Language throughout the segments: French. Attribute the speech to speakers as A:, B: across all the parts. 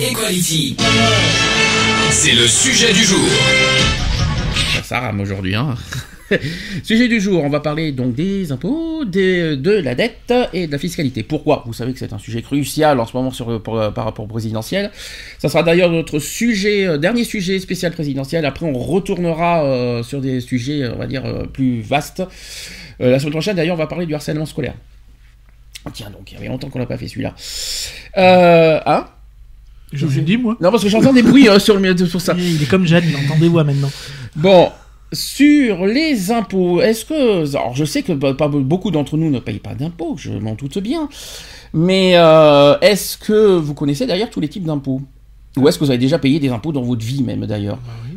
A: Equality.
B: C'est le sujet du jour.
C: Ça rame aujourd'hui, hein. Sujet du jour, on va parler donc des impôts, des- de la dette et de la fiscalité. Pourquoi? Vous savez que c'est un sujet crucial en ce moment sur, pour- par rapport au présidentiel. Ça sera d'ailleurs notre sujet, euh, dernier sujet spécial présidentiel. Après, on retournera euh, sur des sujets, euh, on va dire, euh, plus vastes. Euh, la semaine prochaine, d'ailleurs, on va parler du harcèlement scolaire. Tiens, donc, il y avait longtemps qu'on n'a pas fait celui-là. Euh, hein?
D: J'ai rien dit, moi.
C: Non, parce que j'entends des bruits euh, sur, le, sur ça.
D: Il est comme Jeanne, il entend des voix maintenant.
C: Bon, sur les impôts, est-ce que... Alors je sais que pas, beaucoup d'entre nous ne payent pas d'impôts, je m'en doute bien. Mais euh, est-ce que vous connaissez d'ailleurs tous les types d'impôts? Ou est-ce que vous avez déjà payé des impôts dans votre vie même d'ailleurs? Oui.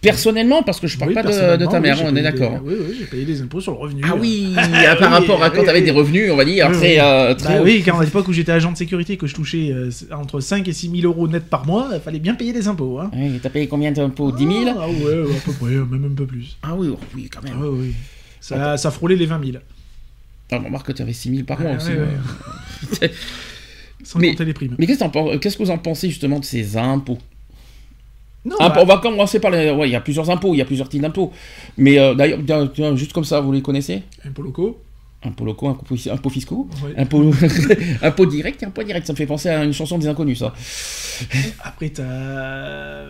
C: Personnellement, parce que je parle
D: Oui,
C: pas de, de ta
D: oui,
C: mère,
D: j'ai
C: on est d'accord.
D: des- Oui, oui, j'ai payé des impôts sur le revenu.
C: Ah
D: euh.
C: oui, par rapport à quand
D: oui,
C: tu avais
D: oui.
C: des revenus, on va dire,
D: Oui,
C: très...
D: oui.
C: euh, très
D: Bah oui, quand à l'époque où j'étais agent de sécurité, que je touchais euh, entre 5 et 6 000 euros net par mois, il fallait bien payer des impôts. Hein.
C: Oui, t'as payé combien d'impôts? 10 000
D: Ah ouais, ouais, à peu près, même un peu plus.
C: Ah oui, oui, quand même.
D: Ah oui. Ça, ça frôlait les 20 000.
C: Ah, bon, remarque que tu avais 6 000 par mois
D: Ouais,
C: aussi.
D: ouais,
C: ouais.
D: Sans
C: Mais-
D: compter les primes.
C: Mais qu'est-ce qu'est-ce que vous en pensez justement de ces impôts?
D: Non,
C: Ah,
D: bah,
C: On va commencer par les. Ouais, il y a plusieurs impôts, il y a plusieurs types d'impôts. Mais euh, d'ailleurs, juste comme ça, vous les connaissez?
D: Impôts locaux.
C: Impôts locaux, impôts, impôts fiscaux,
D: Ouais.
C: impôts, impôts directs et impôts directs. Ça me fait penser à une chanson des inconnus, ça.
D: Après, t'as.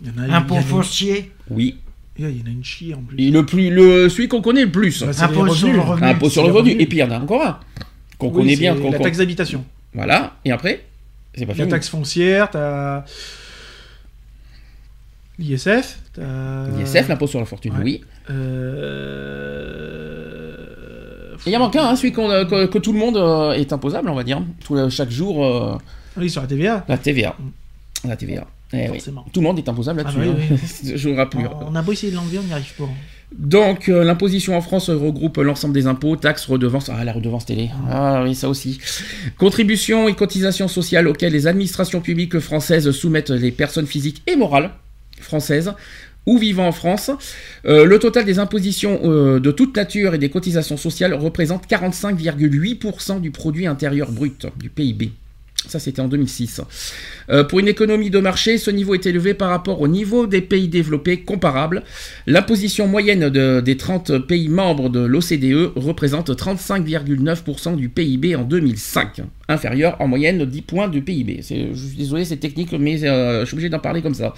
D: Il y en a, il y
E: Impôt
D: en a-
E: foncier,
C: Oui.
D: Il y en a une chier en plus.
C: Et le plus, le, celui qu'on connaît le plus.
D: Bah,
E: impôt
D: les
E: sur
D: revenus.
E: le revenu.
C: impôt sur le
D: les
C: revenu.
D: revenus.
C: Et puis il y en a encore un qu'on
D: Oui,
C: connaît bien. qu'on-
D: La taxe d'habitation.
C: Voilà. Et après, c'est pas
D: La
C: fini.
D: taxe foncière, t'as. L'ISF.
C: L'ISF, l'impôt sur la fortune,
D: Ouais.
C: oui.
D: Euh...
C: Et il y a manque un, hein, celui qu'on, euh, que, que tout le monde euh, est imposable, on va dire. Tout, chaque jour,
D: Oui, sur la TVA.
C: la TVA. La TVA. Eh oui. Tout le monde est imposable là-dessus.
D: oui,
C: hein. Je vous rappelle.
D: On a beau essayer de l'enlever, on n'y arrive pas.
C: Donc, euh, l'imposition en France regroupe l'ensemble des impôts, taxes, redevances. Ah, la redevance télé. Ah oui, ça aussi. Contributions et cotisations sociales auxquelles les administrations publiques françaises soumettent les personnes physiques et morales françaises ou vivant en France. Euh, le total des impositions euh, de toute nature et des cotisations sociales représente 45,8% du produit intérieur brut, du PIB. Ça, c'était en 2006. Euh, pour une économie de marché, ce niveau est élevé par rapport au niveau des pays développés comparables. L'imposition moyenne de- des 30 pays membres de l'OCDE représente 35,9% du PIB en 2005, inférieur en moyenne de 10 points du PIB. Je suis désolé, c'est technique, mais euh, je suis obligé d'en parler comme ça.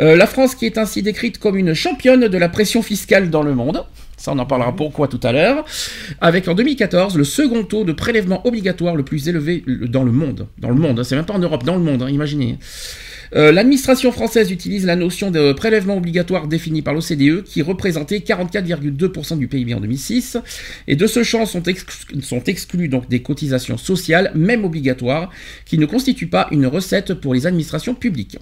C: Euh, la France qui est ainsi décrite comme une championne de la pression fiscale dans le monde. Ça, on en parlera pourquoi tout à l'heure. Avec en 2014 le second taux de prélèvement obligatoire le plus élevé dans le monde. Dans le monde, hein, c'est même pas en Europe, dans le monde, hein, imaginez. Euh, L'administration française utilise la notion de prélèvement obligatoire définie par l'OCDE qui représentait 44,2% du PIB en 2006. Et de ce champ sont, exclus- sont exclus donc des cotisations sociales, même obligatoires, qui ne constituent pas une recette pour les administrations publiques.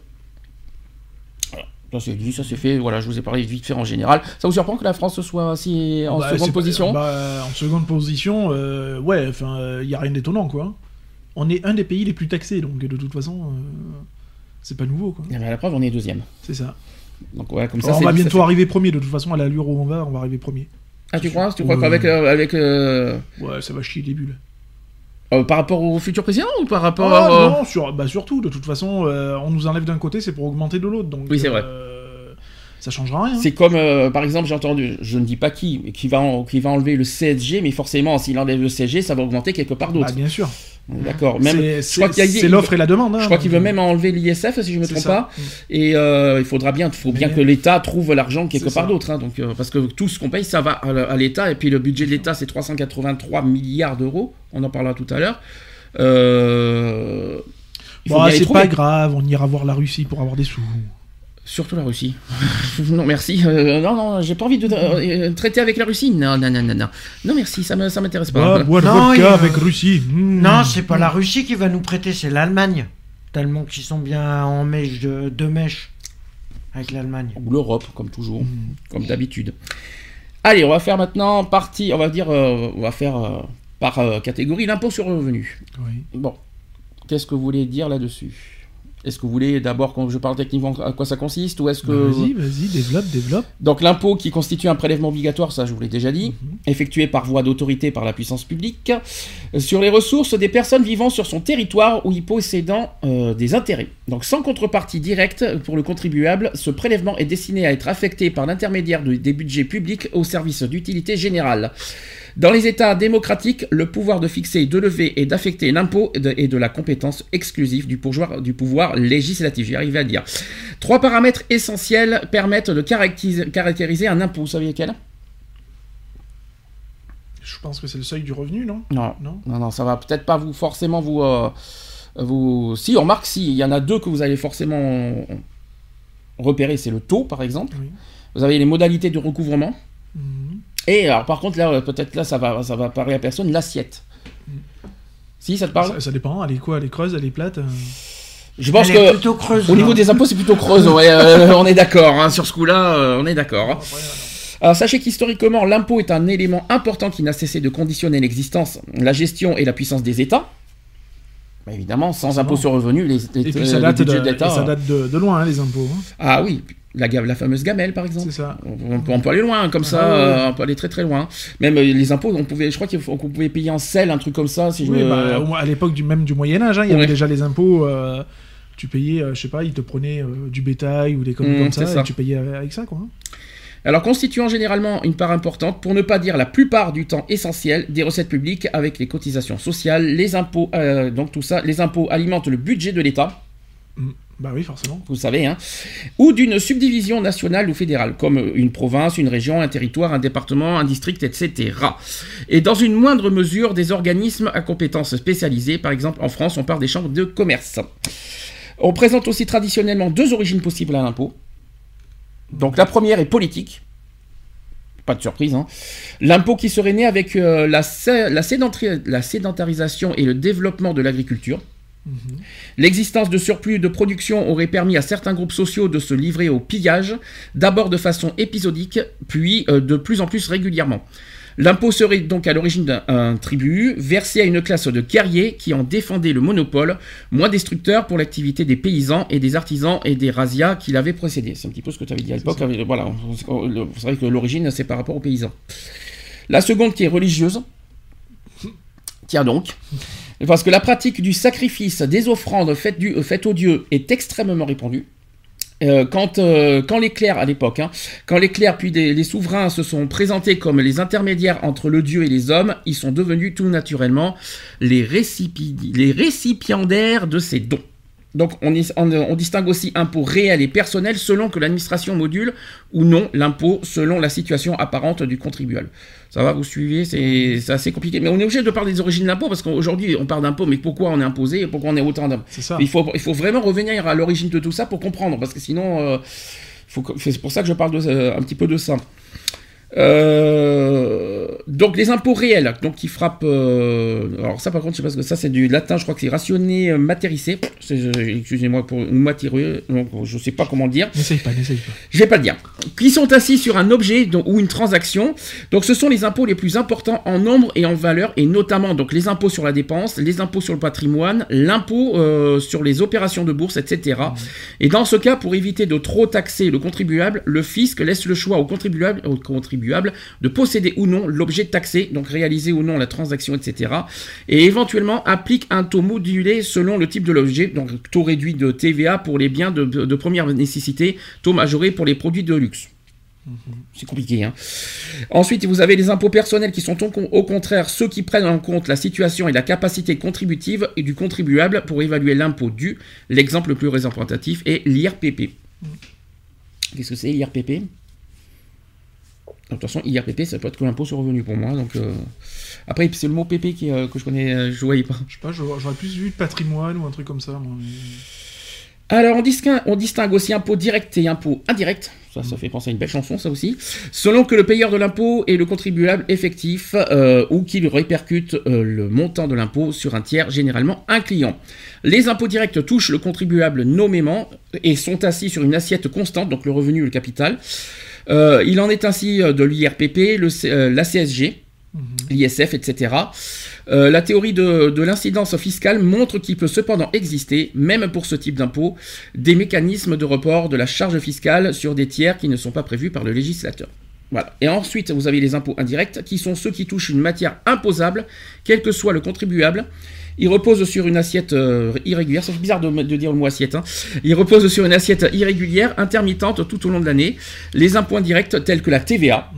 C: Ça c'est dit, ça c'est fait, voilà, je vous ai parlé vite fait en général. Ça vous surprend que la France soit ainsi en
D: Bah,
C: seconde
D: pas-
C: position?
D: bah, En seconde position, euh, ouais, enfin, il n'y a rien d'étonnant, quoi. On est un des pays les plus taxés, donc de toute façon, euh, c'est pas nouveau, quoi.
C: Eh ben, la preuve, on est deuxième.
D: C'est ça.
C: Donc ouais, comme ça,
D: Alors, on va
C: dit,
D: bientôt arriver premier, de toute façon, à l'allure où on va, on va arriver premier.
C: Ah, tu crois? Tu crois qu'avec euh, avec, euh,
D: Ouais, ça va chier les bulles.
C: euh, par rapport au futur président ou par rapport
D: Ah,
C: euh,
D: non, sur, bah, surtout, de toute façon, euh, on nous enlève d'un côté, c'est pour augmenter de l'autre, donc...
C: Oui, c'est vrai.
D: euh, ça changera rien.
C: C'est comme, euh, par exemple, j'ai entendu, je ne dis pas qui, mais qui va, en- qui va enlever le CSG, mais forcément, s'il enlève le CSG, ça va augmenter quelque part
D: Bah,
C: d'autre.
D: bien sûr.
C: D'accord. Même,
D: C'est- l'offre et la demande. hein,
C: je crois qu'il veut même enlever l'ISF, si je ne me trompe
D: ça.
C: pas. Et euh, il faudra bien, faut bien que l'État trouve l'argent quelque part d'autre. hein, donc, euh, parce que tout ce qu'on paye, ça va à, l'État. Et puis le budget de l'État, c'est 383 milliards d'euros. On en parlera tout à l'heure. Euh,
D: Bon,
C: les
D: c'est pas grave, on ira voir la Russie pour avoir des sous.
C: Surtout la Russie. non, merci. Euh, non, non, j'ai pas envie de euh, traiter avec la Russie. Non, non, non, non, non. Non, merci, ça me- ça m'intéresse pas.
D: Ah, boire
E: Non,
D: vodka avec Russie. hmm.
E: Non, c'est pas la Russie qui va nous prêter, c'est l'Allemagne. tellement qu'ils sont bien en mèche de, de mèche avec l'Allemagne.
C: Ou l'Europe, comme toujours, comme d'habitude. Allez, on va faire maintenant partie, on va dire, euh, on va faire euh, par euh, catégorie l'impôt sur le revenu.
D: Oui.
C: Bon, qu'est-ce que vous voulez dire là-dessus? Est-ce que vous voulez d'abord quand je parle techniquement à quoi ça consiste ou est-ce que
D: Bah, Vas-y, vas-y, développe, développe.
C: donc l'impôt qui constitue un prélèvement obligatoire, ça je vous l'ai déjà dit,
D: Mhm.
C: effectué par voie d'autorité par la puissance publique, euh, sur les ressources des personnes vivant sur son territoire ou y possédant euh, des intérêts. Donc sans contrepartie directe pour le contribuable, ce prélèvement est destiné à être affecté par l'intermédiaire de- des budgets publics au service d'utilité générale. Dans les États démocratiques, le pouvoir de fixer, de lever et d'affecter l'impôt est de- est de la compétence exclusive du pouvoir, du pouvoir législatif. J'y arrive à dire. Trois paramètres essentiels permettent de caractériser, un impôt. Vous savez lesquels
D: Je pense que c'est le seuil du revenu, non?
C: Non.
D: Non?
C: Non, non, ça va peut-être pas vous forcément vous. euh, vous... Si, on remarque, si, il y en a deux que vous allez forcément repérer, c'est le taux par exemple.
D: Oui.
C: Vous avez les modalités de recouvrement.
D: Mhm.
C: Et alors par contre, là, peut-être là, ça va, ça va parler à personne, l'assiette. Si, ça te parle
D: ça, ça dépend, elle est quoi Elle est creuse, elle est plate euh
C: Je pense
E: Elle est
C: que.
E: plutôt creuse.
C: Au niveau des impôts, c'est plutôt creuse, ouais, euh, on est d'accord, hein, sur ce coup-là, euh, on est d'accord. hein. Alors sachez qu'historiquement, l'impôt est un élément important qui n'a cessé de conditionner l'existence, la gestion et la puissance des États. Bah, évidemment, sans impôt sur revenu, les, les,
D: Et puis ça
C: les
D: date,
C: budgets
D: de,
C: d'État.
D: ça date de, de loin, hein, les impôts. hein.
C: Ah oui, la, fameuse gamelle par exemple.
D: Ça.
C: On, on peut, on peut aller loin, comme ça,
D: Ah ouais.
C: euh, on peut aller très très loin. Même euh, les impôts, on pouvait, je crois qu'il faut- qu'on pouvait payer en sel, un truc comme ça. Si je
D: Oui, bah, à l'époque du même du Moyen Âge, hein, il y avait déjà les impôts. euh, tu payais, je sais pas, ils te prenaient du bétail ou des conneries
C: Mmh,
D: comme ça,
C: ça.
D: et tu payais avec ça, quoi. hein.
C: Alors constituant généralement une part importante, pour ne pas dire la plupart du temps essentiel, des recettes publiques avec les cotisations sociales, les impôts, donc tout ça, les impôts alimentent le budget de l'État.
D: Mm. Bah oui, forcément.
C: vous savez, hein, ou d'une subdivision nationale ou fédérale, comme une province, une région, un territoire, un département, un district, etc. Et dans une moindre mesure, des organismes à compétences spécialisées, par exemple en France, on parle des chambres de commerce. On présente aussi traditionnellement deux origines possibles à l'impôt. Donc la première est politique. Pas de surprise. Hein. L'impôt qui serait né avec euh, la, la la sédentarisation et le développement de l'agriculture.
D: Mhm.
C: L'existence de surplus de production aurait permis à certains groupes sociaux de se livrer au pillage, d'abord de façon épisodique, puis euh, de plus en plus régulièrement. L'impôt serait donc à l'origine d'un un tribut versé à une classe de guerriers qui en défendait le monopole, moins destructeur pour l'activité des paysans et des artisans et des razzias qui l'avaient précédé. C'est un petit peu ce que tu avais dit à l'époque. avec- Voilà, vous savez que l'origine c'est par rapport aux paysans. La seconde qui est religieuse. Tiens donc. Parce que la pratique du sacrifice des offrandes faites, du- aux dieux est extrêmement répandue. Euh, quand, euh, quand les clercs, à l'époque, hein, quand les clercs puis des- les souverains se sont présentés comme les intermédiaires entre le dieu et les hommes, ils sont devenus tout naturellement les récipiendaires de ces dons. Donc on, is- on- on distingue aussi impôt réel et personnel selon que l'administration module ou non l'impôt selon la situation apparente du contribuable. Ça va, vous suivez C'est assez compliqué. Mais on est obligé de parler des origines de l'impôt parce qu'aujourd'hui on parle d'impôt, mais pourquoi on est imposé et pourquoi on est autant d'impôts? Il faut, il faut vraiment revenir à l'origine de tout ça pour comprendre, parce que sinon, euh, c'est pour ça que je parle de, euh, un petit peu de ça. Euh, donc les impôts réels, donc qui frappent. euh, alors ça par contre, je sais pas ce que ça c'est du latin, je crois que c'est rationné, euh, euh, Excusez-moi pour ou matérieux, donc je sais pas comment le dire.
D: N'essaye pas, n'essaye pas.
C: Je vais pas le dire. Qui sont assis sur un objet donc, ou une transaction. Donc ce sont les impôts les plus importants en nombre et en valeur, et notamment donc les impôts sur la dépense, les impôts sur le patrimoine, l'impôt sur les opérations de bourse, etc. Et dans ce cas, pour éviter de trop taxer le contribuable, le fisc laisse le choix au contribuable, au contribuable de posséder ou non l'objet taxé, donc réaliser ou non la transaction, etc. Et éventuellement applique un taux modulé selon le type de l'objet, donc taux réduit de TVA pour les biens de, de première nécessité, taux majoré pour les produits de luxe. C'est compliqué. Hein. Ensuite, vous avez les impôts personnels qui sont au, con- au contraire ceux qui prennent en compte la situation et la capacité contributive et du contribuable pour évaluer l'impôt dû. L'exemple le plus représentatif est l'IRPP. Qu'est-ce que c'est l'IRPP De toute façon, IRPP, ça peut être que l'impôt sur le revenu pour moi. Donc, euh, Après, c'est le mot PP qui, euh, que je connais, euh, je voyais pas.
D: Je sais pas, j'aurais j'aurais plus vu de patrimoine ou un truc comme ça. moi, mais-
C: Alors, on distingue, on distingue aussi impôt direct et impôt indirect. Ça, ça fait penser à une belle chanson, ça aussi. Selon que le payeur de l'impôt est le contribuable effectif euh, ou qu'il répercute euh, le montant de l'impôt sur un tiers, généralement un client. Les impôts directs touchent le contribuable nommément et sont assis sur une assiette constante, donc le revenu et le capital. Euh, il en est ainsi euh, de l'IRPP, euh, la CSG, l'ISF, etc. Euh, la théorie de, de l'incidence fiscale montre qu'il peut cependant exister, même pour ce type d'impôt, des mécanismes de report de la charge fiscale sur des tiers qui ne sont pas prévus par le législateur. Voilà. Et ensuite, vous avez les impôts indirects, qui sont ceux qui touchent une matière imposable, quel que soit le contribuable. Ils reposent sur une assiette euh, irrégulière. C'est bizarre de, de dire le mot assiette. hein. Ils reposent sur une assiette irrégulière, intermittente tout au long de l'année. Les impôts indirects, tels que la TVA,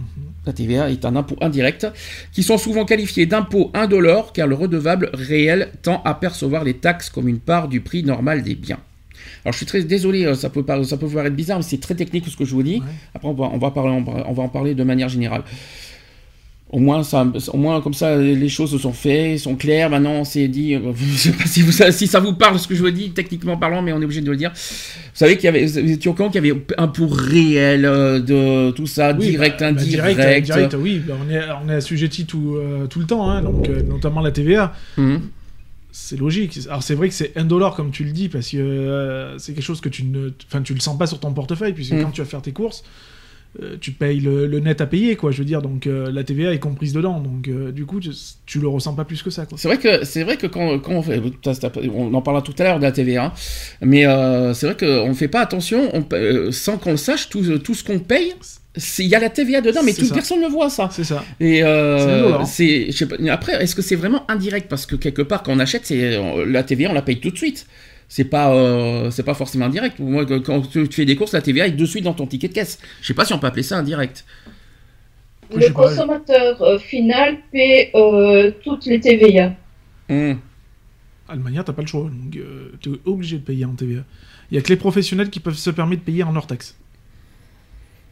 C: la TVA est un impôt indirect, qui sont souvent qualifiés d'impôts indolores car le redevable réel tend à percevoir les taxes comme une part du prix normal des biens. Alors je suis très désolé, euh, ça peut, ça peut vous paraître bizarre, mais c'est très technique ce que je vous dis. Après on va, on, va parler, on va en parler de manière générale. Au moins, ça, au moins, comme ça, les choses se sont faites, sont claires. Maintenant, on s'est dit, euh, je sais pas si, vous, si ça vous parle ce que je vous dis, techniquement parlant, mais on est obligé de le dire. Vous savez qu'il y avait, vous étiez au courant qu'il y avait un pour réel euh, de tout ça,
D: Oui,
C: direct,
D: bah, bah,
C: indirect.
D: direct, direct, oui, bah, on est, on est assujetti tout, euh, tout le temps, hein, donc euh, notamment la TVA.
C: Mhm.
D: C'est logique. Alors c'est vrai que c'est un dollar comme tu le dis parce que euh, c'est quelque chose que tu ne, enfin tu le sens pas sur ton portefeuille puisque
C: Mhm.
D: quand tu vas faire tes courses, euh, tu payes le, le net à payer quoi. Je veux dire donc euh, la TVA est comprise dedans donc euh, du coup tu, tu le ressens pas plus que ça quoi.
C: C'est vrai que c'est vrai que quand, quand on fait, on en parlera tout à l'heure de la TVA, hein, mais euh, c'est vrai qu'on ne fait pas attention, on, euh, sans qu'on le sache, tout, tout ce qu'on paye, il y a la TVA dedans, mais toute personne ne le voit ça.
D: C'est ça.
C: Et euh,
D: C'est hein.
C: après, est-ce que c'est vraiment indirect? Parce que quelque part quand on achète, c'est euh, la TVA, on la paye tout de suite. C'est pas, euh, c'est pas forcément indirect. Moi, que- quand tu tu fais des courses, la TVA est de suite dans ton ticket de caisse. Je sais pas si on peut appeler ça indirect.
F: Le
D: pas.
F: consommateur euh, final paie euh, toutes les TVA.
D: Ah, de manière t'as pas le choix donc euh, t'es obligé de payer en TVA. Il y a que les professionnels qui peuvent se permettre de payer en hors taxe.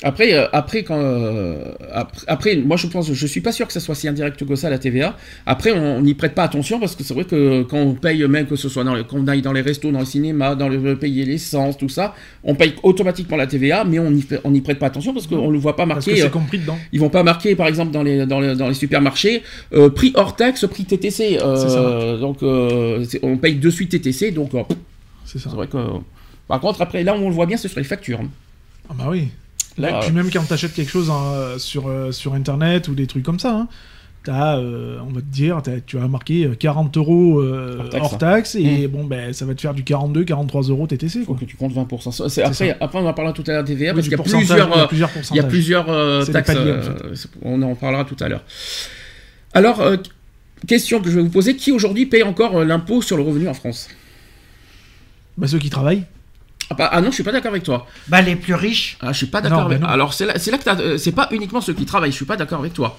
C: Après, euh, après, quand, euh, après, après, moi je pense, je suis pas sûr que ça soit si indirect que ça la TVA. Après, on n'y prête pas attention parce que c'est vrai que quand on paye, même que ce soit dans les, quand on aille dans les restos, dans le cinéma, dans le payer l'essence, tout ça, on paye automatiquement la TVA, mais on n'y on prête pas attention parce qu'on le voit pas
D: Parce que
C: marqué.
D: c'est
C: euh,
D: compris dedans.
C: ils vont pas marquer, par exemple, dans les, dans les, dans les supermarchés, prix hors taxe, prix TTC.
D: ça.
C: Donc, on paye de suite TTC, donc
D: C'est ça.
C: vrai que. Par contre, après, là où on le voit bien, c'est sur les factures.
D: Ah bah oui.
C: Là,
D: Et puis même quand t'achètes quelque chose hein, sur, euh, sur internet ou des trucs comme ça, hein, t'as, euh, on va te dire, tu as marqué euh, 40 euros euh,
C: Hors taxe,
D: hors
C: hein.
D: et bon ben ça va te faire du 42, 43 euros TTC.
C: faut
D: Quoi.
C: que tu comptes 20%. Ça, c'est- Après,
D: ça.
C: après, on en parlera tout à l'heure des TVA,
D: Oui,
C: parce qu'il y a plusieurs,
D: il y a
C: euh,
D: plusieurs
C: euh, taxes.
D: paliers, en
C: euh, on en parlera tout à l'heure. Alors, euh, question que je vais vous poser qui aujourd'hui paye encore euh, l'impôt sur le revenu en France?
D: Bah, ceux qui travaillent.
C: Ah, bah, ah non, je suis pas d'accord avec toi.
E: Bah, les plus riches.
C: Ah, je suis pas d'accord.
D: bah
C: avec...
D: non.
C: Alors, c'est là, là que euh, c'est pas uniquement ceux qui travaillent. Je suis pas d'accord avec toi.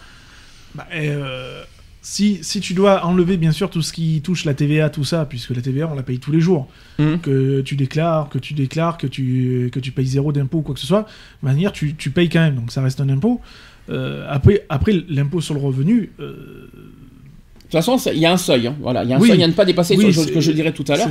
D: Bah, euh, si, si tu dois enlever bien sûr tout ce qui touche la TVA, tout ça, puisque la TVA on la paye tous les jours,
C: Mhm.
D: que tu déclares, que tu déclares, que tu, que tu payes zéro d'impôt ou quoi que ce soit, de manière tu, tu payes quand même, donc ça reste un impôt. Euh, après, après l'impôt sur le revenu, euh,
C: toute façon, il y a un seuil. hein. Voilà, il y a un
D: Oui.
C: seuil à ne pas dépasser.
D: Oui, c'est-
C: que je dirais tout à l'heure.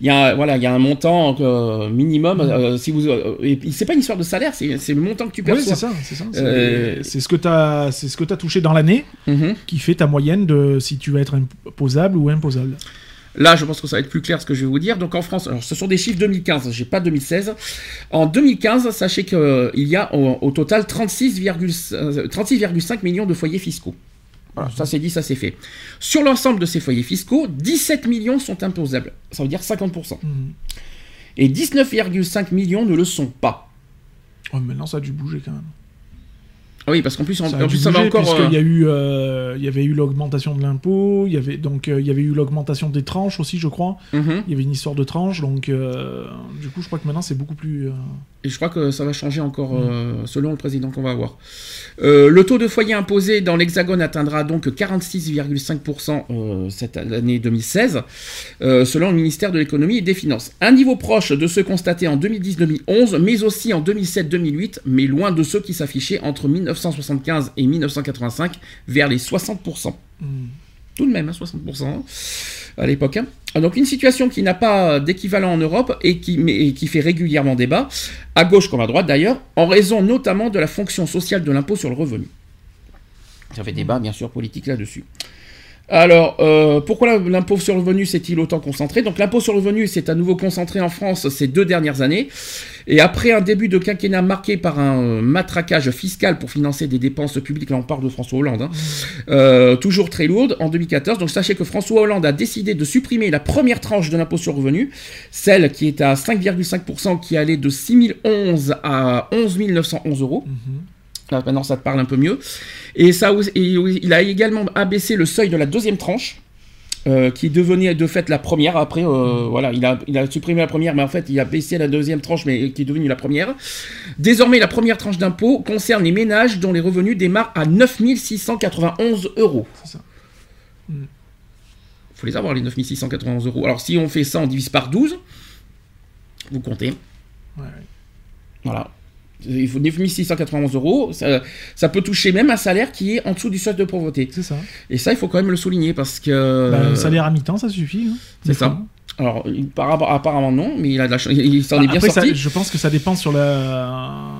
C: Il y a, voilà, il y a un montant euh, minimum. Euh, si vous, euh, c'est pas une histoire de salaire, c'est le montant que tu
D: Oui,
C: perçois.
D: c'est ça, c'est ça. C'est
C: Euh,
D: ce que tu as, c'est ce que as touché dans l'année
C: Mhm.
D: qui fait ta moyenne de si tu vas être imposable ou imposable.
C: Là, je pense que ça va être plus clair ce que je vais vous dire. Donc en France, alors ce sont des chiffres 2015, j'ai pas 2016. En 2015, sachez qu'il y a au, au total 36,5 euh, 36,5 millions de foyers fiscaux. Voilà, ça c'est dit, ça c'est fait. Sur l'ensemble de ces foyers fiscaux, 17 millions sont imposables. Ça veut dire 50%.
D: Mhm.
C: Et 19,5 millions ne le sont pas.
D: Ouais, maintenant ça a dû bouger quand même.
C: Ah oui, parce qu'en plus, en,
D: Ça
C: en plus ça va encore. euh,
D: y a eu, euh, il y avait eu l'augmentation de l'impôt, il y avait donc euh, il y avait eu l'augmentation des tranches aussi, je crois.
C: mhm.
D: Il y avait une histoire de tranches, donc euh, du coup, je crois que maintenant c'est beaucoup plus. euh,
C: Et je crois que ça va changer encore euh, selon le président qu'on va avoir. Euh, le taux de foyer imposé dans l'Hexagone atteindra donc 46,5% euh, cette année 2016, euh, selon le ministère de l'économie et des finances. Un niveau proche de ceux constatés en 2010-2011, mais aussi en 2007-2008, mais loin de ceux qui s'affichaient entre 1975 et 1985, vers les 60%.
D: hmm.
C: Tout de même, hein, 60% hein, à l'époque. hein. Ah, Donc une situation qui n'a pas d'équivalent en Europe et qui, mais- et qui fait régulièrement débat, à gauche comme à droite d'ailleurs, en raison notamment de la fonction sociale de l'impôt sur le revenu. Ça fait débat, bien sûr, politique là-dessus. Alors, euh, pourquoi l'impôt sur le revenu s'est-il autant concentré? Donc l'impôt sur le revenu s'est à nouveau concentré en France ces deux dernières années. Et après un début de quinquennat marqué par un euh, matraquage fiscal pour financer des dépenses publiques, là on parle de François Hollande, hein, euh, toujours très lourde, en 2014. Donc sachez que François Hollande a décidé de supprimer la première tranche de l'impôt sur le revenu, celle qui est à 5,5%, qui allait de 6 011 à 11 911 euros. Là, maintenant, ça te parle un peu mieux. Et ça, et il a également abaissé le seuil de la deuxième tranche, euh, qui devenait de fait la première. Après, euh, voilà, il a, il a supprimé la première, mais en fait, il a baissé la deuxième tranche, mais qui est devenue la première. Désormais, la première tranche d'impôt concerne les ménages dont les revenus démarrent à 9 691 euros.
D: C'est ça.
C: faut les avoir, les 9 691 euros. Alors, si on fait ça, on divise par 12. Vous comptez.
D: Ouais, ouais.
C: Voilà. Il faut 9 691 euros. Ça, ça peut toucher même un salaire qui est en dessous du seuil de pauvreté.
D: C'est ça.
C: Et ça, il faut quand même le souligner parce que.
D: Bah, salaire à mi-temps, ça suffit. hein.
C: C'est ça.
D: fois.
C: Alors, il- apparemment non, mais il a de la. Il s'en est bien
D: Après, ça-
C: sorti.
D: je pense que ça dépend sur la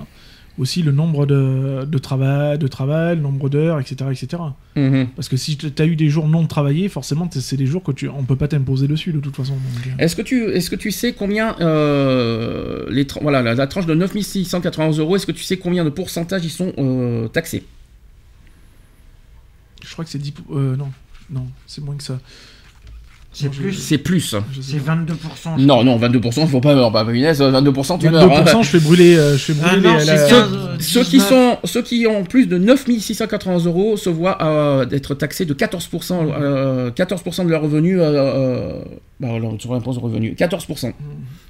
D: aussi le nombre de, de travail, de travail, le nombre d'heures, etc., etc.
C: Mhm.
D: Parce que si tu as eu des jours non travaillés, forcément, c'est des jours que tu, on peut pas t'imposer dessus de toute façon. euh.
C: Est-ce que tu, est-ce que tu sais combien euh, les, voilà, la, la tranche de 9 691 euros, est-ce que tu sais combien de pourcentage ils sont euh, taxés?
D: Je crois que c'est 10. pour- euh, non, non, c'est moins que ça.
E: C'est
D: Non,
E: plus.
C: C'est plus.
D: sais
E: C'est
D: pas.
E: 22%.
C: Non, non, 22%, il faut pas meurs. Bah, punaise, 22%, tu meurs. hein.
D: 22%, je fais brûler, euh, je fais
E: Ah
D: brûler
E: non,
D: les-
E: c'est
D: la-
E: ça.
C: Ceux qui,
E: 19.
C: sont, ceux qui ont plus de 9 680 euros se voient euh, être taxés de 14%, euh, 14% de leur revenu euh, euh, bah, alors, sur l'impôt sur revenu. 14%. Ça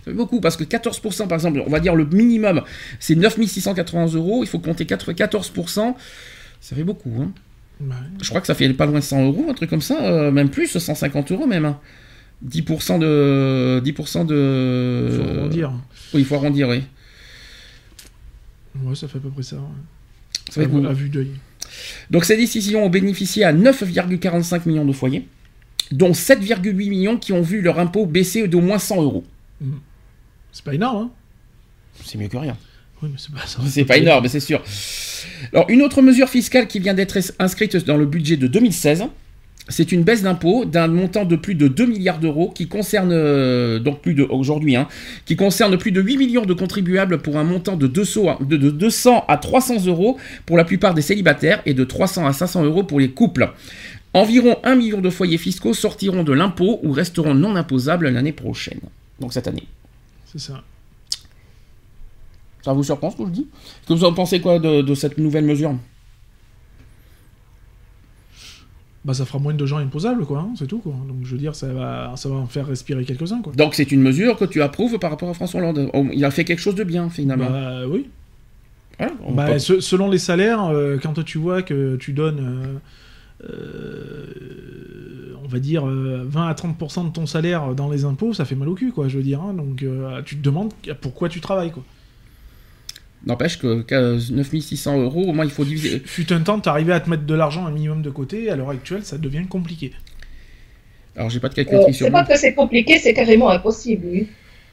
C: fait beaucoup parce que 14%, par exemple, on va dire le minimum, c'est 9 680 euros. Il faut compter 4 14%. Ça fait beaucoup. Hein.
D: Ouais.
C: Je crois que ça fait pas loin de 100 euros, un truc comme ça, euh, même plus, 150 euros même. hein. 10% de. 10% de.
D: Faut arrondir.
C: Oui, il faut arrondir, oui.
D: Ouais, ça fait à peu près ça. ouais.
C: Ça fait
D: À, vue d'œil.
C: Donc ces décisions ont bénéficié à 9,45 millions de foyers, dont 7,8 millions qui ont vu leur impôt baisser d'au moins 100 euros.
D: C'est pas énorme, hein
C: C'est mieux que rien.
D: Oui, mais c'est pas ça.
C: C'est pas énorme, c'est sûr. Alors une autre mesure fiscale qui vient d'être inscrite dans le budget de 2016, c'est une baisse d'impôt d'un montant de plus de 2 milliards d'euros qui concerne euh, donc plus de aujourd'hui, hein, qui concerne plus de 8 millions de contribuables pour un montant de 200 à, de, de 200 à 300 euros pour la plupart des célibataires et de 300 à 500 euros pour les couples. Environ 1 million de foyers fiscaux sortiront de l'impôt ou resteront non imposables l'année prochaine. Donc cette année.
D: C'est ça.
C: Ça vous surprend ce que je dis? Que vous en pensez quoi de, de cette nouvelle mesure?
D: Bah, ça fera moins de gens imposables, quoi. hein, c'est tout, quoi. Donc, je veux dire, ça va, ça va en faire respirer quelques-uns, quoi.
C: Donc c'est une mesure que tu approuves par rapport à François Hollande. Il a fait quelque chose de bien finalement.
D: Bah, oui. Bah,
C: peut-
D: se- selon les salaires, euh, quand tu vois que tu donnes, euh, euh, on va dire, euh, 20 à 30% de ton salaire dans les impôts, ça fait mal au cul, quoi, je veux dire. hein. donc, tu te demandes pourquoi tu travailles, quoi.
C: N'empêche que que 9600 euros, au moins il faut diviser.
D: Fut un temps, t'arrivais à te mettre de l'argent un minimum de côté, à l'heure actuelle, ça devient compliqué.
C: Alors j'ai pas de
F: Euh,
C: calculatrice sur
F: c'est
C: moi.
F: pas que c'est compliqué, c'est carrément impossible, oui.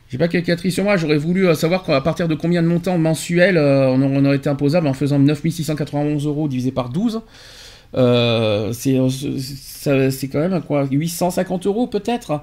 C: J'ai pas de calculatrice sur moi. J'aurais voulu euh, savoir qu'à partir de combien de montants mensuels euh, on, on aurait été imposable en faisant 9691 euros divisé par 12. Euh, c'est euh, ça- c'est quand même quoi 850 euros peut-être?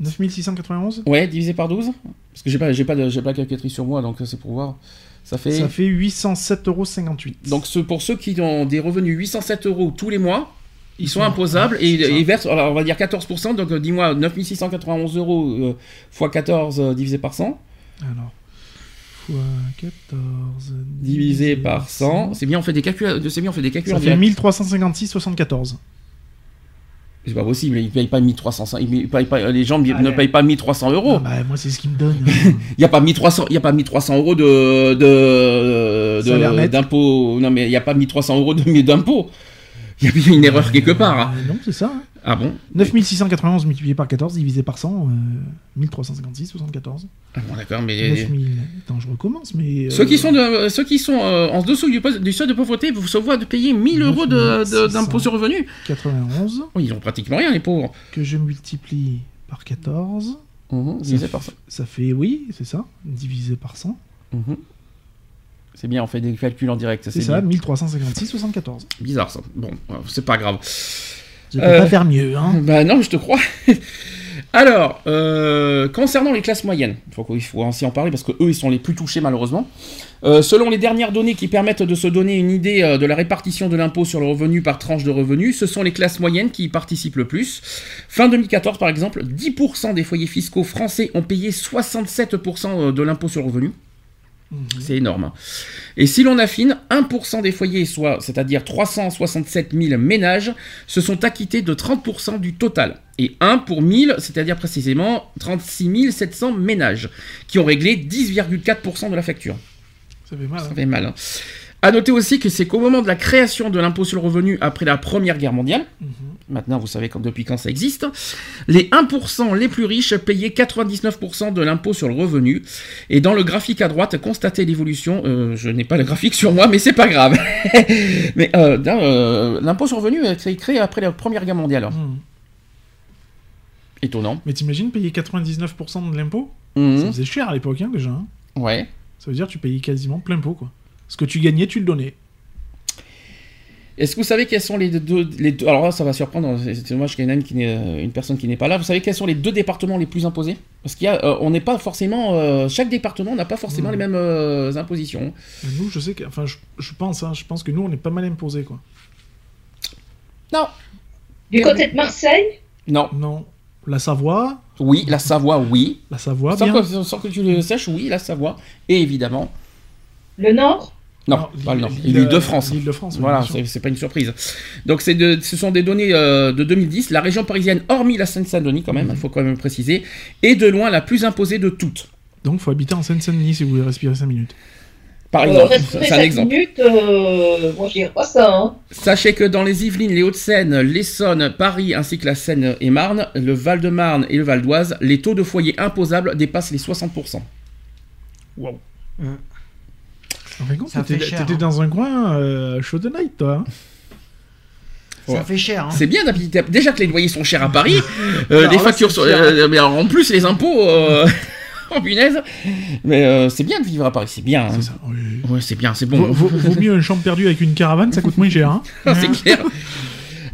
D: 9691
C: Ouais, divisé par 12 Parce que j'ai pas, j'ai pas, de, j'ai pas de calculatrice sur moi, donc euh, c'est pour voir. Ça fait.
D: Ça fait 807,58€.
C: Donc ce- pour ceux qui ont des revenus 807 euros tous les mois, ils sont imposables et
D: c'est ça.
C: ils versent, alors on va dire 14%, donc euh, dis-moi 9691 euros euh, fois 14 euh, divisé par 100,
D: Alors, fois 14
C: divisé par 100, c'est bien on fait des calculs, c'est bien on fait des calculs
D: Ça fait
C: direct.
D: 1356,74.
C: C'est pas possible, ils payent pas 1300, ils payent pas- les gens ne payent pas 1300 euros.
D: Ah bah, moi, c'est ce qui me donne.
C: Il y a pas 1300, il y a pas 1300 euros de de
D: Salaire
C: de-
D: net.
C: d'impôt. Non mais il y a pas 1300 euros de d'impôt. Il y a bien une erreur quelque part. hein.
D: Euh, non, c'est ça. hein.
C: Ah bon
D: 9691 multiplié par 14 divisé par 100, euh, 1356, 74.
C: Ah bon, d'accord, mais
D: 9000. Attends, je recommence, mais. euh,
C: ceux qui sont, de, ceux qui sont euh, en dessous du, du seuil de pauvreté vous se voient de payer 1000 euros d'impôt sur revenu.
D: 91,
C: Oui, ils ont pratiquement rien, les pauvres.
D: que je multiplie par 14.
C: Mhm, divisé par ça.
D: Ça fait, oui, c'est ça, divisé par 100.
C: Mhm. C'est bien, on fait des calculs en direct.
D: C'est ça,
C: bien.
D: 1356, 74.
C: Bizarre ça. Bon, euh, c'est pas grave.
D: Je peux
C: Euh,
D: pas faire mieux, hein.
C: Bah non, je te crois. Alors, euh, concernant les classes moyennes, il faut, faut aussi en parler parce que eux, ils sont les plus touchés malheureusement. Euh, selon les dernières données qui permettent de se donner une idée euh, de la répartition de l'impôt sur le revenu par tranche de revenus, ce sont les classes moyennes qui y participent le plus. Fin 2014, par exemple, 10% des foyers fiscaux français ont payé 67% de l'impôt sur le revenu. C'est énorme. Et si l'on affine, 1% des foyers, soit, c'est-à-dire 367 000 ménages, se sont acquittés de 30% du total. Et 1 pour 1000, c'est-à-dire précisément 36 700 ménages, qui ont réglé 10,4% de la facture.
D: Ça fait mal.
C: Ça
D: hein.
C: fait mal. hein. À noter aussi que c'est qu'au moment de la création de l'impôt sur le revenu après la Première Guerre mondiale, maintenant vous savez quand- depuis quand ça existe, les 1% les plus riches payaient 99% de l'impôt sur le revenu. Et dans le graphique à droite, constatez l'évolution. euh, je n'ai pas le graphique sur moi, mais c'est pas grave. mais euh, euh, l'impôt sur le revenu a été créé après la Première Guerre mondiale.
D: Mhm.
C: Étonnant.
D: Mais t'imagines payer 99% de l'impôt?
C: Mhm.
D: Ça faisait cher à l'époque, hein, déjà. hein.
C: Ouais.
D: Ça veut dire que tu payais quasiment plein pot, quoi. Ce que tu gagnais, tu le donnais.
C: Est-ce que vous savez quels sont les deux, les deux- alors là ça va surprendre, c'est dommage qu'il y ait une, qui une personne qui n'est pas là. Vous savez quels sont les deux départements les plus imposés? Parce qu'il y a, euh, on n'est pas forcément, euh, chaque département n'a pas forcément
D: Mhm.
C: les mêmes euh, impositions.
D: Nous, je sais que, enfin, je, je pense, hein, je pense que nous, on est pas mal imposés, quoi.
C: Non.
F: Du côté de Marseille,
C: Non.
D: Non. La Savoie,
C: Oui, la Savoie, oui.
D: la Savoie,
C: sans,
D: bien.
C: que, sans que tu le saches, oui, la Savoie. Et évidemment,
F: le Nord,
C: non,
D: Non,
C: pas le
D: l'île-
C: Nord,
D: l'île-
C: l'île de France.
D: l'île de France, oui,
C: Voilà, c'est pas une surprise. Donc c'est de- ce sont des données euh, de 2010. La région parisienne, hormis la Seine-Saint-Denis quand même, il faut quand même le préciser, est de loin la plus imposée de toutes.
D: Donc, faut habiter en Seine-Saint-Denis si vous voulez respirer 5 minutes.
C: Par
F: euh,
C: exemple,
F: respirer
C: c'est un
F: 7
C: exemple.
F: minutes, euh, pas ça. Hein.
C: Sachez que dans les Yvelines, les Hauts-de-Seine, l'Essonne, Paris ainsi que la Seine-et-Marne, le Val-de-Marne et le Val d'Oise, les taux de foyer imposables dépassent les 60%.
D: Waouh.
E: Euh,
D: En fin de t'étais
E: fait cher,
D: t'étais
E: hein.
D: dans un coin euh, chaud de night, toi. hein.
E: Ça
C: Ouais.
E: fait cher. Hein.
C: C'est bien d'habiter. Déjà que les loyers sont chers à Paris, euh, les
D: là,
C: factures
D: c'est
C: sont. euh, mais alors, en plus, les impôts. Euh... oh punaise Mais euh, c'est bien de vivre à Paris, c'est bien. hein.
D: C'est ça. oui.
C: Ouais, c'est bien, c'est bon.
D: Vaut, vaut- vaut mieux une chambre perdue avec une caravane, ça coûte moins cher. Hein.
C: c'est clair.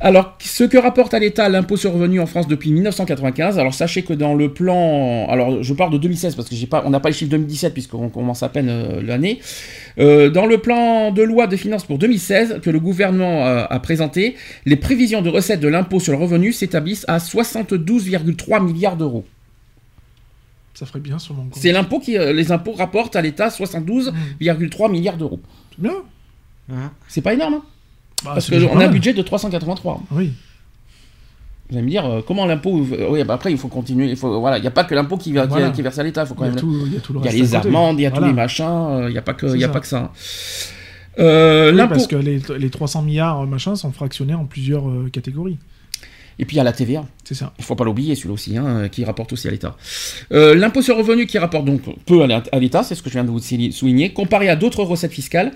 C: Alors, ce que rapporte à l'État l'impôt sur le revenu en France depuis 1995, alors sachez que dans le plan, alors je parle de 2016 parce que j'ai pas, on n'a pas les chiffres 2017 puisqu'on commence à peine euh, l'année. Euh, dans le plan de loi de finances pour 2016 que le gouvernement euh, a présenté, les prévisions de recettes de l'impôt sur le revenu s'établissent à 72,3 milliards d'euros.
D: Ça ferait bien sur mon compte.
C: C'est l'impôt qui, euh, les impôts rapportent à l'État 72,3 milliards d'euros.
D: C'est bien.
E: Hein?
C: C'est pas énorme, hein?
D: Bah,
C: parce qu'on a un budget de 383.
D: Oui.
C: Vous allez me dire, euh, comment l'impôt. euh, oui, bah après, il faut continuer. Il faut, voilà, il n'y a pas que l'impôt qui, va- qui-
D: Voilà.
C: qui est versé à l'État. Il quand
D: y, a
C: même.
D: tout, il y a tout le
C: Il y a les amendes, il y a tous les machins. euh, Il n'y a pas que, y a
D: ça.
C: pas que ça. Euh,
D: Oui, parce que les, les 300 milliards euh, machin sont fractionnés en plusieurs catégories.
C: Et puis il y a la TVA.
D: C'est ça.
C: Il faut pas l'oublier, celui-là aussi, hein, qui rapporte aussi à l'État. Euh, L'impôt sur le revenu qui rapporte donc peu à l'É- à l'État, c'est ce que je viens de vous souligner- comparé à d'autres recettes fiscales.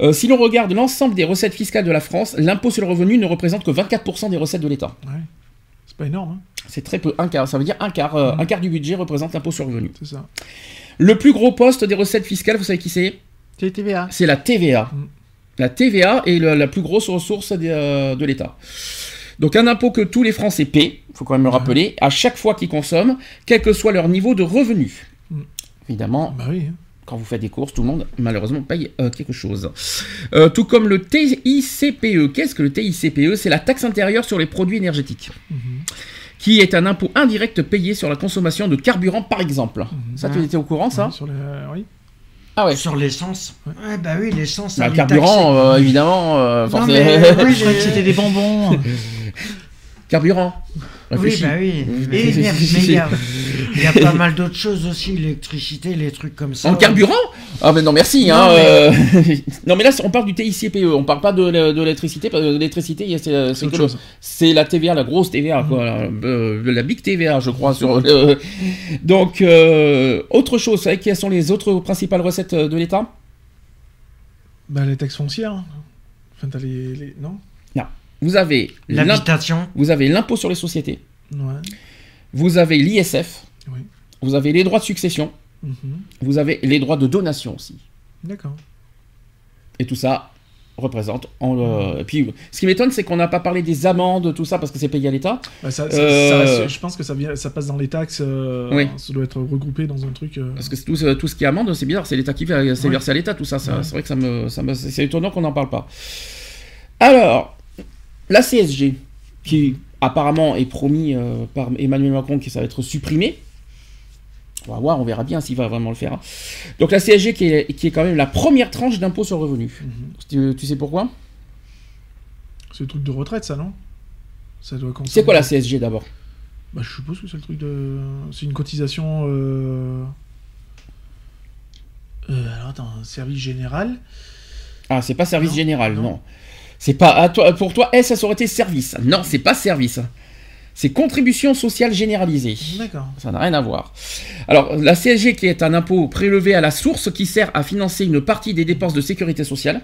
C: Euh, si l'on regarde l'ensemble des recettes fiscales de la France, l'impôt sur le revenu ne représente que 24% des recettes de l'État.
D: Ouais. C'est pas énorme, hein.
C: C'est très peu, un quart. Ça veut dire un quart, euh, un quart du budget représente l'impôt sur le revenu.
D: c'est ça.
C: Le plus gros poste des recettes fiscales, vous savez qui c'est?
D: C'est TVA.
C: C'est la TVA.
D: Mm.
C: La TVA est le- la plus grosse ressource de, de l'État. Donc un impôt que tous les Français paient, il faut quand même le rappeler, à chaque fois qu'ils consomment, quel que soit leur niveau de revenu.
D: Mm.
C: Évidemment,
D: Bah oui. hein.
C: quand vous faites des courses, tout le monde malheureusement paye euh, quelque chose. Euh, tout comme le TICPE. Qu'est-ce que le TICPE C'est la taxe intérieure sur les produits énergétiques,
D: Mhm.
C: qui est un impôt indirect payé sur la consommation de carburant par exemple.
D: Mhm.
C: Ça, tu étais au courant ça?
D: Sur la- oui.
C: Ah ouais.
E: Sur l'essence. Ouais, bah oui, l'essence.
C: Bah, le carburant, euh, évidemment, euh,
E: Non, mais, oui,
D: Je croyais que c'était des bonbons.
C: Carburant.
E: Oui, bah oui. Mais il y a, il y a pas mal d'autres choses aussi, l'électricité, les trucs comme ça.
C: En carburant Ah ben non merci. hein,
E: Non, mais-
C: euh, non mais là on parle du TICPE, on parle pas de, l'électricité, parce que l'électricité il y a- c'est c'est
D: autre
C: que le-
D: chose.
C: c'est la TVA, la grosse TVA, quoi, euh, la big TVA je crois. sur le- Donc euh, autre chose, vous savez quelles sont les autres principales recettes de l'État?
D: Bah, les taxes foncières. hein. Enfin, t'as les, les- Non?
C: Vous avez
E: L'habitation.
C: vous avez l'impôt sur les sociétés,
D: Ouais.
C: vous avez l'ISF,
D: Oui.
C: vous avez les droits de succession,
D: Mhm.
C: vous avez les droits de donation aussi.
D: D'accord.
C: Et tout ça représente. En, euh, et puis, ce qui m'étonne, c'est qu'on n'a pas parlé des amendes, tout ça, parce que c'est payé à l'État.
D: Bah, ça, ça-
C: Euh,
D: ça reste- je pense que ça, vient, ça passe dans les taxes. euh,
C: Oui.
D: Ça doit être regroupé dans un truc.
C: Parce que tout, ce- tout ce qui est amende, c'est bizarre, c'est l'État qui c'est
D: Ouais.
C: versé à l'État, tout ça. ça-
D: Ouais.
C: C'est vrai que ça me, ça me- c'est étonnant qu'on n'en parle pas. Alors, la CSG, qui apparemment est promis euh, par Emmanuel Macron que ça va être supprimé. On va voir, on verra bien s'il va vraiment le faire. hein. Donc la CSG qui est, qui est quand même la première tranche d'impôt sur le revenu.
D: mhm.
C: Tu, tu sais pourquoi?
D: C'est le truc de retraite, ça, non? Ça doit concerner-
C: C'est quoi la CSG d'abord?
D: Bah, je suppose que c'est le truc de. C'est une cotisation. Euh... euh, alors, attends, service général?
C: Ah, c'est pas service
D: Non,
C: général, non.
D: non.
C: C'est pas à toi, pour toi, eh, ça aurait été service? Non, c'est pas service. C'est contribution sociale généralisée.
D: D'accord.
C: Ça n'a rien à voir. Alors, la CSG qui est un impôt prélevé à la source qui sert à financer une partie des dépenses de sécurité sociale,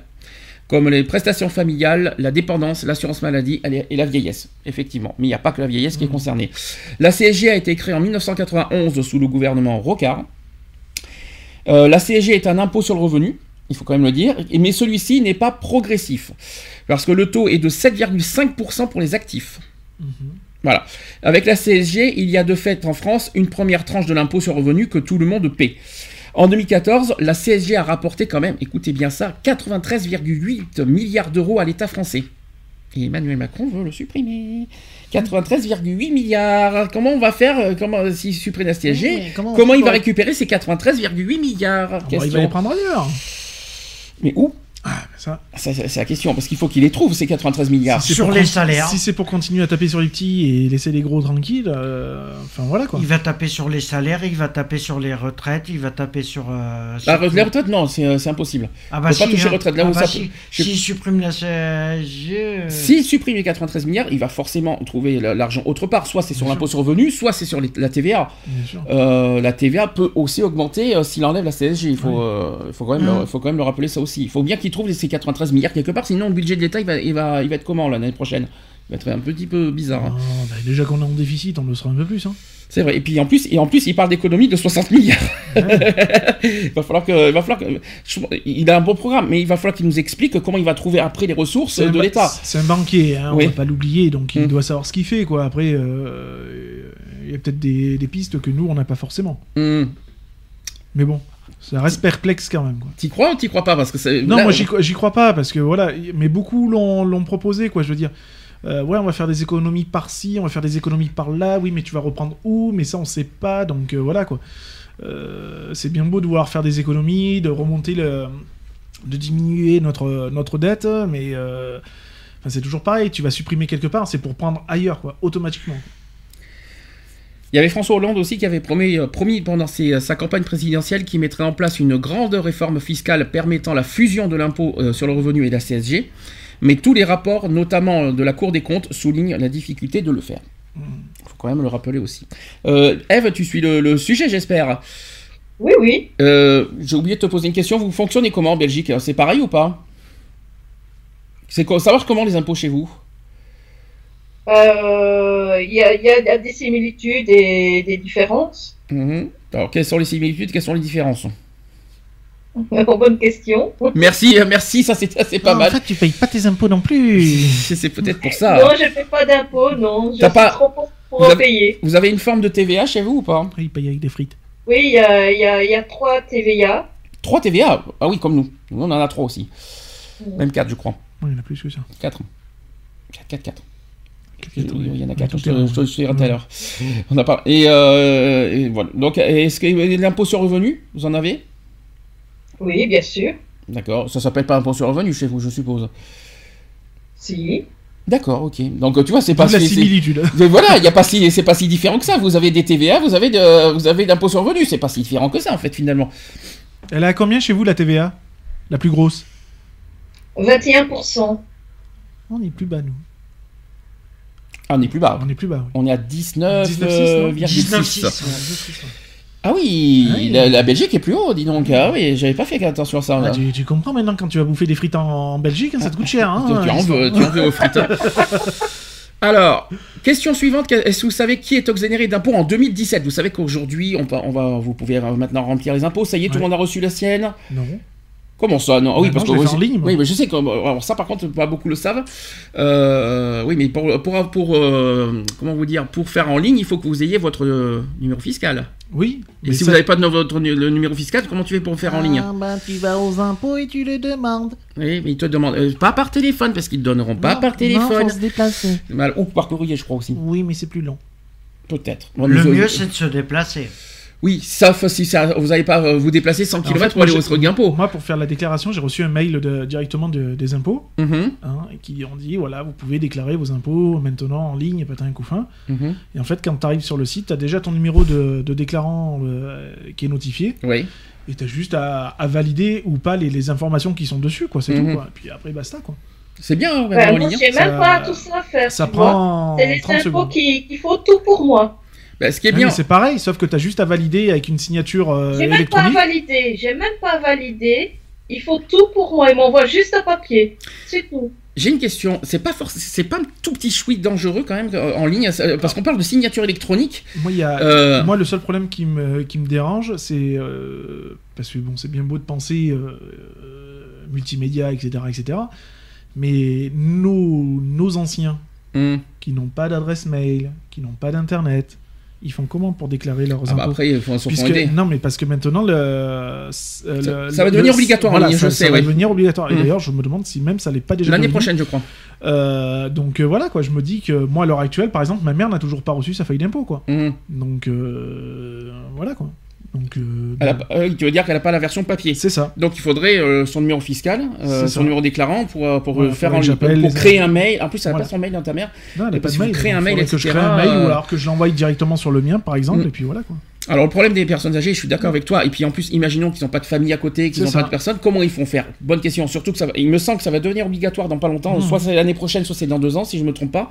C: comme les prestations familiales, la dépendance, l'assurance maladie et la vieillesse. Effectivement. Mais il n'y a pas que la vieillesse qui est concernée. La CSG a été créée en 1991 sous le gouvernement Rocard. Euh, la CSG est un impôt sur le revenu, il faut quand même le dire, mais celui-ci n'est pas progressif, parce que le taux est de 7,5% pour les actifs.
D: Mhm.
C: Voilà. Avec la CSG, il y a de fait en France une première tranche de l'impôt sur revenu que tout le monde paie. En 2014, la CSG a rapporté quand même, écoutez bien ça, 93,8 milliards d'euros à l'État français. Et Emmanuel Macron veut le supprimer. 93,8 milliards. Comment on va faire euh, comment, s'il supprime la CSG
E: Oui, comment
C: il va récupérer ces 93,8 milliards?
D: Bon, il va les prendre ailleurs.
C: Mais où
D: Ah, bah, ça.
C: Ça, C'est la question, parce qu'il faut qu'il les trouve, ces 93 milliards.
D: Si
E: Sur les
D: con-
E: salaires.
D: Si c'est pour continuer à taper sur les petits et laisser les gros tranquilles, euh, enfin voilà quoi.
E: Il va taper sur les salaires, il va taper sur les retraites, il va taper sur. euh,
C: La,
E: sur-
C: re- la retraite, non, c'est euh, c'est impossible.
E: Ah bah
C: faut pas
E: si,
C: toucher
E: hein.
C: retraite, là
E: Ah
C: où
E: bah
C: ça
E: si.
C: peut- je-
E: S'il supprime la CSG.
C: S'il supprime les 93 milliards, il va forcément trouver la- l'argent autre part. Soit c'est sur l'impôt sur le revenu, soit c'est sur les- la TVA. Euh, la TVA peut aussi augmenter euh, s'il enlève la CSG. Il faut, euh, il faut, quand même,
E: Mhm.
C: le- faut quand même le rappeler ça aussi. Il faut bien qu'il trouve ces 93 milliards quelque part, sinon le budget de l'État il va, il, va, il va être comment l'année prochaine? Il va être un petit peu bizarre. hein.
D: Non, bah, déjà qu'on est en déficit, on le sera un peu plus. Hein.
C: C'est vrai. Et puis en plus, et en plus il parle d'économie de 60 milliards. il va falloir que, il va falloir que, je- il a un bon programme, mais il va falloir qu'il nous explique comment il va trouver après les ressources de l'État.
D: C'est un banquier, hein,
C: Oui.
D: on va pas l'oublier, donc il
C: Mm.
D: doit savoir ce qu'il fait. quoi. Après, euh, il y a peut-être des, des pistes que nous, on n'a pas forcément.
C: Hmm.
D: Mais bon, ça reste perplexe quand même.
C: T'y crois ou t'y crois pas? Parce que c'est-
D: Non,
C: là,
D: moi j'y crois- j'y crois pas, parce que voilà, mais beaucoup l'ont proposé, quoi, je veux dire. Euh, ouais, on va faire des économies par-ci, on va faire des économies par-là, oui, mais tu vas reprendre où? Mais ça, on sait pas, donc euh, voilà, quoi. Euh, c'est bien beau de vouloir faire des économies, de remonter le... de diminuer notre, notre dette, mais enfin, c'est toujours pareil, tu vas supprimer quelque part, c'est pour prendre ailleurs, quoi, automatiquement.
C: Il y avait François Hollande aussi qui avait promis, euh, promis pendant ses- sa campagne présidentielle qu'il mettrait en place une grande réforme fiscale permettant la fusion de l'impôt euh, sur le revenu et de la CSG. Mais tous les rapports, notamment euh, de la Cour des comptes, soulignent la difficulté de le faire. Il faut quand même le rappeler aussi. Euh, Eve, tu suis le, le sujet, j'espère.
F: Oui, oui.
C: Euh, J'ai oublié de te poser une question. Vous fonctionnez comment en Belgique? C'est pareil ou pas? C'est quoi- savoir comment les impôts chez vous?
F: Euh, Il y, a, il y a des similitudes et des différences.
C: Mhm. Alors, quelles sont les similitudes Quelles sont les différences
F: Bonne question.
C: Merci, euh, merci, ça c'est pas mal.
E: En fait, tu payes pas tes impôts non plus.
C: C'est peut-être pour ça.
F: Non, je ne fais pas d'impôts, non. Je
C: T'as
F: suis
C: pas-
F: trop pour
C: Vous
F: en
C: avez-
F: payer.
C: Vous avez une forme de TVA chez vous ou pas
D: il paye avec des frites.
F: Oui, il y a, y, a, il y a trois TVA.
C: 3 TVA Ah oui, comme nous. Nous, on en a 3 aussi.
F: Mm.
C: Même 4, je crois.
D: Il y en a plus que ça.
C: 4. 4, 4, 4.
D: Quatre.
C: Il y en a
D: Ouais,
C: 4,
D: tout
C: je te dirai tout à l'heure. On a pas... et, euh, et voilà. Donc, est-ce que l'impôt sur revenu, vous en avez?
F: Oui, bien sûr.
C: D'accord. Ça s'appelle pas impôt sur revenu chez vous, je suppose?
F: Si.
C: D'accord, ok. Donc, tu vois, c'est pas
D: la
C: si- c'est-
D: similitude.
C: Mais voilà, il y a pas si, c'est pas si différent que ça. Vous avez des TVA, vous avez de, vous avez d'impôt sur revenu. C'est pas si différent que ça, en fait, finalement.
D: Elle est à combien chez vous la TVA? La plus grosse?
F: 21%.
D: On est plus bas, nous.
C: Ah, on est plus bas.
D: On est plus bas, oui.
C: On est à 19,
D: 19,6,
C: euh,
D: non
C: 19,6. Ah oui,
D: Ah oui.
C: La, la Belgique est plus haut, dis donc. Ah oui, j'avais pas fait attention à ça.
D: Ah, tu, tu comprends maintenant quand tu vas bouffer des frites en, en Belgique, hein, ça te coûte cher. Hein,
C: tu, en veux, tu en veux aux frites. hein. Alors, question suivante. Est-ce que vous savez qui est exonéré d'impôts en 2017 Vous savez qu'aujourd'hui, on, va, vous pouvez euh, maintenant remplir les impôts. Ça y est, tout le monde a reçu la sienne?
D: Non.
C: Comment ça Non, Ah oui,
D: Bah
C: parce
D: non,
C: que
D: je en ligne, moi.
C: Oui, mais je sais que alors ça, par contre, pas beaucoup le savent. Euh, oui, mais pour pour pour euh, comment vous dire, pour faire en ligne, il faut que vous ayez votre euh, numéro fiscal.
D: Oui.
C: Et
D: mais
C: si
D: ça-
C: vous n'avez pas de votre le numéro fiscal, comment tu fais pour faire en ligne?
E: Ah, bah, tu vas aux impôts et tu le demandes.
C: Oui, mais ils te demandent euh, pas par téléphone parce qu'ils te donneront pas
E: Non,
C: par téléphone.
E: Non, faut se déplacer.
C: Mal- Ou par courrier, je crois aussi.
D: Oui, mais c'est plus long.
C: Peut-être.
E: Le mieux,
C: euh,
E: c'est de se déplacer.
C: Oui, sauf si ça, vous n'allez pas euh, vous déplacer 100
D: En
C: km
D: fait,
C: pour
D: moi,
C: aller au
D: j'ai-
C: truc d'impôt.
D: Moi, pour faire la déclaration, j'ai reçu un mail de- directement de- des impôts
C: Mhm,
D: hein, qui ont dit voilà, vous pouvez déclarer vos impôts maintenant en ligne, pas un coup fin.
C: mhm.
D: Et en fait, quand tu arrives sur le site, tu as déjà ton numéro de, de déclarant euh, qui est notifié.
C: Oui.
D: Et tu as juste à, à valider ou pas les, les informations qui sont dessus, quoi. C'est
C: Mhm.
D: tout, quoi. Et puis après, basta, quoi.
C: C'est bien, hein,
F: Bah,
C: maintenant, en
F: moi,
C: ligne.
F: j'ai
D: Ça-
F: même pas tout ça à faire.
D: Ça prend
F: C'est les
D: 30
F: impôts qui font tout pour moi.
C: Bah, ce qui est
D: Ouais,
C: bien.
D: c'est pareil, sauf que tu as juste à valider avec une signature euh,
F: J'ai même pas validé. J'ai même pas validé. Il faut tout pour moi. Ils m'envoient juste un papier. C'est tout.
C: J'ai une question. C'est pas c'est pas un tout petit chouït dangereux quand même euh, en ligne, ça- parce qu'on parle de signature électronique.
D: Moi, il y a...
C: Euh,
D: Moi, le seul problème qui me, qui me dérange, c'est. euh, parce que bon, c'est bien beau de penser euh, euh, multimédia, etc., etc. Mais nos, nos anciens,
C: hum.
D: qui n'ont pas d'adresse mail, qui n'ont pas d'internet, ils font comment pour déclarer leurs
C: Ah bah
D: impôts
C: après, il faut se
D: Puisque-
C: aider.
D: non, mais parce que maintenant, le, le-
C: ça va devenir
D: le-
C: obligatoire
D: voilà, ça,
C: je
D: ça
C: sais,
D: va
C: ouais.
D: devenir obligatoire. Et
C: Mm.
D: d'ailleurs, je me demande si même ça l'est pas déjà
C: L'année prochaine, je crois.
D: Euh, donc euh, voilà, quoi. Je me dis que moi, à l'heure actuelle, par exemple, ma mère n'a toujours pas reçu sa feuille d'impôt, quoi.
C: Hum.
D: Donc euh, voilà, quoi. Donc euh,
C: a pas- euh, tu veux dire qu'elle n'a pas la version papier.
D: c'est ça.
C: Donc il faudrait euh, son numéro fiscal, euh, son
D: ça.
C: numéro déclarant pour, euh, pour euh, faire en pour
D: les-
C: créer un mail. En plus, elle n'a
D: Voilà.
C: pas son mail dans ta mère.
D: Non, elle
C: Et
D: a pas de mail.
C: créer un
D: Il
C: mail,
D: que je crée un mail ou alors que je l'envoie directement sur le mien, par exemple,
C: Mm.
D: et puis voilà, quoi.
C: Alors le problème des personnes âgées, je suis d'accord avec toi. Et puis en plus, imaginons qu'ils n'ont pas de famille à côté, qu'ils n'ont pas de personne. Comment ils font faire? Bonne question. Surtout que ça, va- il me semble que ça va devenir obligatoire dans pas longtemps.
D: Mhm.
C: Soit c'est l'année prochaine, soit c'est dans deux ans, si je me trompe pas,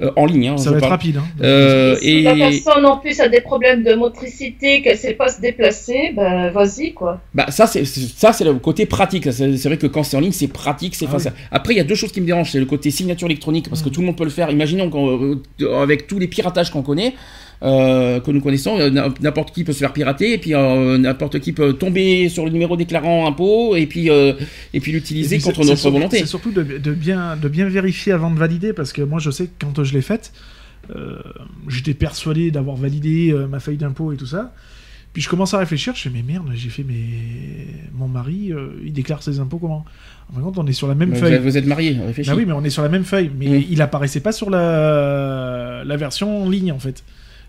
C: Euh, en ligne. hein,
D: Ça va être rapide. Hein.
C: Euh,
F: Si la personne en plus a des problèmes de motricité, qu'elle sait pas se déplacer, ben vas-y quoi.
C: bah ça c'est ça c'est le côté pratique. C'est vrai que quand c'est en ligne, c'est pratique, c'est
D: Ah
C: facile. Après, il y a deux choses qui me dérangent. C'est le côté signature électronique parce que
D: Mhm.
C: tout le monde peut le faire. Imaginons qu'on- euh, avec tous les piratages qu'on connaît. Euh, que nous connaissons, euh, n'im- n'importe qui peut se faire pirater et puis euh, n'importe qui peut tomber sur le numéro déclarant impôt et puis euh, et puis l'utiliser contre notre
D: surtout-
C: volonté.
D: C'est surtout de, de bien, de bien vérifier avant de valider, parce que moi je sais que quand je l'ai faite, j'étais persuadé d'avoir validé ma feuille d'impôt et tout ça. Puis je commence à réfléchir, je fais mais merde, j'ai fait mais mon mari, euh, il déclare ses impôts comment? En fin de compte, on est sur la même
C: Mais
D: feuille.
C: vous êtes marié, réfléchis.
D: Bah oui, mais on est sur la même feuille, mais
C: Mm.
D: il apparaissait pas sur la, la version en ligne en fait.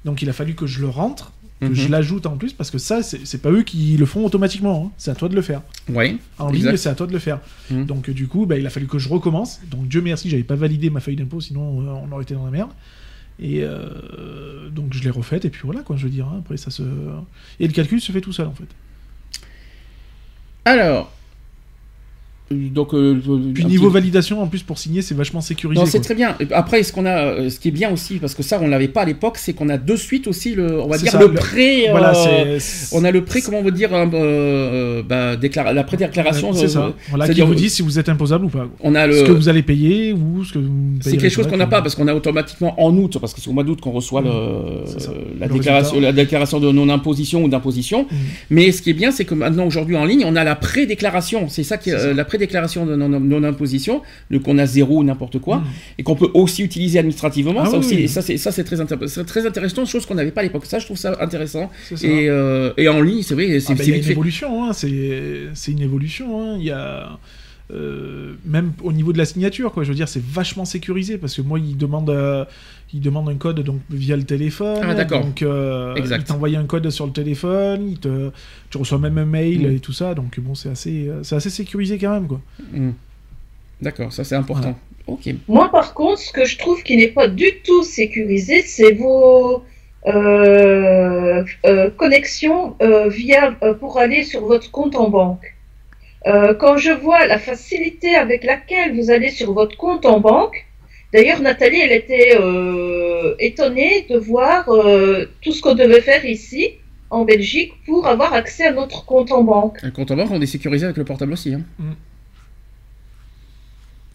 D: Donc il a fallu que je le rentre, que
C: Mhm.
D: je l'ajoute en plus, parce que ça, c'est pas eux qui le font automatiquement, hein. c'est à toi de le faire.
C: Ouais.
D: En
C: Exact.
D: ligne, c'est à toi de le faire.
C: Mhm.
D: Donc euh, du coup, bah, il a fallu que je recommence. Donc Dieu merci, j'avais pas validé ma feuille d'impôt, sinon euh, on aurait été dans la merde. Et euh, donc je l'ai refaite, et puis voilà quoi, je veux dire. hein. Après ça se... Et le calcul se fait tout seul en fait.
C: Alors. Donc, euh,
D: Puis niveau
C: petit-
D: validation, en plus pour signer, c'est vachement sécurisé.
C: Non, c'est très bien. Après, ce qu'on a, euh, ce qui est bien aussi, parce que ça, on l'avait pas à l'époque, c'est qu'on a de suite aussi le, on va dire
D: ça,
C: le
D: le-
C: pré. euh,
D: Voilà, c'est...
C: on a le pré, comment on veut dire, euh, bah, déclara- la pré-déclaration.
D: C'est
C: euh,
D: ça. Voilà, qui vous dit si vous êtes imposable ou pas.
C: On a
D: Ce que
C: le.
D: vous allez payer ou ce que
C: C'est quelque chose qu'on n'a pas parce qu'on a automatiquement en août, parce que c'est au mois d'août qu'on reçoit le, la,
D: Le
C: déclaration, la déclaration de non-imposition ou d'imposition.
D: Mm.
C: Mais ce qui est bien, c'est que maintenant, aujourd'hui, en ligne, on a la pré-déclaration. C'est ça qui est,
D: C'est ça.
C: La pré-déclaration de non- non-imposition, donc on a zéro ou n'importe quoi,
D: Mm.
C: et qu'on peut aussi utiliser administrativement.
D: Ah
C: ça
D: oui,
C: aussi,
D: oui.
C: et ça, c'est, ça, c'est très, intéressant, chose qu'on n'avait pas à l'époque. Ça, je trouve ça intéressant.
D: C'est ça.
C: Et, euh, et en ligne, c'est vrai, c'est,
D: Ah bah,
C: vite
D: une
C: fait.
D: évolution, hein, c'est c'est une évolution. hein. Il y a euh, même au niveau de la signature, quoi. Je veux dire, c'est vachement sécurisé parce que moi, il demande, euh, il demande un code donc via le téléphone.
C: Ah, d'accord.
D: Donc, euh,
C: Exact.
D: il t'envoie un code sur le téléphone. Il te, tu reçois même un mail
C: Mm.
D: et tout ça. Donc bon, c'est assez, euh, c'est assez sécurisé quand même, quoi.
C: Mm. D'accord, ça c'est important. Ok.
F: Moi par contre, ce que je trouve qui n'est pas du tout sécurisé, c'est vos euh, euh, connexion euh, via euh, pour aller sur votre compte en banque. Euh, quand je vois la facilité avec laquelle vous allez sur votre compte en banque, d'ailleurs Nathalie, elle était euh, étonnée de voir euh, tout ce qu'on devait faire ici en Belgique pour avoir accès à notre compte en banque.
C: Un compte en banque, on est sécurisé avec le portable aussi. Hein.
D: Mm.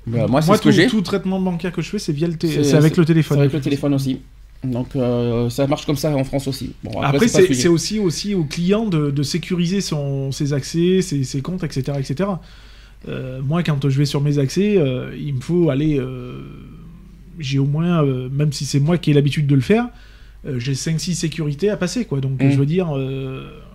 C: Bah, moi, c'est ce
D: tout,
C: que j'ai.
D: tout traitement bancaire que je fais, c'est via le té-
C: C'est-
D: avec le téléphone.
C: C'est avec le téléphone aussi. Donc euh, ça marche comme ça en France aussi. Bon,
D: Après,
C: c'est
D: aussi, aussi au client de, de sécuriser son, ses accès, ses, ses comptes, etc. etc. Euh, moi, quand je vais sur mes accès, euh, il me faut aller. j'ai au moins, même si c'est moi qui ai l'habitude de le faire, j'ai 5-6 sécurités à passer. Quoi. Donc,
C: Mm.
D: je veux dire,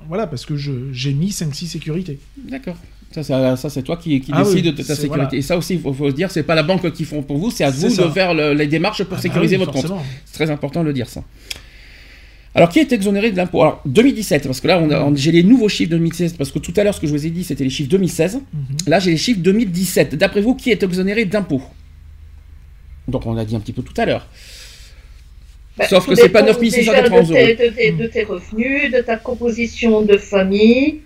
D: voilà, parce que j'ai mis 5-6 sécurités.
C: D'accord. Ça, ça, ça, c'est toi qui, qui
D: Ah
C: décide
D: oui,
C: de ta sécurité.
D: voilà.
C: Et ça aussi, il faut, faut se dire, c'est pas la banque qui font pour vous, c'est à vous
D: ça.
C: de faire le- les démarches pour
D: Ah bah
C: sécuriser
D: oui,
C: votre compte. C'est très important de le dire ça. Alors, qui est exonéré de l'impôt? Alors, 2017, parce que là, on a- on- j'ai les nouveaux chiffres de 2016, parce que tout à l'heure, ce que je vous ai dit, c'était les chiffres 2016.
D: Mhm.
C: Là, j'ai les chiffres 2017. D'après vous, qui est exonéré d'impôt Donc, on l'a dit un petit peu tout à l'heure.
F: Bah,
C: Sauf que c'est pas
F: dépend
C: 9691
F: déjà de tes- de tes- de tes revenus, de ta composition de famille,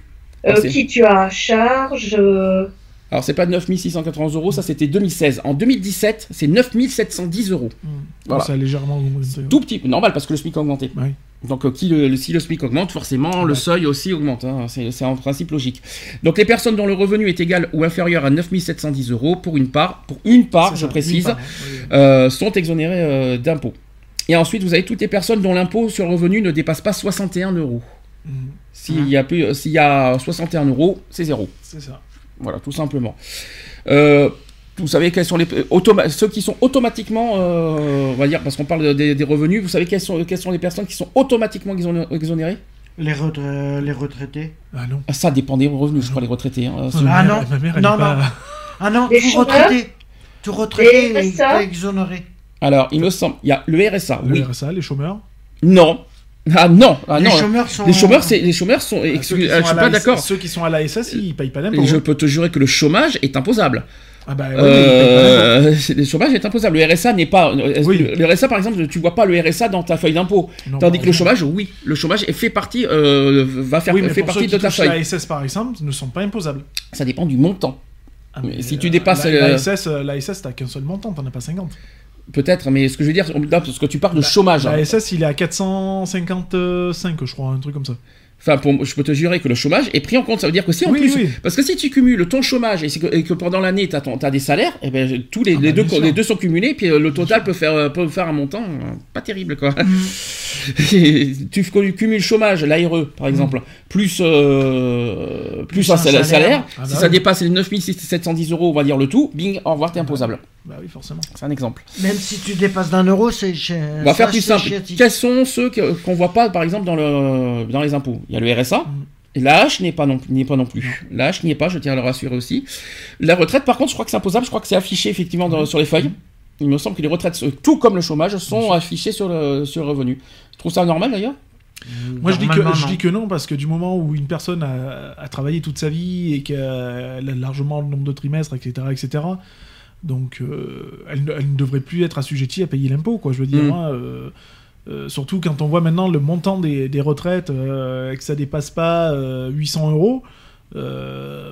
F: euh, qui tu as à charge. euh,
C: Alors, c'est pas 9680 euros, ça c'était 2016. En 2017, c'est 9710 euros.
D: Mm.
C: Voilà.
D: Ça a légèrement augmenté.
C: Tout petit, normal parce que le SMIC a augmenté.
D: Ouais.
C: Donc euh, qui le- le- si le SMIC augmente, forcément le seuil aussi augmente. hein. C'est c'est en principe logique. Donc les personnes dont le revenu est égal ou inférieur à 9710 euros pour une part, pour une part, je
D: ça,
C: précise,
D: une part, oui.
C: euh, sont exonérées euh, d'impôts. Et ensuite, vous avez toutes les personnes dont l'impôt sur le revenu ne dépasse pas 61 euros. S'il y a plus, s'il y a 61 euros, c'est zéro.
D: C'est ça.
C: Voilà, tout simplement. Euh, vous savez quels sont les euh, automa- ceux qui sont automatiquement, euh, on va dire, parce qu'on parle de- des, des revenus, vous savez quelles sont, quelles sont les personnes qui sont automatiquement exoné- exonérées?
E: Les, retra- les retraités.
D: Ah non.
C: Ah, Ça dépend des revenus, je crois, les retraités. hein.
E: Ah non.
D: ma mère, elle
E: Non,
D: est pas-
E: non. Ah non,
F: Les
E: tout retraité. Tout retraité est exonéré.
C: Alors, il me semble, il y a le RSA,
D: Le
C: oui.
D: RSA, les chômeurs?
C: Non. Ah non, ah
E: les
C: non.
E: chômeurs sont.
C: Les chômeurs, c'est les chômeurs sont.
D: Ah,
C: excuse- euh,
D: sont
C: je suis pas d'accord.
D: Ceux qui sont à la SS, ils payent pas d'impôt.
C: Et Je peux te jurer que le chômage est imposable.
D: Ah bah ouais.
C: Euh, le chômage est imposable. Le RSA n'est pas.
D: Oui.
C: que Le RSA, par exemple, tu vois pas le RSA dans ta feuille d'impôt. Tandis
D: bah,
C: que le chômage, oui, le chômage fait partie, euh, va faire
D: Oui, mais
C: fait
D: pour
C: partie
D: ceux
C: de ta feuille.
D: la SS par exemple, ne sont pas imposables.
C: Ça dépend du montant.
D: Ah,
C: Mais si tu dépasses
D: la, la SS, euh, la SS, t'as qu'un seul montant, t'en as pas 50.
C: Peut-être, mais ce que je veux dire, là, parce que tu parles de
D: La-
C: chômage.
D: La
C: hein.
D: SS, il est à 455, je crois, un truc comme ça.
C: Enfin, pour, je peux te jurer que le chômage est pris en compte. Ça veut dire que si en
D: Oui,
C: plus,
D: oui.
C: parce que si tu cumules ton chômage et, que, et que pendant l'année tu as, des salaires, eh ben, tous les,
D: Ah
C: les
D: bah,
C: deux,
D: bien sûr.
C: les deux sont cumulés, puis euh, le total peut faire, euh, peut faire un montant euh, pas terrible quoi. tu cumules chômage, l'ARE par exemple, plus, euh, plus,
E: Plus
C: un salaire,
E: salaire.
D: Ah bah
C: si ça dépasse les 9710 euros, on va dire le tout, bing, au revoir, t'es imposable.
D: Bah oui, forcément.
C: C'est un exemple.
E: Même si tu dépasses d'un euro, c'est.
C: On va faire plus simple. Quels sont ceux qu'on voit pas, par exemple, dans, le, dans les impôts? Il y a le RSA.
D: Mm.
C: La hache n'est pas non, n'y est pas non plus. La hache n'y est pas, je tiens à le rassurer aussi. La retraite, par contre, je crois que c'est imposable. Je crois que c'est affiché effectivement dans- sur les feuilles. Il me semble que les retraites, tout comme le chômage, sont affichées sur le, sur le revenu. Je trouve ça normal d'ailleurs?
D: Moi, je dis, que, je
E: non.
D: dis que non, parce que du moment où une personne a, a travaillé toute sa vie et qu'elle a largement le nombre de trimestres, etc., etc., donc euh, elle, ne- elle ne devrait plus être assujettie à payer l'impôt, quoi. Je veux dire,
C: Mm.
D: hein, euh, euh, surtout quand on voit maintenant le montant des, des retraites, euh, que ça dépasse pas euh, 800 euros,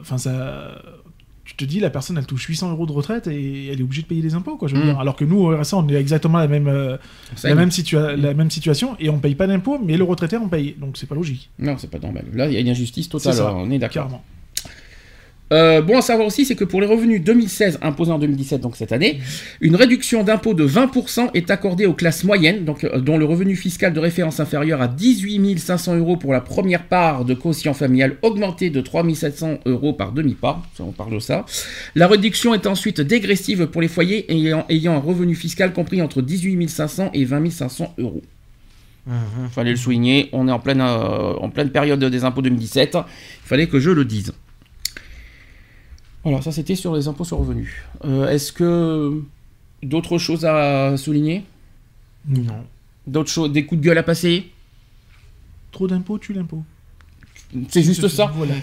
D: enfin, ça. Tu te dis, la personne, elle touche 800 euros de retraite et elle est obligée de payer des impôts, quoi. Je veux
C: Mm.
D: dire. Alors que nous, au RSA, on est exactement la même,
C: Ça,
D: la, même situa- la même situation et on paye pas d'impôts, mais le retraité, on paye. Donc c'est pas logique.
C: Non, c'est pas normal. Là, il y a une injustice totale.
D: Ça.
C: on est d'accord. Euh, bon à savoir aussi, c'est que pour les revenus 2016 imposés en 2017, donc cette année, une réduction d'impôt de 20% est accordée aux classes moyennes, donc, euh, dont le revenu fiscal de référence inférieur à 18 500 euros pour la première part de quotient familial augmenté de 3 700 euros par demi-part, on parle de ça. La réduction est ensuite dégressive pour les foyers ayant, ayant un revenu fiscal compris entre 18 500 et 20 500 euros.
E: Mhm.
C: Fallait le souligner, on est en pleine, euh, en pleine période des impôts 2017, il fallait que je le dise. Voilà, ça c'était sur les impôts sur revenus. Euh, Est-ce que d'autres choses à souligner?
E: Non.
C: D'autres choses, des coups de gueule à passer?
D: Trop d'impôts, tu l'impôt.
C: C'est juste ça
D: Voilà.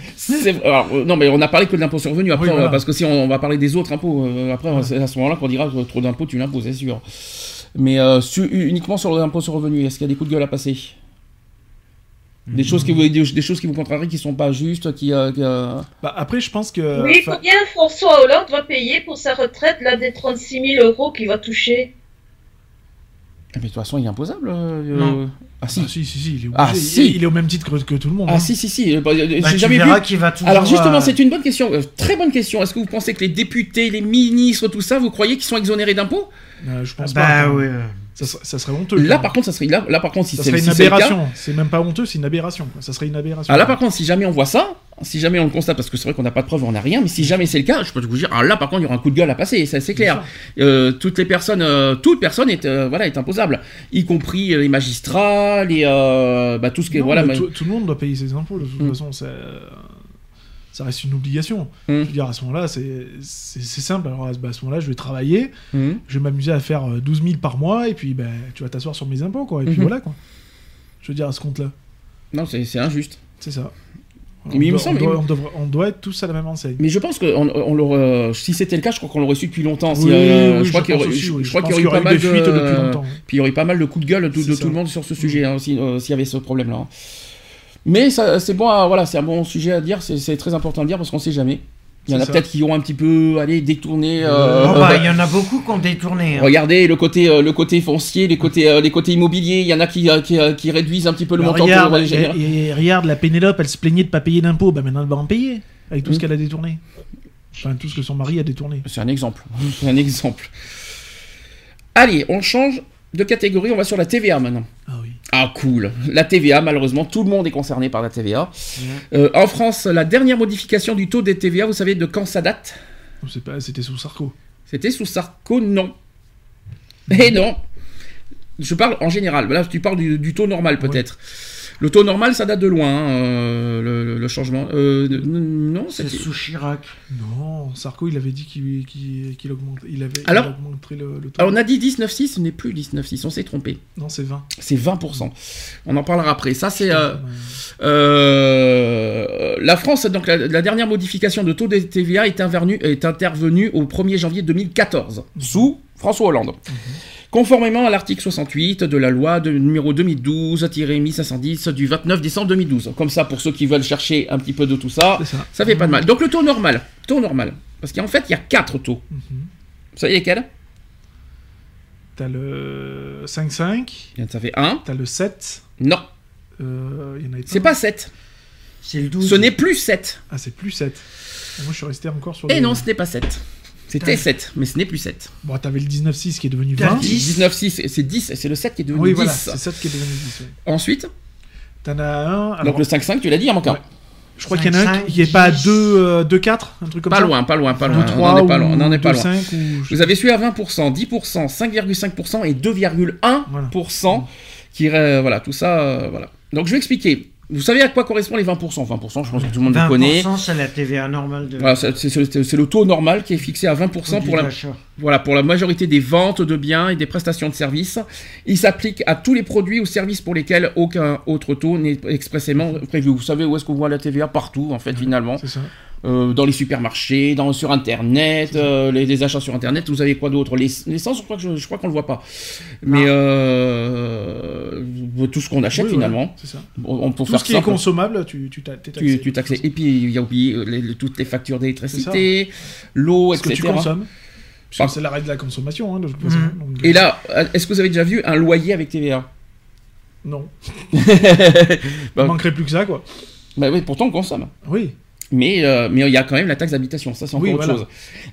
C: Alors, euh, Non, mais on a parlé que de l'impôt sur revenu. Après,
D: Oui, voilà.
C: euh, parce que si on, on va parler des autres impôts, euh, après, c'est à ce moment-là qu'on dira trop d'impôts, tu l'imposes, c'est sûr. Mais su- uniquement sur l'impôt sur revenu, est-ce qu'il y a des coups de gueule à passer? Des choses, qui vous, des, des choses qui vous contrarient, qui sont pas justes, qui... euh, qui, euh,
D: Bah, après, je pense que.
F: Oui, combien François Hollande va payer pour sa retraite, là, des 36 000 euros qu'il va toucher?
C: Mais de toute façon, il est imposable. euh,
E: Non.
C: Ah si.
D: ah, si, si, si, il est,
C: Ah, si.
D: Il, il est au même titre que, que tout le monde.
C: Ah
D: hein.
C: si, si, si. bah,
E: Bah, tu
C: jamais vu...
E: verras qu'il va toujours.
C: Alors justement,
E: euh,
C: c'est une bonne question, euh, très bonne question. Est-ce que vous pensez que les députés, les ministres, tout ça, vous croyez qu'ils sont exonérés d'impôts?
D: Euh, je pense
E: Bah
D: pas. hein.
E: oui.
D: Ça, serait- ça serait honteux.
C: Là, par contre, ça serait là, là par contre, si
D: ça
C: c'est
D: serait une
C: c'est le cas,
D: aberration. C'est même pas honteux, c'est une aberration. Ça serait une aberration.
C: Ah là par contre, si jamais on voit ça, si jamais on le constate, parce que c'est vrai qu'on n'a pas de preuve, on n'a rien, mais si jamais c'est le cas, je peux vous dire, ah là par contre, il y aura un coup de gueule à passer, ça c'est clair. Euh, toutes les personnes, euh, toute personne est, euh, voilà, est imposable, y compris euh, les magistrats, les, bah, tout ce qui est, voilà.
D: tout le monde doit payer ses impôts, de toute
C: Mm.
D: façon. Ça reste une obligation.
C: Mm.
D: Je veux dire, à ce moment-là, c'est simple. Alors, à ce bah, à ce moment-là, je vais travailler,
C: Mhm.
D: je vais m'amuser à faire euh, 12 000 par mois, et puis ben, tu vas t'asseoir sur mes impôts, quoi. Et puis
C: Mhm.
D: voilà, quoi. Je veux dire, à ce compte-là.
C: Non, c'est injuste.
D: C'est ça.
C: Mais
D: on,
C: il me
D: doit,
C: semble-
D: on, doit, on devrait- on doit être tous à la même enseigne.
C: Mais je pense que on, euh, si c'était le cas, je crois qu'on l'aurait su depuis longtemps. Si,
D: Oui,
C: euh,
D: oui,
C: je crois qu'il y aurait,
D: aussi,
C: je-
D: oui.
C: je crois
D: pense
C: qu'il y aurait eu pas mal
D: des fuites
C: de,
D: depuis longtemps.
C: Puis il y aurait pas mal de coups de gueule de, de tout le monde sur ce sujet, hein, si- euh, s'il y avait ce problème-là. hein. Mais c'est bon, à- voilà, c'est un bon sujet à dire, c'est très important de dire parce qu'on sait jamais. Il y en a peut-être qui ont un petit peu, allez, détourné. euh,
E: bah, il y en a beaucoup qui ont détourné. hein.
C: Regardez le côté, euh, le côté foncier, les côtés, euh, les côtés immobiliers. Il y en a qui, euh, qui, euh, qui réduisent un petit peu le montant.
D: regarde,
C: pour-
D: et, et regarde, la Pénélope, elle se plaignait de pas payer d'impôts. Bah maintenant, elle va en payer. Avec tout ce qu'elle a détourné. Enfin, tout ce que son mari a détourné.
C: C'est un exemple. C'est un exemple. Allez, on change de catégorie. On va sur la TVA maintenant.
D: Ah oui.
C: Ah cool. La TVA, malheureusement, tout le monde est concerné par la TVA. Euh, en France, la dernière modification du taux des TVA, vous savez de quand ça date?
D: Pas, c'était sous Sarko.
C: C'était sous Sarko, non. Eh non. Je parle en général. Là, tu parles du, du taux normal peut-être. Le taux normal, ça date de loin, hein, euh, le, changement. Euh, non,
E: C'est sous Chirac.
D: Non, Sarko, il avait dit qu'il augmente, il avait
C: Alors
D: il augmenterait le, le taux.
C: Alors, on a dit 19,6, ce n'est plus 19,6, on s'est trompé.
D: Non, c'est 20.
C: C'est 20%. On en parlera après. Ça, c'est. euh, euh, la France, donc la, la dernière modification de taux de TVA est intervenue, est intervenue au 1er janvier 2014, sous François Hollande. Conformément à l'article 68 de la loi de, numéro 2012-1510 du 29 décembre 2012. Comme ça, pour ceux qui veulent chercher un petit peu de tout ça,
D: ça.
C: ça fait pas de mal. Donc le taux normal. Taux normal. Parce qu'en fait, il y a quatre taux.
D: Mhm.
C: Vous savez lesquels?
D: T'as le 5-5,
C: Ça fait 1.
D: t'as le 7.
C: Non,
D: euh,
C: c'est pas 7.
E: C'est le 12.
C: Ce n'est plus 7.
D: Ah, c'est plus 7. Moi, je suis resté encore sur
C: Et
D: le...
C: non, ce n'est pas 7. C'était 7, mais ce n'est plus 7.
D: Bon, t'avais le 19-6 qui est devenu
E: T'as
D: 20.
E: dit-
C: 19, 6, c'est 10, c'est le 7 qui est devenu
D: Oui,
C: 10.
D: voilà, c'est 7 qui est devenu 10. ouais.
C: Ensuite,
D: T'en as un. alors,
C: donc le 5-5, tu l'as dit, il en manque un.
D: Ouais. Je crois qu'il y en a un
E: 5,
D: qui est pas à
E: 10.
D: 2, 4, un truc comme
C: Pas
D: ça.
C: loin, pas loin, pas
D: 2,
C: loin.
D: 3
C: on n'en est pas loin. On en est pas
D: 2,
C: loin.
D: 5 ou...
C: Vous avez su à 20%, 10%, 5,5% et 2,1% qui euh, voilà, tout ça euh, voilà. Donc je vais expliquer. Vous savez à quoi correspond les 20% 20%, je pense que tout le monde le
E: 20%,
C: connaît.
E: c'est la TVA normale de.
C: Voilà, c'est le taux normal qui est fixé à 20%
E: produit
C: pour la. Voilà, pour la majorité des ventes de biens et des prestations de services, il s'applique à tous les produits ou services pour lesquels aucun autre taux n'est expressément prévu. Vous savez où est-ce qu'on voit la TVA Partout, en fait, finalement.
D: C'est ça.
C: Euh, dans les supermarchés, dans, sur Internet, euh, les, les achats sur Internet. Vous avez quoi d'autre? Les- L'essence, je crois que je, je crois qu'on le voit pas. Mais euh, tout ce qu'on achète,
D: Oui,
C: finalement.
D: c'est ça.
C: On, on peut
D: Tout
C: faire
D: ce qui est consommable, tu, tu.
C: Tu, tu taxes. Et puis, il y a oublié les- les- toutes les factures d'électricité, l'eau,
D: Ce que
C: etc.
D: tu consommes. C'est l'arrêt de la consommation, hein, de toute façon.
E: Mhm.
D: Donc,
C: Et là, est-ce que vous avez déjà vu un loyer avec TVA
D: Non.
C: Bah,
D: Il manquerait plus que ça, quoi.
C: Bah oui, pourtant on consomme.
D: Oui.
C: Mais euh, mais il y a quand même la taxe d'habitation, ça c'est encore
D: Oui,
C: autre
D: voilà.
C: chose.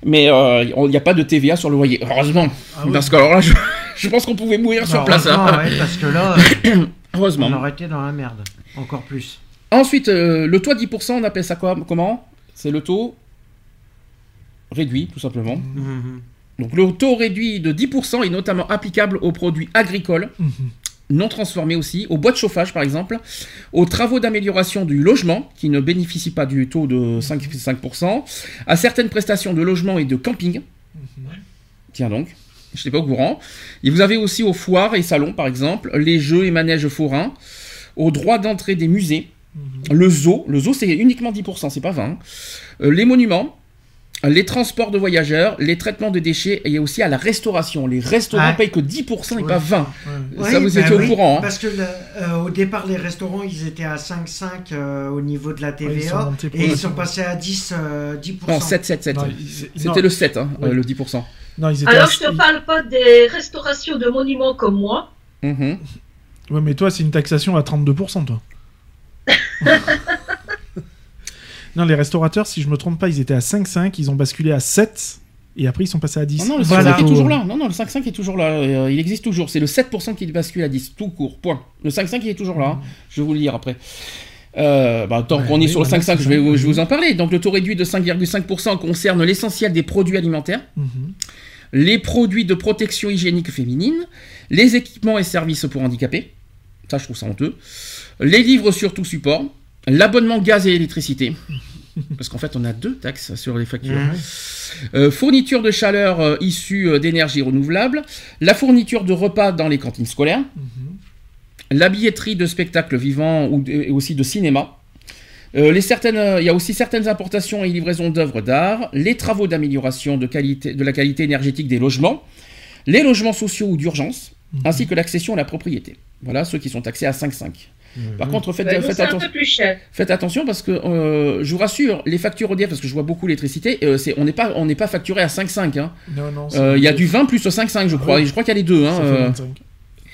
C: Mais euh, il n'y a pas de TVA sur le loyer, heureusement.
D: Ah oui.
C: Parce que alors là, je, je pense qu'on pouvait mourir sur place. hein.
E: ouais, parce que là,
C: Heureusement.
E: on aurait été dans la merde. Encore plus.
C: Ensuite, euh, le taux à 10%, on appelle ça quoi Comment? C'est le taux réduit, tout simplement.
E: Mhm.
C: Donc le taux réduit de 10% est notamment applicable aux produits agricoles,
D: Mhm.
C: Non transformés aussi, aux bois de chauffage par exemple, aux travaux d'amélioration du logement qui ne bénéficient pas du taux de 5%, 5% à certaines prestations de logement et de camping. Tiens donc, je n'étais pas au courant. Et vous avez aussi aux foires et salons par exemple, les jeux et manèges forains, aux droits d'entrée des musées, le zoo, le zoo c'est uniquement 10%, c'est pas 20, euh, les monuments, les transports de voyageurs, les traitements de déchets et aussi à la restauration. Les restaurants
E: Ouais.
C: payent que 10% et pas 20.
D: Ouais.
C: Ça,
E: Oui,
C: vous
E: bah
C: étiez
E: oui,
C: au courant. hein.
E: Parce que le- euh, au départ, les restaurants, ils étaient à 5,5 euh, au niveau de la
D: ils sont
E: TVA.
D: montés
E: et ils sont passés à 10, euh, 10%.
C: Non, 7, 7, 7.
D: Non, ils-
C: C'était le 7, hein, euh, le 10%.
D: Non, ils étaient
F: Alors,
D: à-
F: je te parle pas des restaurations de monuments comme moi.
C: Mhm.
D: Ouais, mais toi, c'est une taxation à 32%, toi. non, les restaurateurs, si je me trompe pas, ils étaient à 5,5, ils ont basculé à 7, et après ils sont passés à 10.
C: Non, non, le
E: Voilà.
C: 5,5 est toujours là. Non, non, le 5,5 est toujours là. Euh, il existe toujours. C'est le 7% qui bascule à 10, tout court, point. Le 5,5 il est toujours là. Je vais vous le dire après. Euh, bah, tant
D: Ouais,
C: qu'on est
D: oui,
C: sur le
D: voilà,
C: 5,5,
D: c'est
C: je vais, je vais vous en parler. Donc, le taux réduit de 5,5% concerne l'essentiel des produits alimentaires,
D: Mhm.
C: les produits de protection hygiénique féminine, les équipements et services pour handicapés. Ça, je trouve ça honteux. Les livres sur tout support, l'abonnement gaz et électricité. Parce qu'en fait, on a deux taxes sur les factures. Euh, fourniture de chaleur euh, issue euh, d'énergie renouvelable, la fourniture de repas dans les cantines scolaires,
D: Mhm.
C: la billetterie de spectacles vivants ou de- et aussi de cinéma. Euh, les certaines, il y a aussi certaines importations et livraisons d'œuvres d'art, les travaux d'amélioration de, qualité, de la qualité énergétique des logements, les logements sociaux ou d'urgence,
D: Mhm.
C: ainsi que l'accession à la propriété. Voilà ceux qui sont taxés à 5,5. Par contre, faites,
F: Ouais, nous,
C: faites attention. Faites parce que euh, je vous rassure, les factures EDF, parce que je vois beaucoup l'électricité, euh, c'est- on n'est pas, on n'est pas facturé à 5,5. hein.
D: Non, non,
C: Euh, Il y a du 20 plus 5,5 je crois. Et je crois qu'il y a les deux. Hein,
D: ça fait
C: euh,
D: 25.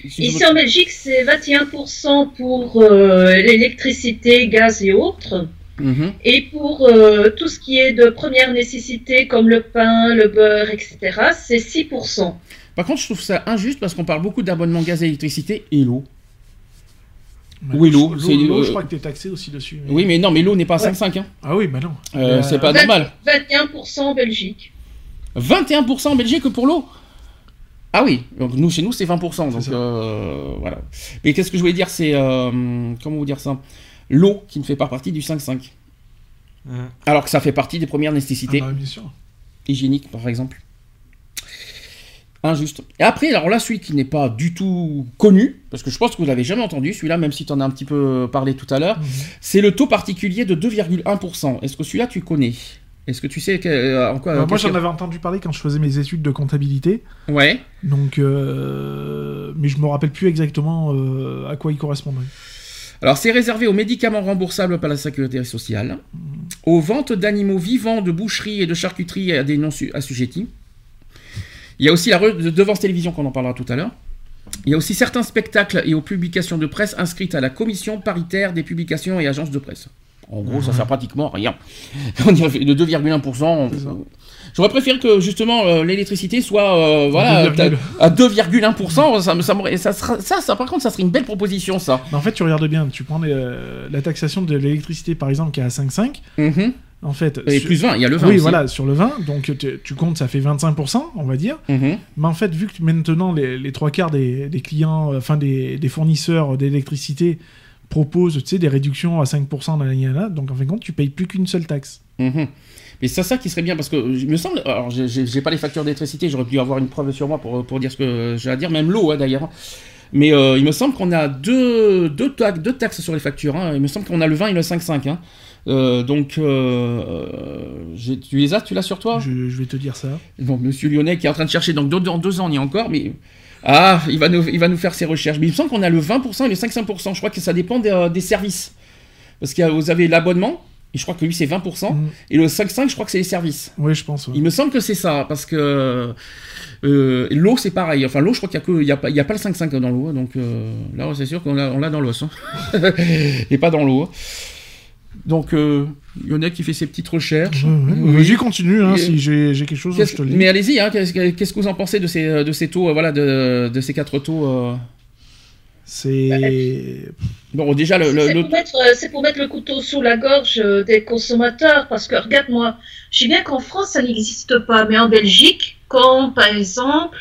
C: si je
F: Ici en Belgique, c'est 21% pour euh, l'électricité, gaz et autres.
C: Mhm.
F: Et pour euh, tout ce qui est de première nécessité, comme le pain, le beurre, etc., c'est 6%.
C: Par contre, je trouve ça injuste parce qu'on parle beaucoup d'abonnement gaz et électricité et l'eau.
D: Ouais,
C: Oui, l'eau,
D: je-
C: euh,
D: je crois que t'es taxé aussi dessus. mais-
C: Oui, mais non, mais l'eau n'est pas à
F: Ouais.
C: 5,5. Hein.
D: Ah oui, bah non.
C: Euh,
D: Euh,
C: c'est pas
F: vingt-
C: normal.
F: 21% en Belgique.
C: 21% en Belgique pour l'eau Ah oui, donc nous, chez nous, c'est 20%. Donc euh, voilà. Mais qu'est-ce que je voulais dire C'est. euh, comment vous dire ça? L'eau qui ne fait pas partie du 5,5.
E: Ouais.
C: Alors que ça fait partie des premières
D: Ah
C: nécessités.
D: bah, bien sûr.
C: hygiénique par exemple. Injuste. Et après, alors là, celui qui n'est pas du tout connu, parce que je pense que vous l'avez jamais entendu, celui-là, même si tu en as un petit peu parlé tout à l'heure,
D: Mhm.
C: c'est le taux particulier de 2,1%. Est-ce que celui-là, tu connais? Est-ce que tu sais que, euh, en quoi
D: Euh, moi, j'en avais entendu parler quand je faisais mes études de comptabilité.
C: Ouais.
D: Donc, euh, mais je me rappelle plus exactement euh, à quoi il correspondait.
C: Alors, c'est réservé aux médicaments remboursables par la sécurité sociale, aux ventes d'animaux vivants, de boucherie et de charcuterie à des non su- assujettis. Il y a aussi la redevance télévision qu'on en parlera tout à l'heure. Il y a aussi certains spectacles et aux publications de presse inscrites à la commission paritaire des publications et agences de presse. En gros, ça sert pratiquement à rien. On dirait de 2,1%.
D: C'est ça.
C: J'aurais préféré que justement euh, l'électricité soit euh, voilà,
D: 2,1.
C: à 2,1%. Ça, par contre, ça serait une belle proposition, ça.
D: Mais en fait, tu regardes bien, tu prends les, euh, la taxation de l'électricité, par exemple, qui est à 5,5.
C: Mhm.
D: En fait,
C: Et
D: sur-
C: plus 20, il y a le 20
D: oui,
C: aussi.
D: voilà, sur le 20, donc tu, comptes, ça fait 25%, on va dire.
C: Mhm.
D: Mais en fait, vu que maintenant les, les trois quarts des, des clients, enfin des, des fournisseurs d'électricité proposent, des réductions à 5% dans l'année là, donc en fin de compte, tu payes plus qu'une seule taxe.
C: Mhm. Mais c'est ça qui serait bien parce que il me semble. Alors, j'ai- pas les factures d'électricité, j'aurais pu avoir une preuve sur moi pour, pour dire ce que j'ai à dire, même l'eau hein, d'ailleurs. Mais euh, il me semble qu'on a deux, deux, taxes, deux taxes sur les factures. hein. Il me semble qu'on a le 20 et le 5,5. Hein. Euh, donc, euh, euh, tu les as Tu l'as sur toi
D: Je, je vais te dire ça.
C: Bon, monsieur Lyonnais qui est en train de chercher, donc dans deux ans, on y est encore, mais. Ah, il va nous, il va nous faire ses recherches. Mais il me semble qu'on a le 20% et le 5,5%. Je crois que ça dépend des, des services. Parce que vous avez l'abonnement, et je crois que lui c'est 20%,
D: Mm.
C: et le 5,5, je crois que c'est les services.
D: Oui, je pense. ouais.
C: Il me semble que c'est ça, parce que euh, l'eau c'est pareil. Enfin, l'eau, je crois qu'il n'y a, a, pas- a le 5,5 dans l'eau, donc euh, là, c'est sûr qu'on l'a dans l'os. hein. et pas dans l'eau. Donc, euh, Lyonnais qui fait ses petites recherches. Oui.
D: Vas-y, continue, hein, si j'ai quelque chose, je te le dis.
C: mais allez-y, hein, qu'est-ce que vous en pensez de ces, de ces taux, euh, voilà, de, de ces quatre taux euh
D: C'est.
C: Bon, déjà, le, le-
F: C'est pour, mettre, euh, c'est pour mettre le couteau sous la gorge euh, des consommateurs, parce que regarde-moi, je sais bien qu'en France ça n'existe pas, mais en Belgique, quand par exemple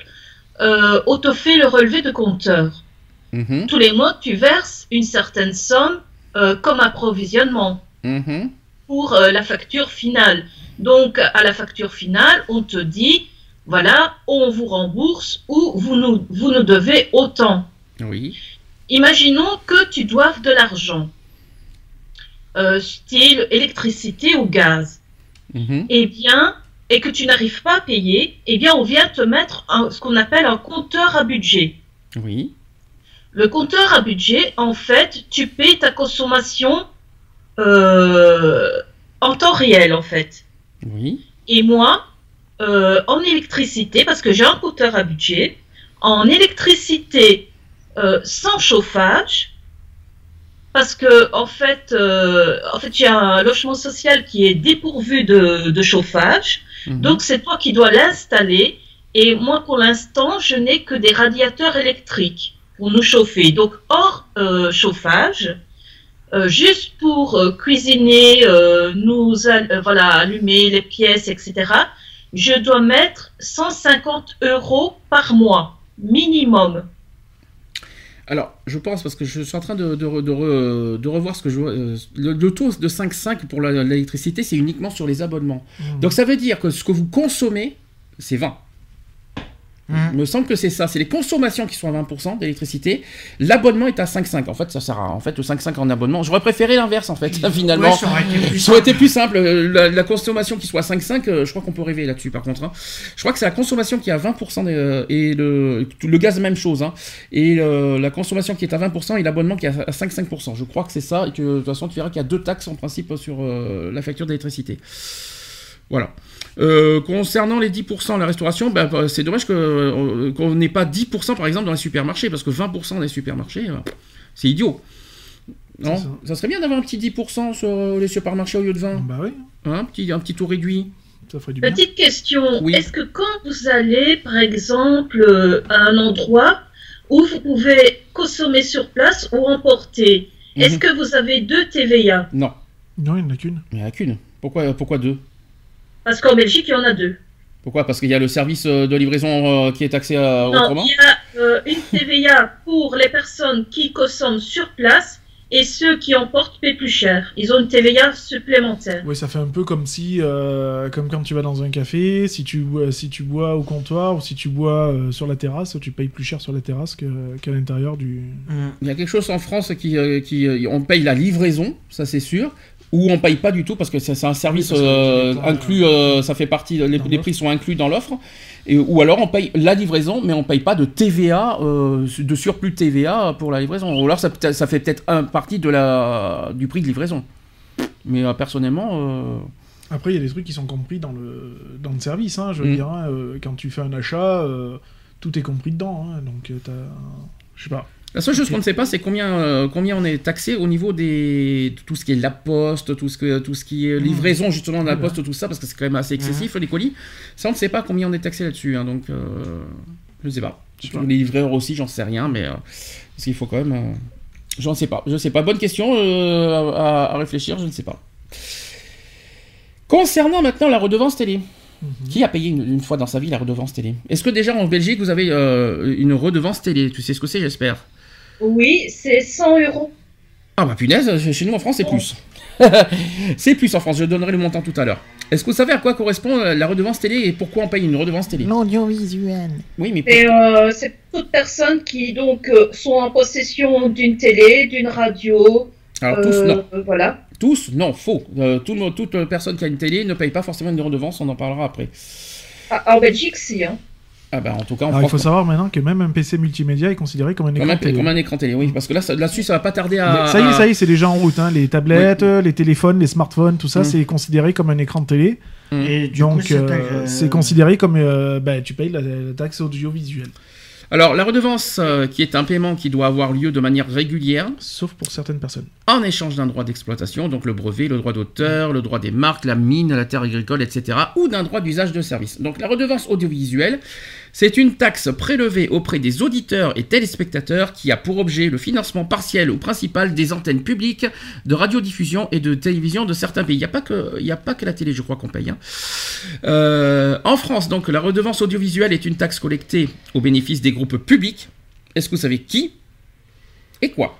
F: euh, on te fait le relevé de compteur,
C: Mhm,
F: tous les mois tu verses une certaine somme euh, comme approvisionnement
C: mhm,
F: pour euh, la facture finale. Donc à la facture finale, on te dit voilà, on vous rembourse ou vous nous, vous nous devez autant.
C: oui,
F: Imaginons que tu doives de l'argent, euh, style électricité ou gaz. Eh bien, et que tu n'arrives pas à payer, eh bien, on vient te mettre un- ce qu'on appelle un compteur à budget.
C: Oui.
F: Le compteur à budget, en fait, tu payes ta consommation en temps réel, en fait.
C: Oui.
F: Et moi, euh, en électricité, parce que j'ai un compteur à budget, en électricité euh, sans chauffage, parce que en fait, euh, en fait, j'ai un logement social qui est dépourvu de, de chauffage,
C: Mhm.
F: donc c'est toi qui dois l'installer. Et moi, pour l'instant, je n'ai que des radiateurs électriques pour nous chauffer. Donc hors euh, chauffage, euh, juste pour euh, cuisiner, euh, nous euh, voilà, allumer les pièces, etc. Je dois mettre 150 euros par mois minimum.
C: Alors, je pense, parce que je suis en train de, de, re- de re- de revoir ce que je vois. le, le taux de 5,5 pour l'électricité, c'est uniquement sur les abonnements.
D: Mmh.
C: Donc ça veut dire que ce que vous consommez, c'est 20.
E: Mmh.
C: Il me semble que c'est ça. C'est les consommations qui sont à 20% d'électricité. L'abonnement est à 5,5. En fait, ça sert à. En fait, le 5,5 en abonnement. J'aurais préféré l'inverse, en fait, finalement.
E: Ouais, ça aurait été plus
C: Ça aurait été
E: simple.
C: plus simple. Euh, La, la consommation qui soit à 5,5, euh, je crois qu'on peut rêver là-dessus, par contre. hein. Je crois que c'est la consommation qui est à 20% des, euh, et le, le gaz, même chose. hein. Et la consommation qui est à 20% et l'abonnement qui est à 5,5%. Je crois que c'est ça. Et que de toute façon, tu verras qu'il y a deux taxes en principe sur euh, la facture d'électricité. Voilà. Euh, concernant les 10%, la restauration, bah, bah, c'est dommage que, euh, qu'on n'ait pas 10% par exemple dans les supermarchés, parce que 20% dans les supermarchés, euh, c'est idiot. Non? Ça.
D: ça.
C: serait bien d'avoir un petit 10% sur les supermarchés au lieu de 20.
D: Bah oui,
C: Hein, un, petit, un petit taux réduit.
D: ça ferait du bien.
F: Petite question,
C: Oui.
F: est-ce que quand vous allez, par exemple, à un endroit où vous pouvez consommer sur place ou emporter, est-ce
C: Mhm.
F: que vous avez deux TVA
C: Non,
D: Non, il n'y en a qu'une.
C: mais il n'y en a qu'une. Pourquoi, pourquoi deux?
F: Parce qu'en Belgique, il y en a deux.
C: Pourquoi? Parce qu'il y a le service euh, de livraison euh, qui est taxé euh,
F: Non,
C: autrement?
F: il y a euh, une TVA pour les personnes qui consomment sur place et ceux qui emportent paient plus cher. Ils ont une TVA supplémentaire.
D: Oui, ça fait un peu comme si, euh, comme quand tu vas dans un café, si tu, bois- si tu bois au comptoir ou si tu bois euh, sur la terrasse, tu payes plus cher sur la terrasse qu'à l'intérieur du.
E: Mmh.
C: Il y a quelque chose en France qui, qui on paye la livraison, ça c'est sûr, ou on paye pas du tout parce que c'est un service euh, inclus, euh, ça fait partie, les, les prix sont inclus dans l'offre, ou alors on paye la livraison, mais on paye pas de TVA, euh, de surplus de TVA pour la livraison. Ou alors ça, fait peut-être un partie de la du prix de livraison. Mais euh, personnellement, euh,
D: Après, il y a des trucs qui sont compris dans le, dans le service. Hein, je veux
C: Mm.
D: dire, hein, euh, quand tu fais un achat, euh, tout est compris dedans. hein, donc, euh, t'as. Je sais pas.
C: La seule chose qu'on ne sait pas, c'est combien, euh, combien on est taxé au niveau des de tout ce qui est la poste, tout ce que tout ce qui est livraison justement de la poste, tout ça, parce que c'est quand même assez excessif les colis. Ça, on ne sait pas combien on est taxé là-dessus, hein, donc euh, je ne sais pas. Les livreurs aussi, j'en sais rien, mais euh, parce qu'il faut quand même. euh, J'en sais pas. Je sais pas. Bonne question à, à réfléchir. Je ne sais pas. Concernant maintenant la redevance télé.
D: Mhm.
C: Qui a payé une, une fois dans sa vie la redevance télé? Est-ce que déjà en Belgique vous avez euh, une redevance télé? Tu sais ce que c'est, j'espère.
F: Oui, c'est 100 euros.
C: Ah bah punaise, chez nous en France c'est plus. c'est plus en France, je donnerai le montant tout à l'heure. Est-ce que vous savez à quoi correspond euh, la redevance télé et pourquoi on paye une redevance télé?
E: L'audiovisuel.
C: Oui, mais
F: Et euh, c'est toute personne qui donc euh, sont en possession d'une télé, d'une radio.
C: alors tous
F: euh,
C: non,
F: Voilà.
C: tous non, faux. Euh, tout toute euh, personne qui a une télé ne paye pas forcément une redevance, on en parlera après.
F: Ah, en Belgique, si. Hein.
C: Ah bah en tout cas en
D: Alors, il faut savoir maintenant que même un PC multimédia est considéré comme un
C: comme
D: écran
C: un,
D: télé.
C: comme un écran télé, oui, parce que là ça- là-dessus ça va pas tarder à.
D: Mais ça y est, ça y est, c'est déjà en route. hein, Les tablettes, les téléphones, les smartphones, tout ça,
C: Mm.
D: c'est considéré comme un écran de télé.
E: Et du coup,
D: Donc,
E: c'est
D: euh,
E: euh,
D: c'est considéré comme. euh, bah, tu payes la, la taxe audiovisuelle.
C: Alors la redevance euh, qui est un paiement qui doit avoir lieu de manière régulière
D: Sauf pour certaines personnes.
C: en échange d'un droit d'exploitation, donc le brevet, le droit d'auteur, le droit des marques, la mine, la terre agricole, etc., ou d'un droit d'usage de service. Donc la redevance audiovisuelle, c'est une taxe prélevée auprès des auditeurs et téléspectateurs qui a pour objet le financement partiel ou principal des antennes publiques de radiodiffusion et de télévision de certains pays. Il n'y a, pas que- la télé, je crois, qu'on paye. hein. Euh, en France, donc, la redevance audiovisuelle est une taxe collectée au bénéfice des groupes publics. Est-ce que vous savez qui et quoi?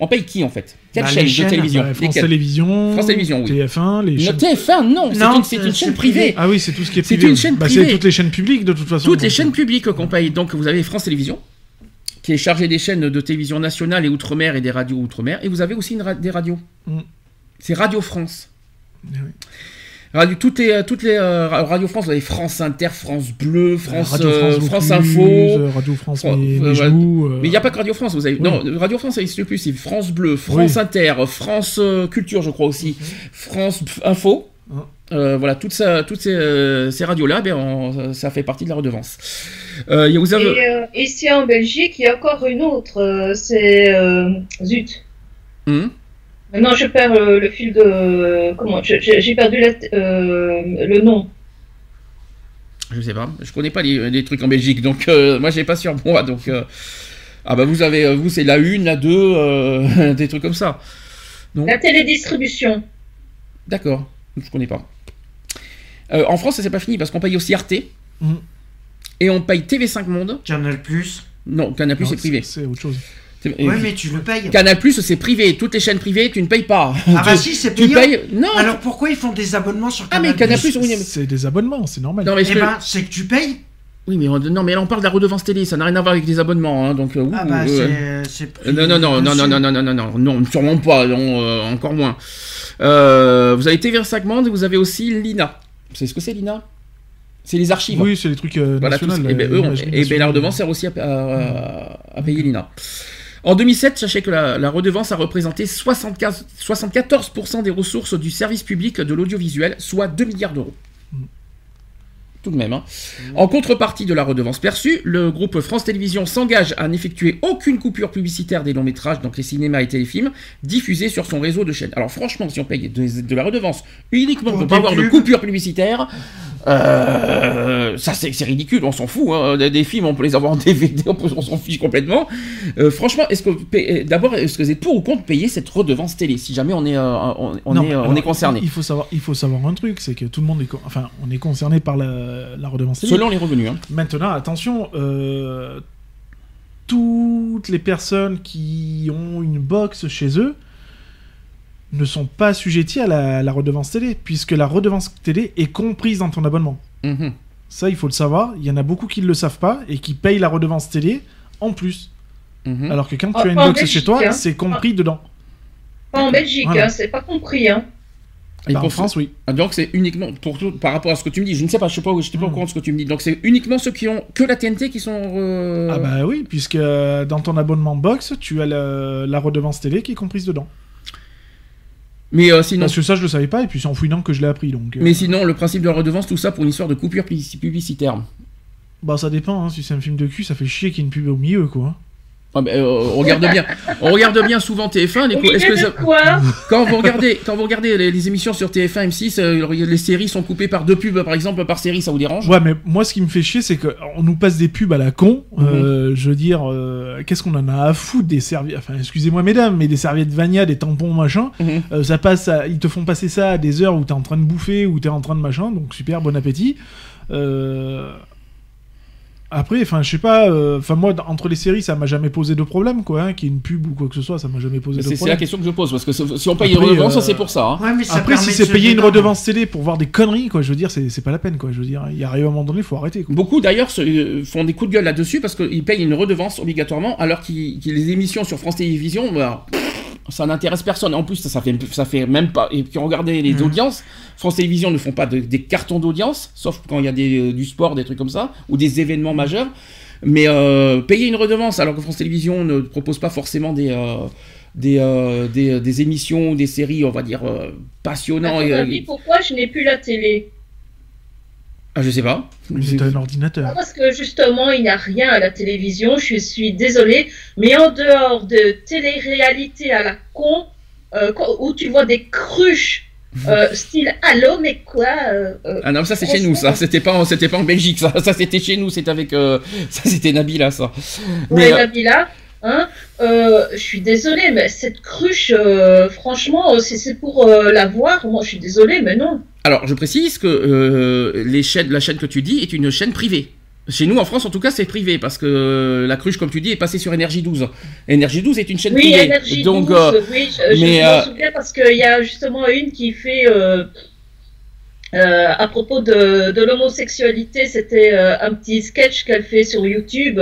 C: On paye qui en fait? Quelle
E: Bah,
C: chaîne
E: les
C: de
E: chaînes,
C: télévision
D: Ouais, France Télévisions,
C: France Télévisions, oui.
D: TF1, les chaînes.
C: TF1, non, c'est
E: Non,
C: une, c'est
E: c'est-
C: une
E: c'est
C: chaîne
E: privé.
C: privée.
D: Ah oui, c'est tout ce qui est
C: C'est
D: privé.
C: une chaîne
D: Bah,
C: privée.
D: c'est toutes les chaînes publiques de toute façon.
C: Toutes les
D: donc,
C: chaînes publiques qu'on paye. Donc vous avez France Télévisions, qui est chargée des chaînes de télévision nationale et outre-mer et des radios outre-mer. Et vous avez aussi une ra- des radios.
D: Mm.
C: C'est Radio France.
D: Ah oui.
C: Radio, toutes les, toutes les euh, Radio France, vous avez France Inter, France Bleu, France,
D: Radio
C: euh,
D: France,
C: France Info.
D: euh, Radio France,
C: Fran-
D: mais,
C: euh,
D: euh,
C: il n'y a pas que Radio France, vous avez.
D: Oui.
C: Non, Radio France, ça n'existe plus, c'est France Bleu, France
D: Oui.
C: Inter, France euh, Culture, je crois aussi, France Info.
D: Hein.
C: Euh, voilà, toutes, ça, toutes ces, euh, ces radios-là, ben, on- ça fait partie de la redevance. Euh, il y a- vous avez...
F: Et euh, ici en Belgique, il y a encore une autre. euh, c'est euh, zut.
C: Hum
F: Maintenant, je perds euh, le fil de. Comment J'ai perdu la- euh, le nom.
C: Je sais pas, je connais pas les, les trucs en Belgique, donc euh, moi j'ai pas sur moi, donc euh, ah bah vous avez, vous c'est la une, la deux, euh, des trucs comme ça.
F: La télédistribution.
C: d'accord, je connais pas. Euh, en France, ça c'est pas fini parce qu'on paye aussi Arte
D: Mhm.
C: et on paye TV5 Monde.
E: Canal Plus.
C: Non, Canal Plus c'est privé.
D: C'est autre chose.
E: Ouais, mais tu le payes.
C: Canal Plus c'est privé, toutes les chaînes privées tu ne payes pas.
E: Ah bah si, c'est
C: tu
E: payant.
C: payes, non.
E: Alors pourquoi ils font des abonnements sur
C: ah
E: Canal
C: mais Canal Plus, oui, mais-
D: C'est des abonnements, c'est normal.
C: non mais,
E: Eh
C: que-
E: ben, c'est que tu payes.
C: oui mais on- non mais là on parle de la redevance télé, ça n'a rien à voir avec les abonnements, hein, donc. euh,
E: Ah bah
C: euh,
E: c'est-.
C: Euh, Non, non, non, non, non, non, non, non, non, non, non, sûrement pas, non, euh, encore moins. Euh, vous avez TV5 Monde et vous avez aussi l'INA. Vous savez ce que c'est l'INA? C'est les archives.
D: Oui, c'est les trucs euh,
C: Voilà,
D: nationaux.
C: et ben, eux, on- et ben, la redevance sert aussi à, à- à payer l'INA. En 2007, sachez que la, la redevance a représenté 75 74% des ressources du service public de l'audiovisuel, soit 2 milliards d'euros. Tout de même. hein. En contrepartie de la redevance perçue, le groupe France Télévisions s'engage à n'effectuer aucune coupure publicitaire des longs métrages, donc les cinémas et téléfilms, diffusés sur son réseau de chaînes. Alors franchement, si on paye de, de la redevance uniquement pour pas
E: des
C: avoir de coupure publicitaire, euh, ça c'est c'est ridicule, on s'en fout. hein. Des, films, on peut les avoir en DVD, on, s'en fiche complètement. Euh, franchement, est-ce que vous payez- d'abord, est-ce que vous êtes pour ou contre payer cette redevance télé, si jamais on est, euh, on, on
D: Non,
C: est, euh, on
D: alors,
C: est concerné,
D: Il faut savoir, il faut savoir un truc, c'est que tout le monde est, enfin, on est concerné par la, la redevance télé.
C: selon les revenus. hein.
D: Maintenant, attention, euh, toutes les personnes qui ont une box chez eux ne sont pas assujetties à la, la redevance télé, puisque la redevance télé est comprise dans ton abonnement.
C: Mhm.
D: Ça, il faut le savoir. Il y en a beaucoup qui ne le savent pas et qui payent la redevance télé en plus.
C: Mhm.
D: Alors que quand
F: Ah,
D: tu as une
F: en
D: box chez toi,
F: hein.
D: c'est compris dedans.
F: Pas en Belgique,
D: Voilà.
F: hein, c'est pas compris. Hein.
C: Et
D: Bah, en France, oui.
C: Ah, Donc c'est uniquement pour tout- par rapport à ce que tu me dis. Je ne sais pas, je sais pas, je suis pas au
D: Hmm.
C: courant de ce que tu me dis. Donc c'est uniquement ceux qui ont que la TNT qui sont. euh,
D: Ah bah oui, puisque euh, dans ton abonnement box, tu as la, la redevance télé qui est comprise dedans.
C: Mais euh, sinon,
D: Parce que ça, je le savais pas, et puis c'est en fouillant que je l'ai appris. Donc, euh,
C: mais sinon le principe de la redevance, tout ça pour une histoire de coupure publici- publicitaire.
D: Bah ça dépend, hein. si c'est un film de cul, ça fait chier qu'il y ait une pub au milieu, quoi.
C: Ah bah, euh, on regarde bien, on regarde bien souvent TF1. Les
F: Au
C: co- Est-ce que ça- quand vous regardez, quand vous regardez les, les émissions sur TF1, M6, euh, les séries sont coupées par deux pubs, par exemple, par série, ça vous dérange?
D: Ouais, mais moi, ce qui me fait chier, c'est qu'on nous passe des pubs à la con.
C: Mhm.
D: Euh, je veux dire, euh, qu'est-ce qu'on en a à foutre des serviettes Enfin, excusez-moi, mesdames, mais des serviettes Vania, des tampons, machin.
C: Mhm.
D: euh, ça passe à- Ils te font passer ça à des heures où t'es en train de bouffer, où t'es en train de machin. Donc, super, bon appétit. Euh... Après, enfin, je sais pas. euh, Enfin, moi, entre les séries, ça m'a jamais posé de problème, quoi. hein, qu'il y ait une pub ou quoi que ce soit, ça m'a jamais posé de
C: C'est c'est la
D: problème.
C: question que je pose parce que si on paye
D: Après,
C: une redevance,
D: euh,
C: c'est pour ça. hein.
E: Ouais, mais ça
D: Après, si c'est payer une redevance télé pour voir des conneries, quoi, je veux dire, c'est pas la peine, quoi. Je veux dire, il arrive à un moment donné, il faut arrêter, quoi.
C: Beaucoup d'ailleurs se- euh, font des coups de gueule là-dessus parce qu'ils payent une redevance obligatoirement alors qu'ils qu'ils- les émissions sur France Télévisions, bah, ça n'intéresse personne. En plus, ça, ça fait, ça fait même pas. Et puis regardez les
E: Mhm.
C: audiences. France Télévisions ne font pas de- des cartons d'audience, sauf quand il y a des, euh, du sport, des trucs comme ça, ou des événements majeurs. Mais euh, payer une redevance alors que France Télévisions ne propose pas forcément des. euh, des, euh, des, des émissions, des séries, on va dire, et,
F: avis, pourquoi je n'ai plus la télé?
C: Ah, je sais pas.
D: C'est un ordinateur.
F: Parce que justement, il n'y a rien à la télévision, je suis désolée, mais en dehors de télé-réalité à la con, euh, où tu vois des cruches, euh, style Allô, mais quoi euh,
C: Ah non, ça c'est chez nous, ça. C'était pas, en- c'était pas en Belgique, ça. Ça c'était chez nous, c'était avec, euh, ça c'était Nabila, ça. Mais
F: Ouais,
C: euh,
F: Nabila, hein, euh, je suis désolée, mais cette cruche, euh, franchement, euh, si c'est pour euh, la voir, moi je suis désolée, mais non.
C: alors, je précise que les chaînes, la chaîne que tu dis est une chaîne privée. Chez nous, en France, en tout cas, c'est privé parce que la cruche, comme tu dis, est passée sur Énergie 12. Énergie 12 est une chaîne
F: Oui,
C: privée.
F: Énergie
C: Donc,
F: 12,
C: euh,
F: oui, je, je
C: mais, euh,
F: souviens parce qu'il y a justement une qui fait, euh, à propos de, de l'homosexualité, c'était euh, un petit sketch qu'elle fait sur YouTube.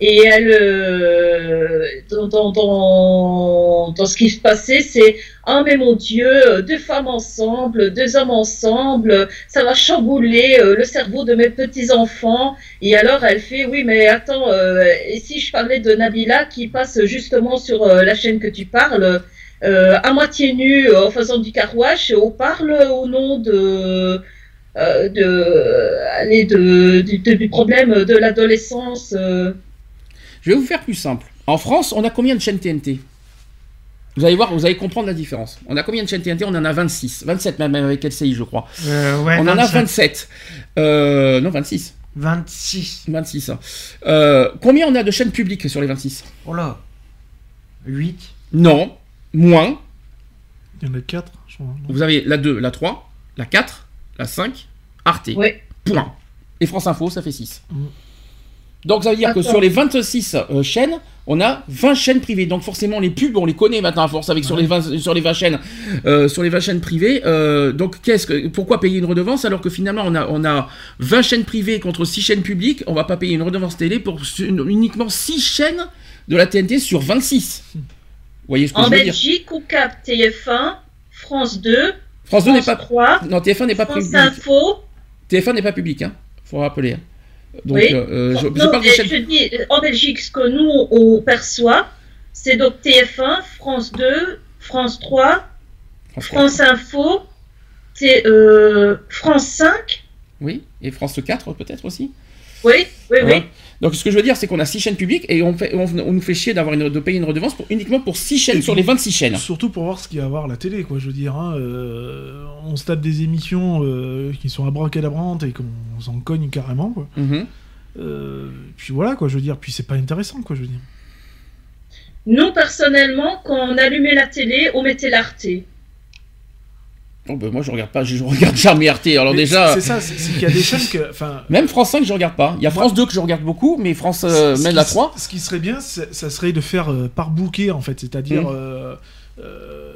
F: Et elle, euh, dans, dans, dans, ce qui se passait, c'est ah mais mon Dieu, deux femmes ensemble, deux hommes ensemble, ça va chambouler euh, le cerveau de mes petits enfants. Et alors elle fait oui mais attends, euh, et si je parlais de Nabila qui passe justement sur euh, la chaîne que tu parles, à moitié nue en faisant du carouage, on parle au nom de de, allez, de, du problème de l'adolescence.
C: Je vais vous faire plus simple. En France, on a combien de chaînes TNT Vous allez voir, vous allez comprendre la différence. On a combien de chaînes TNT On en a 26. 27 même avec LCI, je crois.
E: Euh, ouais,
C: on en a
E: 25.
C: 27. Euh, non, 26.
E: 26.
C: 26. hein. Euh, combien on a de chaînes publiques sur les 26
E: Oh là. 8.
C: Non, moins.
D: Il y en a 4, je crois.
C: Vous avez la 2, la 3, la 4, la 5, Arte.
F: Ouais.
C: Point. Et France Info, ça fait 6.
D: Mm.
C: Donc ça veut dire que sur les 26 euh, chaînes, on a 20 chaînes privées. Donc forcément les pubs, on les connaît maintenant à force avec sur les 20, sur les 20 chaînes, euh, sur les 20 chaînes privées. Euh, donc qu'est-ce que, pourquoi payer une redevance alors que finalement on a, on a 20 chaînes privées contre 6 chaînes publiques, on va pas payer une redevance télé pour uniquement 6 chaînes de la TNT sur 26. Vous voyez ce que
F: En
C: je veux dire?
F: Belgique, ou Cap TF1, France 2,
C: France 2 n'est pas
F: 3,
C: non TF1 n'est pas
F: France
C: public.
F: Info.
C: TF1 n'est pas public, hein. Faut rappeler. hein. Donc
F: Oui.
C: euh, euh, je, je
F: Non,
C: parle de
F: mais
C: chaînes.
F: je dis, en Belgique, ce que nous, on perçoit, c'est donc TF1, France 2, France 3,
C: France 3.
F: France Info, T- euh, France 5.
C: Oui, et France 4 peut-être aussi.
F: Oui, oui, oui.
C: Donc ce que je veux dire, c'est qu'on a 6 chaînes publiques et on, fait, on, on nous fait chier d'avoir une, de payer une redevance pour, uniquement pour 6 chaînes
D: Et
C: sur
D: puis-
C: les 26 chaînes.
D: Surtout pour voir ce qu'il y a à voir à la télé, quoi. Je veux dire, hein, euh, on se tape des émissions euh, qui sont abracadabrantes et qu'on s'en cogne carrément, quoi.
C: Mhm.
D: Euh, puis voilà, quoi. Je veux dire, puis c'est pas intéressant, quoi. Je veux dire.
F: Nous, personnellement, quand on allumait la télé, on mettait l'Arte.
C: Oh, ben, moi je regarde pas, je, regarde jamais RT. Alors
D: Mais
C: déjà,
D: c'est ça, c'est qu'il y a des chaînes que,
C: même France 5 je regarde pas. Il y a France 2 que je regarde beaucoup, mais France euh, même la
D: s-
C: 3.
D: Ce qui serait bien, ça serait de faire euh, par bouquet, en fait. C'est-à-dire,
C: Mm.
D: euh, euh,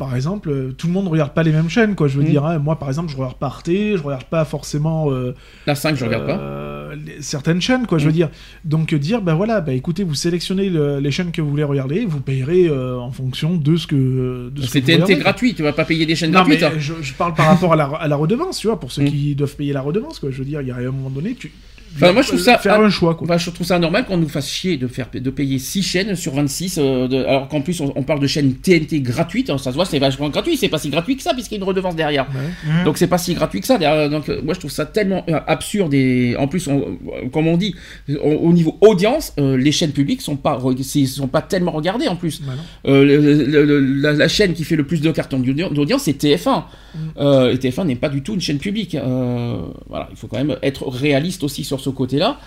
D: par exemple, euh, tout le monde ne regarde pas les mêmes chaînes, quoi. Je veux
C: Mm.
D: dire, hein. moi, par exemple, je regarde pas Arte, je regarde pas forcément. euh,
C: La 5 je regarde pas.
D: euh, les- certaines chaînes, quoi, je veux
C: Mm.
D: dire. Donc, dire, ben voilà, bah écoutez, vous sélectionnez le- les chaînes que vous voulez regarder, vous payerez euh, en fonction de ce que.
C: C'est TNT gratuit, tu vas pas payer des chaînes
D: Non, mais
C: hein.
D: je, je parle par rapport à la, à la redevance, tu vois, pour ceux
C: Mm.
D: qui doivent payer la redevance, quoi. Je veux dire, il y a un moment donné, tu.
C: Enfin, moi, je trouve ça-
D: Faire un choix, quoi.
C: Enfin, je trouve ça normal qu'on nous fasse chier de, faire, de payer 6 chaînes sur 26, euh, de- alors qu'en plus on, on parle de chaînes TNT gratuites, alors ça se voit c'est vachement gratuit, c'est pas si gratuit que ça puisqu'il y a une redevance derrière.
D: Ouais.
E: Mmh.
C: Donc c'est pas si gratuit que ça. derrière. Donc euh, moi je trouve ça tellement euh, absurde et en plus, on- euh, comme on dit, au, au niveau audience, euh, les chaînes publiques sont pas sont pas tellement regardées en plus.
D: Bah non.
C: Euh, le- le- le- la, la chaîne qui fait le plus de cartons d'audi- d'audience c'est TF1.
D: Mm.
C: Euh, et TF1 n'est pas du tout une chaîne publique. Euh, voilà, il faut quand même être réaliste aussi sur ce côté-là.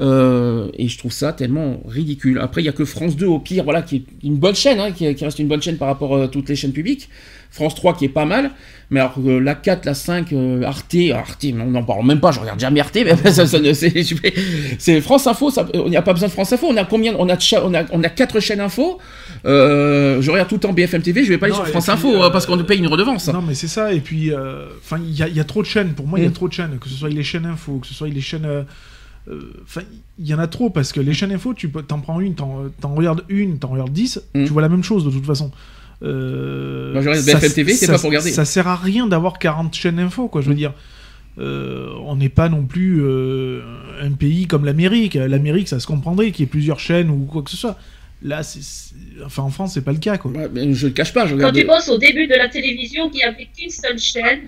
C: Euh, et je trouve ça tellement ridicule. Après, il y a que France 2 au pire, voilà, qui est une bonne chaîne, hein, qui, qui reste une bonne chaîne par rapport à toutes les chaînes publiques. France 3 qui est pas mal, mais alors euh, la 4, la 5, euh, Arte, Arte, on n'en parle même pas, je regarde jamais Arte, mais ça, ça ne- c'est France Info, ça- on n'y a pas besoin de France Info, on a combien, on a, on a, on a 4 chaînes info, euh, je regarde tout le temps BFM TV, je vais pas aller sur France
D: puis,
C: Info
D: euh,
C: euh, parce qu'on nous paye une redevance.
D: Non, mais c'est ça. Et puis, euh, il y, y a trop de chaînes. Pour moi, il y a
C: Mm.
D: trop de chaînes. Que ce soit les chaînes info, que ce soit les chaînes. Euh, euh, Enfin, il y en a trop parce que les chaînes info, tu peux- t'en prends une, t'en t'en regardes une, t'en regardes 10,
C: Mm.
D: tu vois la même chose de toute façon. Euh,
C: je regarde
D: ça-
C: TV, c'est
D: ça-
C: pas pour regarder.
D: Ça sert à rien d'avoir 40 chaînes info, quoi. Je veux dire. Euh, on n'est pas non plus euh, un pays comme l'Amérique. L'Amérique, ça se comprendrait qu'il y ait plusieurs chaînes ou quoi que ce soit. Là, c'est, c'est- enfin, en France, c'est pas le cas, quoi.
C: Ouais, mais je le cache pas, je
F: Quand tu penses au début de la télévision, qu'il n'y avait qu'une seule chaîne,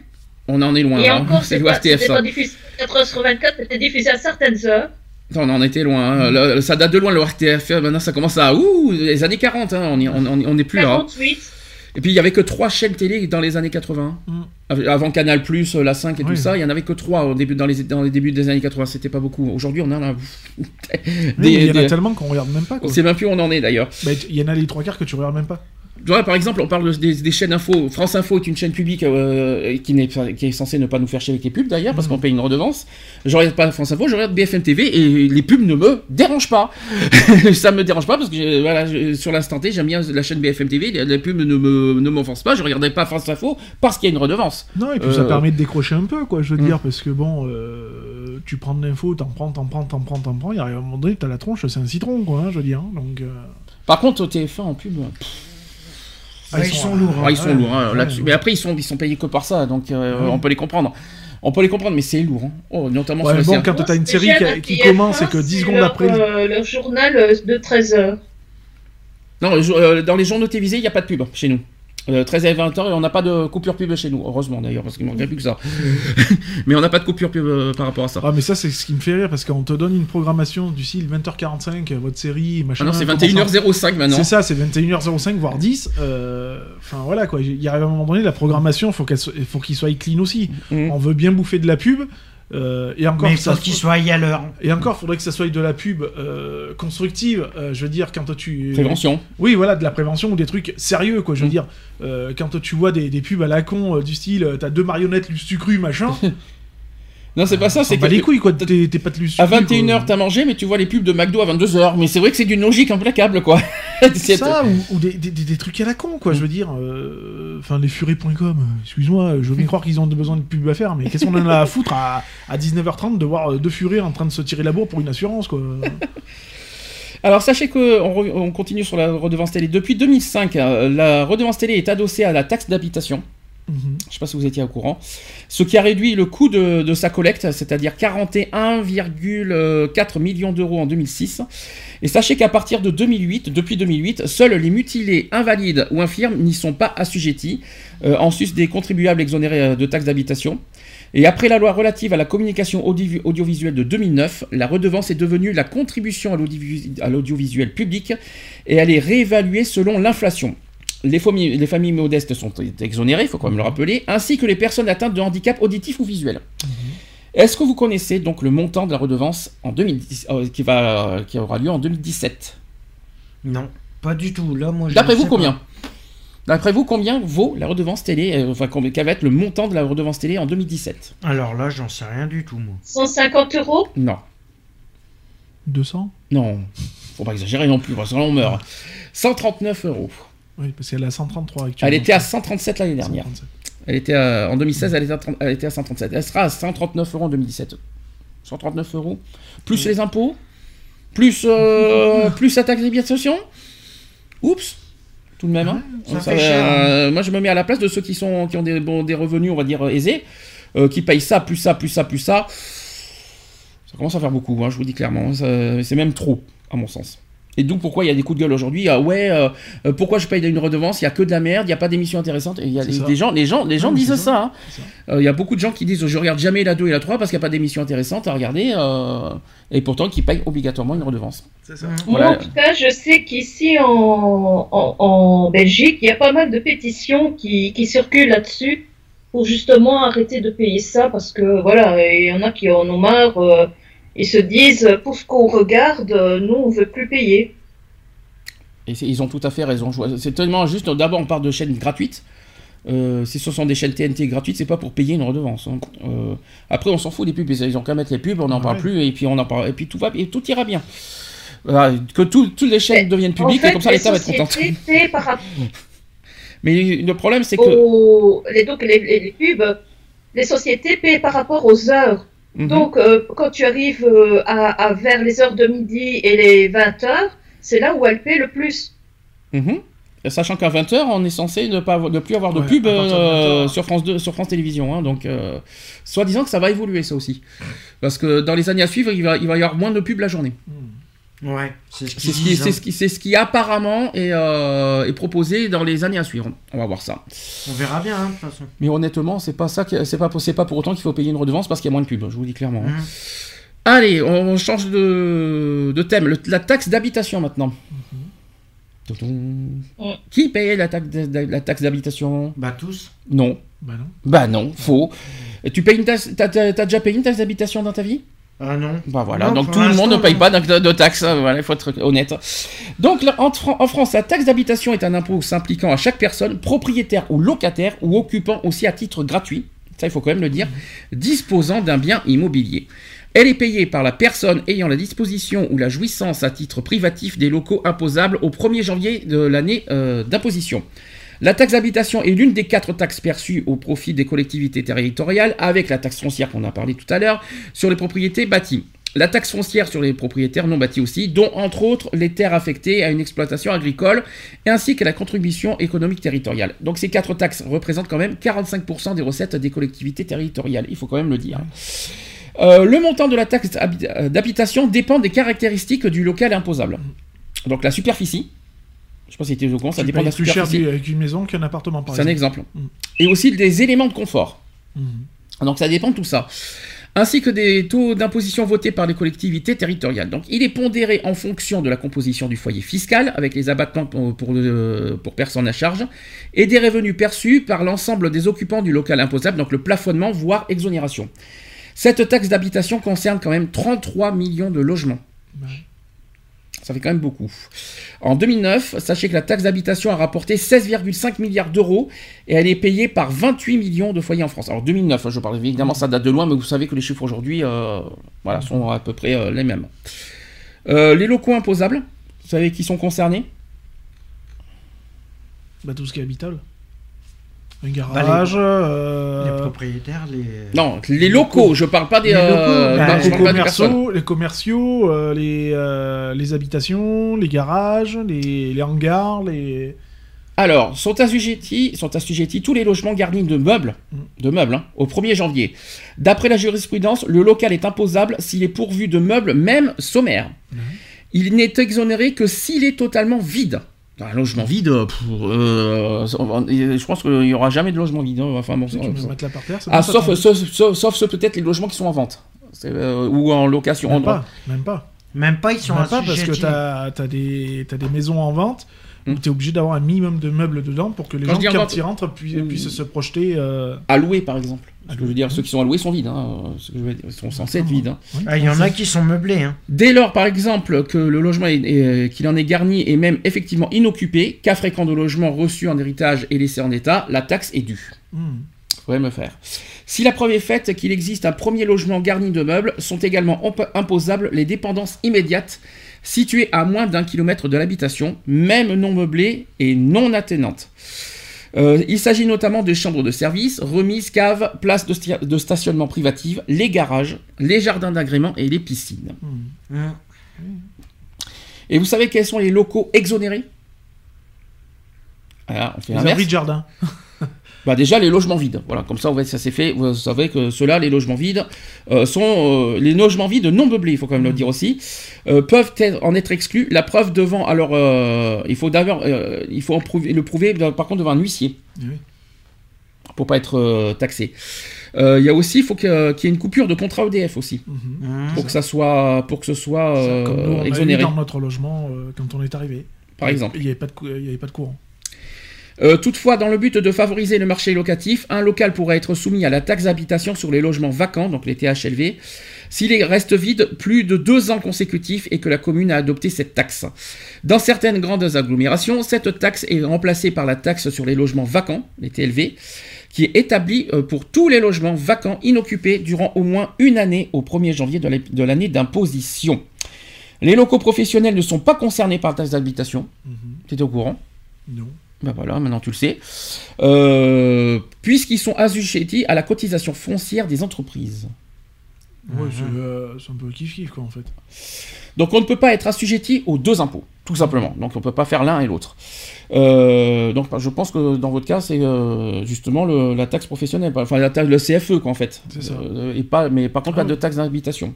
C: On en est loin,
F: et
C: là, hein.
F: encore,
C: c'est l'ORTF ça.
F: pas diffusé 4 heures sur 24, c'était diffusé à certaines heures.
C: On en était loin. hein. Le- ça date de loin le RTF. Maintenant, ça commence à ouh les années 40. hein. On y- on on- on n'est plus là. hein.
F: 48.
C: Et puis il y avait que trois chaînes télé dans les années 80.
D: Mm.
C: Av- Avant Canal Plus, la 5 et tout
D: Oui.
C: ça, il y en avait que trois au début, dans, les, dans les débuts des années 80. C'était pas beaucoup. Aujourd'hui, on en a.
D: Oui, mais il y en a tellement qu'on regarde même pas,
C: On
D: quoi.
C: sait même plus où on en est d'ailleurs.
D: Bah, Il y en a les trois quarts que tu regardes même pas.
C: Vois, par exemple, on parle de- des, des chaînes info. France Info est une chaîne publique euh, qui, pas- qui est censée ne pas nous faire chier avec les pubs d'ailleurs, parce qu'on paye une redevance. Je regarde pas France Info, je regarde BFM TV et les pubs ne me dérangent pas. ça me dérange pas parce que voilà, je- sur l'instant T, j'aime bien la chaîne BFM TV. Les, pubs ne, m'offensent pas. Je regarderai pas France Info parce qu'il y a une redevance.
D: Non, et puis ça
C: Euh,
D: permet de décrocher un peu, quoi, je veux
C: Mm.
D: dire, parce que bon, euh, tu prends de l'info, t'en prends, t'en prends, t'en prends, t'en prends, il arrive à un moment donné, t'as la tronche, c'est un citron, quoi, hein, je veux dire. hein, donc, euh,
C: Par contre, au TF1 en pub. pff,
D: ah,
E: Ouais, ils sont lourds.
C: ah, ils sont
D: ouais,
C: lourds hein,
D: ouais,
C: là-dessus.
D: ouais.
C: Mais après, ils sont, ils sont payés que par ça, donc euh,
D: Ouais.
C: on peut les comprendre. On peut les comprendre, mais c'est lourd. hein. Oh, notamment
D: Ouais,
C: sur
D: bon, quand t'as une série qui, qui commence et que
F: TF1,
D: 10
F: c'est
D: secondes
F: leur,
D: après.
F: euh, leur journal euh, de 13 heures.
C: Non, le jour- euh, dans les journaux télévisés, il n'y a pas de pub chez nous. Euh, 13 et 20 heures, et on n'a pas de coupure pub chez nous. Heureusement d'ailleurs, parce qu'il manquerait plus que ça. mais on n'a pas de coupure pub euh, par rapport à ça.
D: Ah, mais ça, c'est ce qui me fait rire, parce qu'on te donne une programmation du style 20h45, votre série, machin.
C: Ah non, c'est
D: comment ça-
C: 21h05 maintenant.
D: C'est ça, c'est 21h05, voire 10. euh, Enfin, voilà, quoi. Il arrive à un moment donné, la programmation, faut qu'elle faut qu'il soit clean aussi.
C: Mhm.
D: On veut bien bouffer de la pub. Euh, et encore,
E: Mais faut qu'ils soient à l'heure.
D: Et encore, faudrait que ça soit de la pub euh, constructive. euh, je veux dire, quand tu.
C: Prévention.
D: Oui, voilà, de la prévention ou des trucs sérieux, quoi. Je veux
C: Mm.
D: dire, euh, quand tu vois des, des pubs à la con euh, du style, t'as deux marionnettes lustucru, machin.
C: Non, c'est pas ça, c'est que.
D: les couilles, quoi. T'es pas de.
C: À 21h, t'as mangé, mais tu vois les pubs de McDo à 22h. Mais c'est vrai que c'est d'une logique implacable, quoi.
D: C'est ça, ou, ou des, des- des- des trucs à la con, quoi. Je veux dire, euh, enfin, les furies.com, euh, excuse-moi, je veux bien croire qu'ils ont besoin de pub à faire, mais qu'est-ce qu'on en a à foutre à, à 19h30 de voir euh, deux furies en train de se tirer la bourre pour une assurance, quoi.
C: Alors sachez que on, re- on continue sur la redevance télé. Depuis 2005, euh, la redevance télé est adossée à la taxe d'habitation. Je ne sais pas si vous étiez au courant. Ce qui a réduit le coût de, sa collecte, c'est-à-dire 41,4 millions d'euros en 2006. Et sachez qu'à partir de 2008, depuis 2008, seuls les mutilés, invalides ou infirmes n'y sont pas assujettis, euh, en sus des contribuables exonérés euh, de taxes d'habitation. Et après la loi relative à la communication audi- audiovisuelle de 2009, la redevance est devenue la contribution à l'audiovisuel public et elle est réévaluée selon l'inflation. Les familles, les familles modestes sont exonérées, il faut quand même le rappeler, ainsi que les personnes atteintes de handicap auditif ou visuel. Est-ce que vous connaissez donc le montant de la redevance en 2010, euh, qui, va, qui aura lieu en 2017
E: Non, pas du tout. Là, moi,
C: D'après vous, combien? D'après vous, combien vaut la redevance télé euh, Enfin, combien- quel va être le montant de la redevance télé en 2017
E: Alors là, j'en sais rien du tout, moi.
F: 150 euros?
C: Non.
D: 200
C: Non. Faut pas exagérer non plus, parce que là, on meurt. 139 euros.
D: Oui, parce qu'elle est à 133 actuellement.
C: Elle était à 137 l'année dernière.
D: 137.
C: Elle était à- en 2016, elle était, à 30 elle était à 137. Elle sera à 139 euros en 2017. 139 euros. Plus les impôts. Plus, euh, plus la taxe d'habitation. Oups. Tout de même. hein.
E: ça
C: Ça
E: cher,
C: euh, moi, je me mets à la place de ceux qui, sont, qui ont des, bon, des revenus, on va dire, euh, aisés. euh, qui payent ça, plus ça, plus ça, plus ça. Ça commence à faire beaucoup, hein, je vous dis clairement. C'est même trop, à mon sens. Et donc pourquoi il y a des coups de gueule aujourd'hui? Ah ouais euh, euh, pourquoi je paye une redevance? Il y a que de la merde il y a pas d'émissions intéressantes et il y a des, gens les gens les gens disent ça,
D: ça,
C: hein.
D: ça.
C: Euh, il y a beaucoup de gens qui disent je regarde jamais la 2 et la 3 parce qu'il n'y a pas d'émissions intéressantes à regarder euh, et pourtant qui payent obligatoirement une redevance
D: C'est ça.
C: Voilà.
F: Moi, en tout cas, je sais qu'ici en, en, en Belgique, il y a pas mal de pétitions qui, qui circulent là-dessus pour justement arrêter de payer ça parce que voilà, il y en a qui en ont marre. Ils se disent pour ce qu'on regarde, nous on veut plus payer.
C: et ils ont tout à fait raison Je vois- c'est tellement injuste d'abord on parle de chaînes gratuites euh, si ce sont des chaînes TNT gratuites, c'est pas pour payer une redevance. hein. Euh, après, on s'en fout des pubs, ils ont qu'à mettre les pubs, on n'en parle
D: Ouais.
C: plus, et puis on en parle, et puis tout va, et tout ira bien. Voilà, que tout- toutes les chaînes
F: Mais,
C: deviennent
F: En
C: publiques,
F: fait,
C: et comme ça l'État va être content.
F: par
C: Mais le problème, c'est que.
F: aux les, donc les, les, les pubs, les sociétés paient par rapport aux heures.
C: Mhm.
F: Donc, euh, quand tu arrives euh, à, à vers les heures de midi et les 20 heures, c'est là où elles paient le plus.
C: Mhm. Sachant qu'à 20h, on est censé ne, pas, avoir- ne plus avoir de
D: Ouais,
C: pub euh,
D: 20h.
C: sur, France 2, sur France Télévisions. hein, donc, euh, soi-disant que ça va évoluer, ça aussi. Parce que dans les années à suivre, il va, il va y avoir moins de pubs la journée.
E: Ouais, c'est ce
C: C'est
E: qu'ils
C: ce, qui,
E: disent.
C: c'est, ce qui, c'est ce qui apparemment est, euh, est proposé dans les années à suivre. On va voir ça.
E: On verra bien, hein, de toute façon.
C: Mais honnêtement, c'est pas ça, que- c'est pas, c'est pas pour autant qu'il faut payer une redevance parce qu'il y a moins de pubs. Je vous dis clairement. hein.
E: Mhm.
C: Allez, on change de, de thème. Le- la taxe d'habitation maintenant.
F: Ouais.
C: Qui paye la taxe, de- la taxe d'habitation?
E: Bah, tous.
C: Non.
D: Bah non.
C: Bah non, faux. Et tu payes une taxe, t'as déjà payé une taxe d'habitation dans ta vie?
E: Ah non.
C: Bah voilà,
E: Non,
C: donc tout le monde ne paye pas de, de taxes, hein, voilà, il faut être honnête. Donc là, en, Fran- en France, la taxe d'habitation est un impôt s'impliquant à chaque personne, propriétaire ou locataire, ou occupant aussi à titre gratuit, ça il faut quand même le dire, disposant d'un bien immobilier. Elle est payée par la personne ayant la disposition ou la jouissance à titre privatif des locaux imposables au 1er janvier de l'année euh, d'imposition. La taxe d'habitation est l'une des quatre taxes perçues au profit des collectivités territoriales, avec la taxe foncière qu'on a parlé tout à l'heure, sur les propriétés bâties. La taxe foncière sur les propriétaires non bâtis aussi, dont entre autres les terres affectées à une exploitation agricole, ainsi que la contribution économique territoriale. Donc ces quatre taxes représentent quand même 45% des recettes des collectivités territoriales, il faut quand même le dire. Euh, le montant de la taxe euh, d'habitation dépend des caractéristiques du local imposable. Donc la superficie, je si tu es au courant, ça dépend de la
D: plus cher avec une maison qu'un appartement, par
C: C'est un
D: exemple.
C: exemple.
D: Mm.
C: Et aussi des éléments de confort.
D: Mhm.
C: Donc ça dépend de tout ça. Ainsi que des taux d'imposition votés par les collectivités territoriales. Donc il est pondéré en fonction de la composition du foyer fiscal, avec les abattements pour, pour, euh, pour personnes à charge, et des revenus perçus par l'ensemble des occupants du local imposable, donc le plafonnement, voire exonération. Cette taxe d'habitation concerne quand même 33 millions de logements.
D: Ouais.
C: Ça fait quand même beaucoup. En 2009, sachez que la taxe d'habitation a rapporté 16,5 milliards d'euros et elle est payée par 28 millions de foyers en France. Alors 2009, hein, je parle évidemment, ça date de loin, mais vous savez que les chiffres aujourd'hui euh, sont à peu près euh, les mêmes. Euh, les locaux imposables, vous savez qui sont concernés?
D: Bah, tout ce qui est habitable. Un garage, euh,
E: Les propriétaires, les.
C: Non, les locaux, je parle pas des,
E: Les locaux,
C: euh,
E: bah,
C: non,
D: les commerciaux, les, commerciaux euh, les, euh, les habitations, les garages, les, les hangars, les.
C: Alors, sont assujettis, sont assujettis tous les logements garnis de meubles, de meubles hein, au 1er janvier. D'après la jurisprudence, le local est imposable s'il est pourvu de meubles, même sommaires. Il n'est exonéré que s'il est totalement vide. Un logement vide, euh, pff, euh, je pense qu'il n'y aura jamais de logement vide. hein. Enfin, bon,
D: Tu
C: ça-
D: mets
C: ça-
D: le matelas par terre,
C: ah, sauf, sauf, sauf, sauf ceux peut-être les logements qui sont en vente euh, ou en location.
D: Même
C: En-
D: pas, même pas.
E: Même pas, ils sont
D: Même pas parce que t'as as des, t'as des maisons en vente où
C: Hmm.
D: t'es obligé d'avoir un minimum de meubles dedans pour que les
C: Quand
D: gens,
C: vente-
D: ils rentrent, pu- puissent se projeter. euh,
C: À louer, par exemple. Ce que je veux dire, ceux qui sont alloués sont vides. hein. Ce que je veux dire, Ils sont censés être vides. hein.
E: Ah, il y en a qui sont meublés. Hein.
C: Dès lors, par exemple, que le logement est- est- qu'il en est garni et même effectivement inoccupé, cas fréquent de logement reçu en héritage et laissé en état, la taxe est due.
D: Hmm.
C: Faudrait me faire. Si la preuve est faite qu'il existe un premier logement garni de meubles, sont également imp- imposables les dépendances immédiates situées à moins d'un kilomètre de l'habitation, même non meublées et non attenantes. Euh, il s'agit notamment des chambres de service, remises, caves, places de, sti- de stationnement privatives, les garages, les jardins d'agrément et les piscines.
D: Hmm.
E: Hein.
C: Et vous savez quels sont les locaux exonérés? On fait
D: Les
C: l'inverse.
D: abris de jardin.
C: Bah déjà les logements vides. Voilà, comme ça on va- ça s'est fait. Vous savez que ceux-là, les logements vides, euh, sont euh, les logements vides non meublés. Il faut quand même le dire aussi. euh, peuvent être- en être exclus. La preuve devant. Alors euh, il faut d'abord, euh, il faut en prouver- le prouver par contre devant un huissier
D: Oui.
C: pour pas être euh, taxé. Euh, Il y a aussi, il faut qu'il y ait une coupure de contrat EDF aussi
D: Mhm.
E: Hein.
C: pour que ça soit, pour que ce soit euh,
D: Comme nous, on a eu
C: exonéré,
D: dans notre logement euh, quand on est arrivé.
C: par exemple.
D: Il n'y avait, pas de cou- il y avait pas de courant.
C: Euh, toutefois, dans le but de favoriser le marché locatif, un local pourrait être soumis à la taxe d'habitation sur les logements vacants, donc les THLV, s'il est- reste vide plus de deux ans consécutifs et que la commune a adopté cette taxe. Dans certaines grandes agglomérations, cette taxe est remplacée par la taxe sur les logements vacants, les TLV, qui est établie euh, pour tous les logements vacants inoccupés durant au moins une année au 1er janvier de la- de l'année d'imposition. Les locaux professionnels ne sont pas concernés par la taxe d'habitation.
D: Mhm.
C: Tu étais au courant?
D: Non.
C: Ben voilà, maintenant tu le sais. Euh, Puisqu'ils sont assujettis à la cotisation foncière des entreprises.
D: Ouais, c'est euh, c'est un peu kiff-kiff, quoi, en fait.
C: Donc on ne peut pas être assujetti aux deux impôts, tout simplement. Donc on ne peut pas faire l'un et l'autre. Euh, donc je pense que dans votre cas, c'est euh, justement le- la taxe professionnelle, enfin la taxe, le CFE quoi en fait.
D: C'est ça.
C: Euh, et pas, mais par contre
D: Ah
C: pas de
D: oui.
C: taxe d'habitation.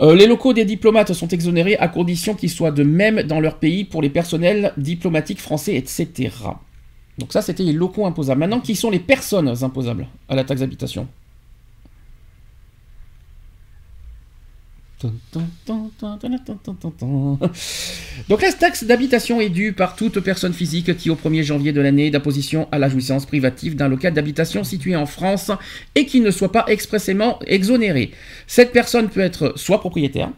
C: Euh, les locaux des diplomates sont exonérés à condition qu'ils soient de même dans leur pays pour les personnels diplomatiques français, etc. Donc ça, c'était les locaux imposables. Maintenant, qui sont les personnes imposables à la taxe d'habitation? Donc la taxe d'habitation est due par toute personne physique qui au 1er janvier de l'année d'imposition à la jouissance privative d'un local d'habitation situé en France et qui ne soit pas expressément exonérée. Cette personne peut être soit propriétaire,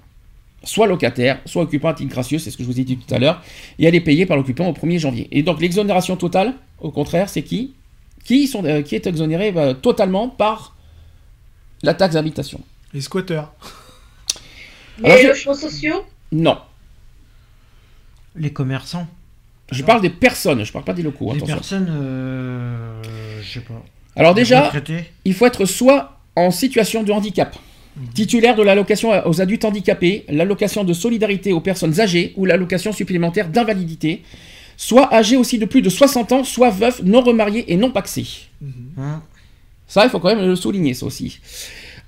C: soit locataire, soit occupant à titre gracieux, c'est ce que je vous ai dit tout à l'heure, et elle est payée par l'occupant au 1er janvier. Et donc l'exonération totale, au contraire, c'est qui qui, euh, est exonéré bah, totalement par la taxe d'habitation.
D: Les squatteurs.
F: Les
C: Alors,
F: logements sociaux
C: Non.
E: Les commerçants.
C: Je parle des personnes, je parle pas des locaux,
E: Les
C: attention.
E: personnes, euh, je sais pas.
C: Alors déjà, il faut être soit en situation de handicap, titulaire de l'allocation aux adultes handicapés, l'allocation de solidarité aux personnes âgées ou l'allocation supplémentaire d'invalidité, soit âgé aussi de plus de 60 ans, soit veuf, non remarié et non paxé.
E: Hein
C: Ça, il faut quand même le souligner, ça aussi.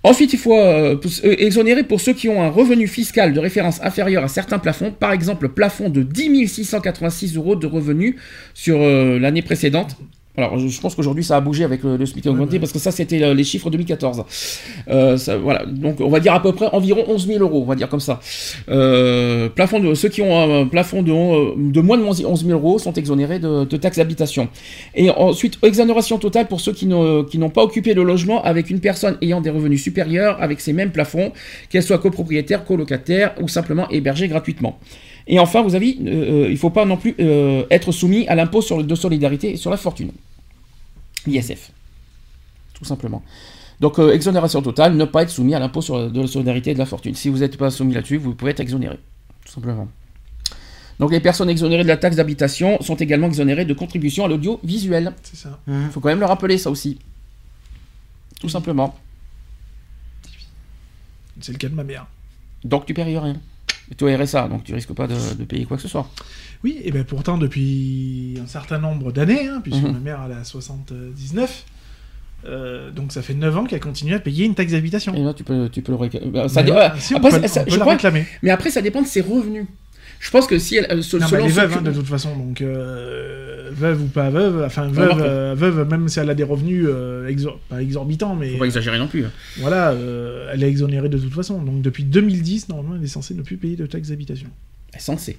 C: Ensuite, il faut euh, euh, exonérer pour ceux qui ont un revenu fiscal de référence inférieur à certains plafonds, par exemple le plafond de 10 686 euros de revenus sur euh, l'année précédente. Alors, je pense qu'aujourd'hui, ça a bougé avec le, le SMIC augmenté, parce que ça, c'était euh, les chiffres 2014. Euh, ça, voilà, donc on va dire à peu près environ 11 000 euros, on va dire comme ça. Euh, plafond de, ceux qui ont un plafond de, de moins de 11 000 euros sont exonérés de, de taxes d'habitation. Et ensuite, exonération totale pour ceux qui n'ont pas occupé le logement avec une personne ayant des revenus supérieurs avec ces mêmes plafonds, qu'elle soit copropriétaire, colocataire ou simplement hébergée gratuitement. Et enfin, vous avez, euh, il ne faut pas non plus être soumis à l'impôt sur le- de solidarité et sur la fortune. ISF. Tout simplement. Donc, euh, exonération totale, ne pas être soumis à l'impôt sur de la solidarité et de la fortune. Si vous n'êtes pas soumis là-dessus, vous pouvez être exonéré. Tout simplement. Donc, les personnes exonérées de la taxe d'habitation sont également exonérées de contribution à l'audiovisuel.
D: C'est ça.
C: Il faut quand même le rappeler, ça aussi. Tout simplement.
D: C'est le cas de ma mère.
C: Donc, tu payes rien. Et tu es RSA, donc tu risques pas de, de payer quoi que ce soit.
D: Oui, et bien pourtant, depuis un certain nombre d'années, hein, puisque
C: Mhm.
D: ma mère elle a 79, euh, donc ça fait 9 ans qu'elle continue à payer une taxe d'habitation.
C: Et là, tu peux, tu peux le réclamer. Bah, ça
D: Mais
C: dé-
D: ouais, si, on
C: après,
D: peut-
C: ça- ça-
D: on peut
C: je
D: la
C: crois-
D: réclamer.
C: mais après, ça dépend de ses revenus. Je pense que si elle, euh, se-
D: Non,
C: selon que-
D: hein, de toute façon, donc euh, veuve ou pas veuve, enfin veuve, euh, veuve, même si elle a des revenus euh, exor- pas exorbitants, mais
C: Faut pas exagérer non plus. hein.
D: voilà, elle est exonérée de toute façon. Donc depuis 2010, normalement, elle est censée ne plus payer de taxe d'habitation.
C: Elle est censée.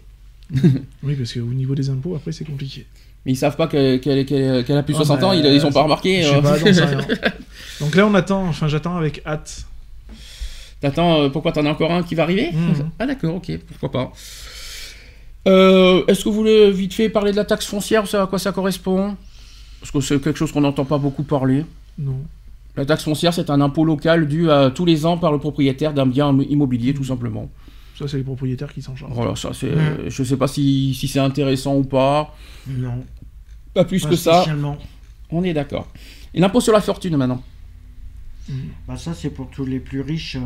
D: Oui, parce qu'au niveau des impôts, après, c'est compliqué.
C: Mais ils savent pas qu'elle a plus de
D: Ah,
C: 60 ans,
D: bah,
C: ils, ils ont pas remarqué.
D: Je sais pas, j'en sais rien. Donc là, on attend, enfin, j'attends avec hâte.
C: T'attends, euh, pourquoi t'en as encore un qui va arriver?
D: Mhm.
C: Ah d'accord, ok, pourquoi pas. Euh, Est-ce que vous voulez vite fait parler de la taxe foncière, ça, à quoi ça correspond? Parce que c'est quelque chose qu'on n'entend pas beaucoup parler.
D: Non.
C: La taxe foncière, c'est un impôt local dû à, tous les ans par le propriétaire d'un bien immobilier, tout simplement.
D: Ça, c'est les propriétaires qui s'en chargent.
C: Voilà, ça c'est. Je sais pas si, si c'est intéressant ou pas.
E: Non.
C: Pas plus
E: Pas
C: que ça. On est d'accord. Et l'impôt sur la fortune maintenant.
E: Bah ça c'est pour tous les plus riches. euh,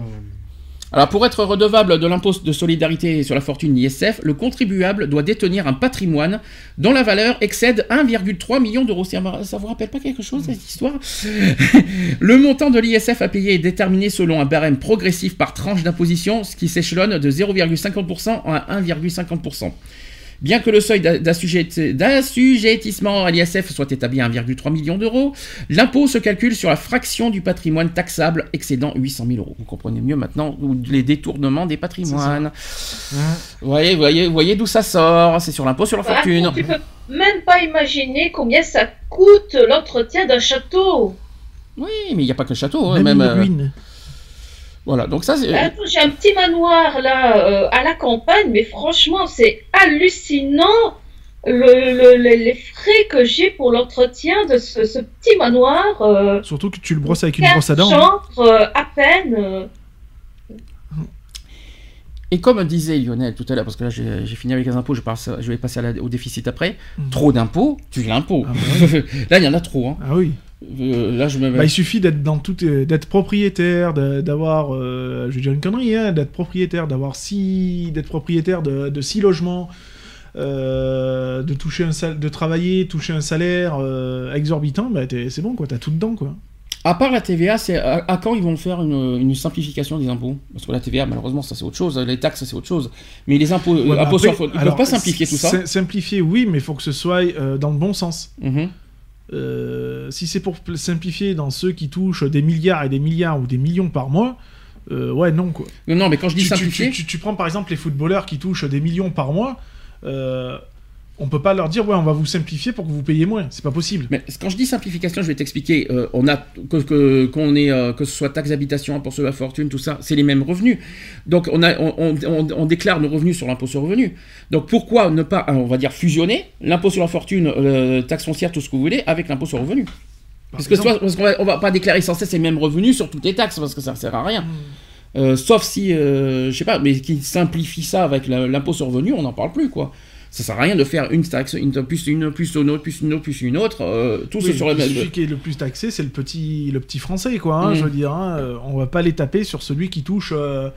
C: Alors pour être redevable de l'impôt de solidarité sur la fortune ISF, le contribuable doit détenir un patrimoine dont la valeur excède 1,3 million d'euros. Ça vous rappelle pas quelque chose cette histoire? Le montant de l'ISF à payer est déterminé selon un barème progressif par tranche d'imposition, ce qui s'échelonne de 0,50% à 1,50%. Bien que le seuil d'a- d'assujetti- d'assujettissement à l'ISF soit établi à 1,3 million d'euros, l'impôt se calcule sur la fraction du patrimoine taxable excédant 800 000 euros. Vous comprenez mieux maintenant les détournements des patrimoines. Vous voyez, voyez, voyez d'où ça sort C'est sur l'impôt sur la
F: Par
C: fortune.
F: contre, tu peux même pas imaginer combien ça coûte l'entretien d'un château.
C: Oui, mais il n'y a pas que le château. hein,
D: Même,
C: même,
D: une
C: euh,
D: ruine.
C: Voilà, donc ça, c'est...
F: J'ai un petit manoir là euh, à la campagne, mais franchement, c'est hallucinant le, le- le- les frais que j'ai pour l'entretien de ce, ce petit manoir. Euh,
D: Surtout que tu le brosses avec une brosse à dents. hein.
F: chambres, euh, à peine. euh.
C: Et comme disait Lionel tout à l'heure, parce que là j'ai fini avec les impôts, je, passe, je vais passer à la- au déficit après.
D: Mhm.
C: Trop d'impôts, tu l'impôt.
D: Ah bah
C: là, il y en a trop. Hein.
D: Ah oui.
C: Euh, là, je me
D: Bah, il suffit d'être dans tout, euh, d'être propriétaire, d'avoir, euh, je vais dire une connerie, hein, d'être propriétaire, d'avoir six, d'être propriétaire de, de six logements, euh, de toucher un sal- de travailler, toucher un salaire euh, exorbitant, bah c'est bon quoi, t'as tout dedans quoi.
C: À part la TVA, c'est à, à quand ils vont faire une, une simplification des impôts? Parce que la TVA, malheureusement, ça c'est autre chose. Les taxes, c'est autre chose. Mais les impôts,
D: Ouais, bah
C: impôts
D: après,
C: sur- ils
D: alors,
C: peuvent pas simplifier tout ça.
D: sim- Simplifier, oui, mais il faut que ce soit euh, dans le bon sens.
C: Mhm.
D: Euh, si c'est pour pl- simplifier dans ceux qui touchent des milliards et des milliards ou des millions par mois, euh, ouais, non quoi.
C: Non, non, mais quand je dis
D: tu-
C: simplifier,
D: tu- tu- tu prends par exemple les footballeurs qui touchent des millions par mois, euh, on peut pas leur dire ouais, on va vous simplifier pour que vous payiez moins. C'est pas possible.
C: mais quand je dis simplification, je vais t'expliquer. euh, on a que que qu'on ait euh, que ce soit taxe d'habitation, impôt sur la fortune, tout ça, c'est les mêmes revenus. Donc on a on, on- on- on déclare nos revenus sur l'impôt sur le revenu. Donc pourquoi ne pas, euh, on va dire fusionner l'impôt sur la fortune, euh, taxe foncière, tout ce que vous voulez, avec l'impôt sur le revenu? Parce que soit- parce qu'on va, on va pas déclarer sans cesse les mêmes revenus sur toutes les taxes parce que ça sert à rien. Euh, sauf si, euh, je sais pas, mais qui simplifie ça avec la- l'impôt sur revenu, on n'en parle plus quoi. Ça sert à rien de faire une taxe, une plus une plus une autre, plus une autre, plus une autre, euh, tous
D: Oui,
C: sur la même.
D: Celui qui est le plus taxé, c'est le petit, le petit français, quoi. hein,
C: Mm.
D: Je veux dire, hein, euh, on va pas les taper sur celui qui touche euh,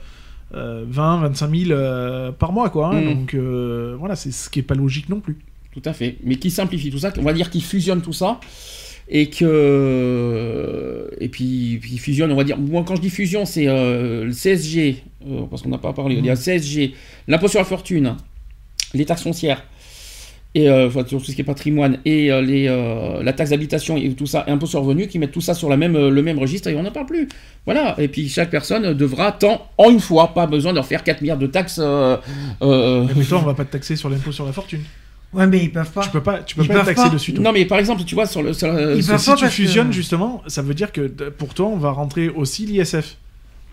D: euh, 20, 25 000 euh, par mois, quoi. hein.
C: Mm.
D: Donc euh, voilà, c'est ce qui est pas logique non plus.
C: Tout à fait. Mais qui simplifie tout ça, on va dire qu'il fusionne tout ça. Et que. Et puis, puis fusionne, on va dire. Moi, quand je dis fusion, c'est euh, le CSG, euh, parce qu'on n'a pas parlé. Il y a le CSG, l'impôt sur la fortune, les taxes foncières, et euh, sur tout ce qui est patrimoine, et euh, les, euh, la taxe d'habitation, et tout ça, et impôt sur revenu, qui mettent tout ça sur la même, euh, le même registre, et on n'en parle plus. Voilà. Et puis chaque personne devra tant en une fois, pas besoin de refaire 4 milliards de taxes. euh, euh,
D: Mais toi, on va pas te taxer sur l'impôt sur la fortune.
E: Ouais, mais ils peuvent pas.
D: Tu peux pas, tu peux
E: Ils
D: pas être
E: peuvent
D: taxé
E: pas.
D: dessus. toi.
C: Non, mais par exemple, tu vois, sur le. sur la-
E: Ils
C: sur-
E: peuvent
D: si
E: pas
D: tu
E: que-
D: fusionnes justement, ça veut dire que pour toi, on va rentrer aussi l'ISF.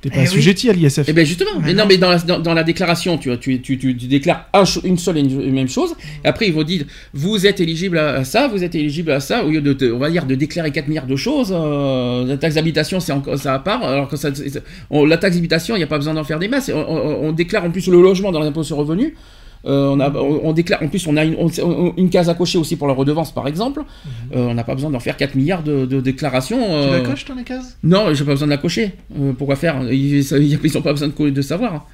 D: T'es pas
E: Eh oui.
D: assujetti à l'ISF.
C: Eh bien justement,
E: Mais
C: mais non, mais dans la, dans, dans la déclaration, tu, vois, tu, tu, tu, tu déclares un une seule et une, même chose, et après ils vont dire, vous êtes éligible à ça, vous êtes éligible à ça, au lieu de, de- on va dire, de déclarer 4 milliards de choses, euh, la taxe d'habitation c'est encore ça à part, alors que ça, c'est- on- la taxe d'habitation, il n'y a pas besoin d'en faire des masses, on, on- on déclare en plus le logement dans l'impôt sur le revenu, euh, on, a, on, on déclare, en plus on a une, on- une case à cocher aussi pour la redevance par exemple, Euh, on n'a pas besoin d'en faire 4 milliards de, de déclarations.
D: Tu
C: euh,
D: la coches, ton case
C: Non, j'ai pas besoin de la cocher. Euh, pourquoi faire Ils ils ont pas besoin de, de savoir.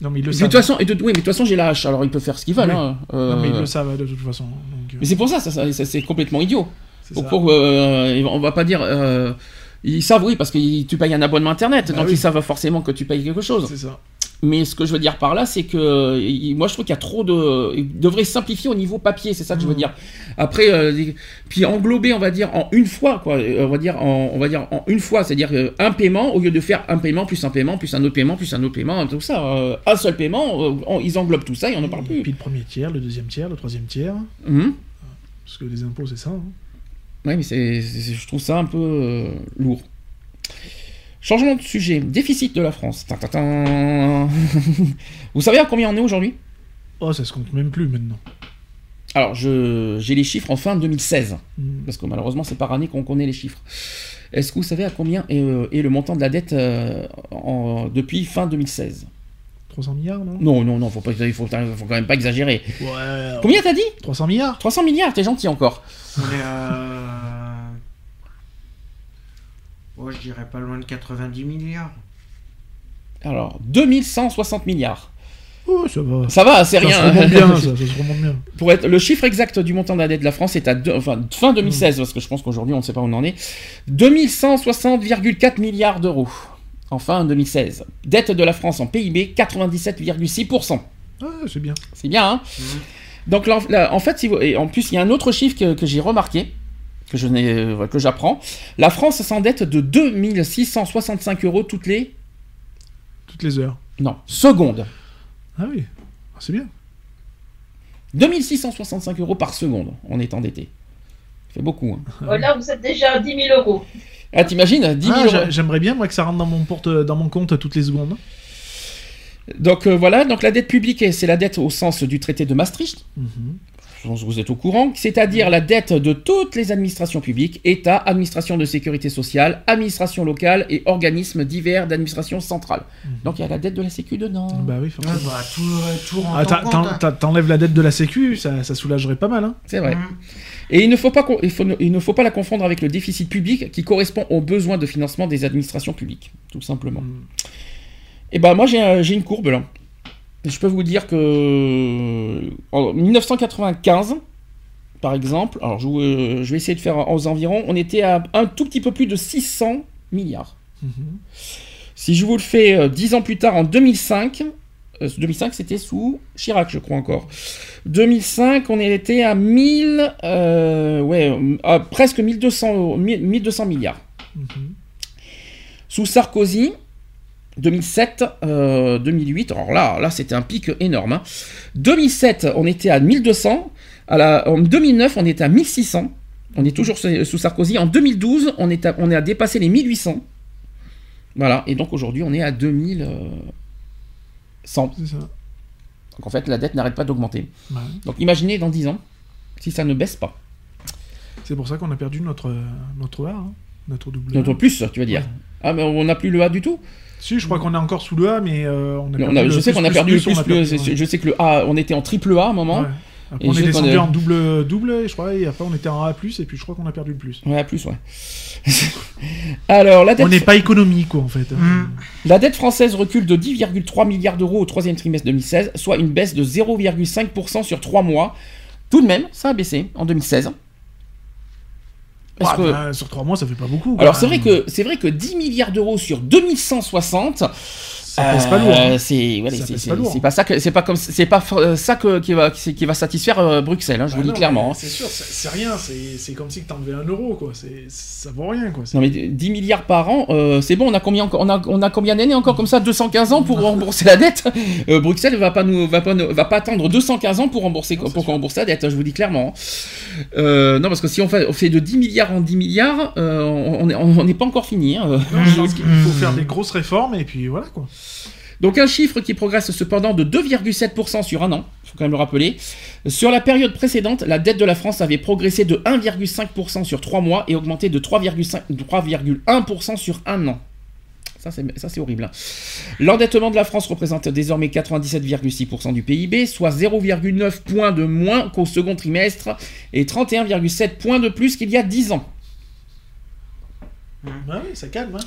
D: Non, mais ils le
C: Mais de
D: savent.
C: toute façon, et de, oui, mais de toute façon, j'ai la hache, alors ils peuvent faire ce qu'ils veulent.
D: Oui.
C: hein. Euh,
D: Non, mais ils le savent de toute façon. donc, euh,
C: mais c'est pour ça, ça, ça- ça- c'est complètement idiot.
D: c'est
C: Pour, euh, on va pas dire. euh, ils savent, oui, parce que tu payes un abonnement internet,
D: Bah
C: donc
D: oui.
C: ils savent forcément que tu payes quelque chose.
D: C'est ça.
C: Mais ce que je veux dire par là, c'est que il- moi je trouve qu'il y a trop de. Ils devraient simplifier au niveau papier, c'est ça que je veux
D: Mhm.
C: dire. Après, euh, puis englober, on va dire en une fois, quoi. Euh, On va dire en, on va dire en une fois, c'est-à-dire euh, un paiement au lieu de faire un paiement plus un paiement plus un autre paiement plus un autre paiement, tout ça. euh, un seul paiement, on- ils englobent tout ça et on n'en parle
D: Et
C: plus.
D: puis le premier tiers, le deuxième tiers, le troisième tiers.
C: Mhm.
D: Parce que les impôts, c'est ça. hein.
C: Ouais, mais c'est, c'est- je trouve ça un peu euh, lourd. Changement de sujet. Déficit de la France. Vous savez à combien on est aujourd'hui?
D: Oh, ça se compte même plus maintenant.
C: Alors, je, j'ai les chiffres en fin 2016.
D: Mm.
C: Parce que malheureusement, c'est par année qu'on connaît les chiffres. Est-ce que vous savez à combien est, euh, est le montant de la dette euh, en- depuis fin 2016
D: 300 milliards, non?
C: Non, non, non, faut, pas, il faut, faut quand même pas exagérer.
D: Ouais.
C: Combien t'as dit?
D: 300 milliards
C: 300 milliards, t'es gentil encore.
E: On est à... Oh, je dirais pas loin de 90 milliards.
C: Alors, 2160 milliards.
D: Oh, ça va.
C: Ça va, c'est
D: Ça
C: rien.
D: se remonte bien, ça, ça se remonte bien.
C: Pour être le chiffre exact du montant de la dette de la France est à deux- enfin, fin 2016
D: Mm.
C: parce que je pense qu'aujourd'hui on ne sait pas où on en est. 2160,4 milliards d'euros. En fin 2016. Dette de la France en PIB 97,6%.
D: Ah, c'est bien.
C: C'est bien, hein? Donc là, là, en fait, si vous- et en plus il y a un autre chiffre que, que j'ai remarqué que je n'ai euh, que j'apprends. La France s'endette de 2665 euros toutes les
D: Toutes les heures.
C: non secondes.
D: Ah oui. Ah, c'est bien.
C: 2665 euros par seconde. On est endetté. Ça fait beaucoup. Hein.
F: Voilà, vous êtes déjà à 10 000 euros.
C: Ah, t'imagines 10 000
D: Ah,
C: euros.
D: j'a- J'aimerais bien, moi, que ça rentre dans mon, porte, dans mon compte toutes les secondes.
C: Donc euh, voilà, donc la dette publique, c'est la dette au sens du traité de Maastricht, je pense que vous êtes au courant, c'est-à-dire la dette de toutes les administrations publiques, État, administration de sécurité sociale, administration locale et organismes divers d'administration centrale. Donc il y a la dette de la Sécu dedans.
D: Bah oui,
E: Ouais,
D: forcément.
E: bah, tout, euh, tout
D: Ah,
E: hein.
D: T'enlèves la dette de la Sécu, ça, ça soulagerait pas mal. Hein.
C: C'est vrai.
E: Mm.
C: Et il ne, faut pas, con- il, faut ne- il ne faut pas la confondre avec le déficit public qui correspond aux besoins de financement des administrations publiques, tout simplement.
D: Mm.
C: Et ben moi j'ai un- j'ai une courbe là. Je peux vous dire que en 1995, par exemple, alors je, euh, je vais essayer de faire aux environs, on était à un tout petit peu plus de 600 milliards.
D: Mhm.
C: Si je vous le fais euh, 10 ans plus tard, en 2005, euh, 2005 c'était sous Chirac je crois encore. 2005 on était à 1000, euh, ouais, à presque 1200, euros- 1200 milliards.
D: Mhm.
C: Sous Sarkozy, 2007, euh, 2008, alors là, là c'était un pic énorme. hein. 2007, on était à 1200. À la, en 2009, on était à 1600. On est toujours sous Sarkozy. En 2012, on, est à- on est à dépasser les 1800. Voilà, et donc aujourd'hui, on est à 2100.
D: C'est ça.
C: Donc en fait, la dette n'arrête pas d'augmenter.
D: Ouais.
C: Donc imaginez dans 10 ans, si ça ne baisse pas.
D: C'est pour ça qu'on a perdu notre, notre A, hein, notre double A.
C: Notre plus, tu veux dire.
D: Ouais.
C: Ah, mais on n'a plus le A du tout
D: Si, je crois qu'on est encore sous le A, mais euh, on a
C: on a-
D: le
C: Je sais
D: plus,
C: qu'on a perdu le
D: plus, a ouais.
C: Je sais que le A, on était en triple A à un moment.
D: Ouais. Après,
C: Et
D: on est descendu
C: est-
D: en double, double, je crois, et après on était en A+, et puis je crois qu'on a perdu le plus.
C: Ouais, plus, ouais. Alors, la dette,
D: On n'est pas économique, quoi, en fait.
E: Mm.
C: la dette française recule de 10,3 milliards d'euros au troisième trimestre 2016, soit une baisse de 0,5% sur 3 mois. Tout de même, ça a baissé en 2016. Parce
D: Ah,
C: que-
D: ben, sur trois mois, ça fait pas beaucoup. quoi.
C: alors c'est vrai que c'est vrai que 10 milliards d'euros sur 2160,
D: Ça pèse pas lourd. hein.
C: euh, c'est voilà,
D: pas lourd.
C: c'est pas ça que c'est pas comme c'est pas euh, ça que, qui va qui, qui va satisfaire euh, Bruxelles. hein, je
D: Bah
C: vous le
D: non,
C: dis clairement. hein.
D: C'est sûr, c'est rien, c'est comme si t'enlevais un euro, quoi. Ça vaut rien, quoi.
C: Non mais 10 milliards par an, euh, c'est bon, on a combien encore on a, on a combien d'années encore comme ça 215 ans pour rembourser la dette? Euh, Bruxelles va pas nous va pas va pas attendre 215 ans pour rembourser
D: Non,
C: pour qu'on rembourse la dette, je vous dis clairement. Euh, non parce que si on fait, on fait de 10 milliards en 10 milliards, euh, on on est- on n'est pas encore fini. hein.
D: Non, je pense qu'il faut faire des grosses réformes, et puis voilà, quoi.
C: Donc un chiffre qui progresse cependant de 2,7% sur un an, il faut quand même le rappeler. Sur la période précédente, la dette de la France avait progressé de 1,5% sur 3 mois et augmenté de 3,5 3,1% sur un an. Ça c'est, horrible. hein. L'endettement de la France représente désormais 97,6% du PIB, soit 0,9 points de moins qu'au second trimestre et 31,7 points de plus qu'il y a 10 ans.
D: Ouais, oui, ça calme, hein.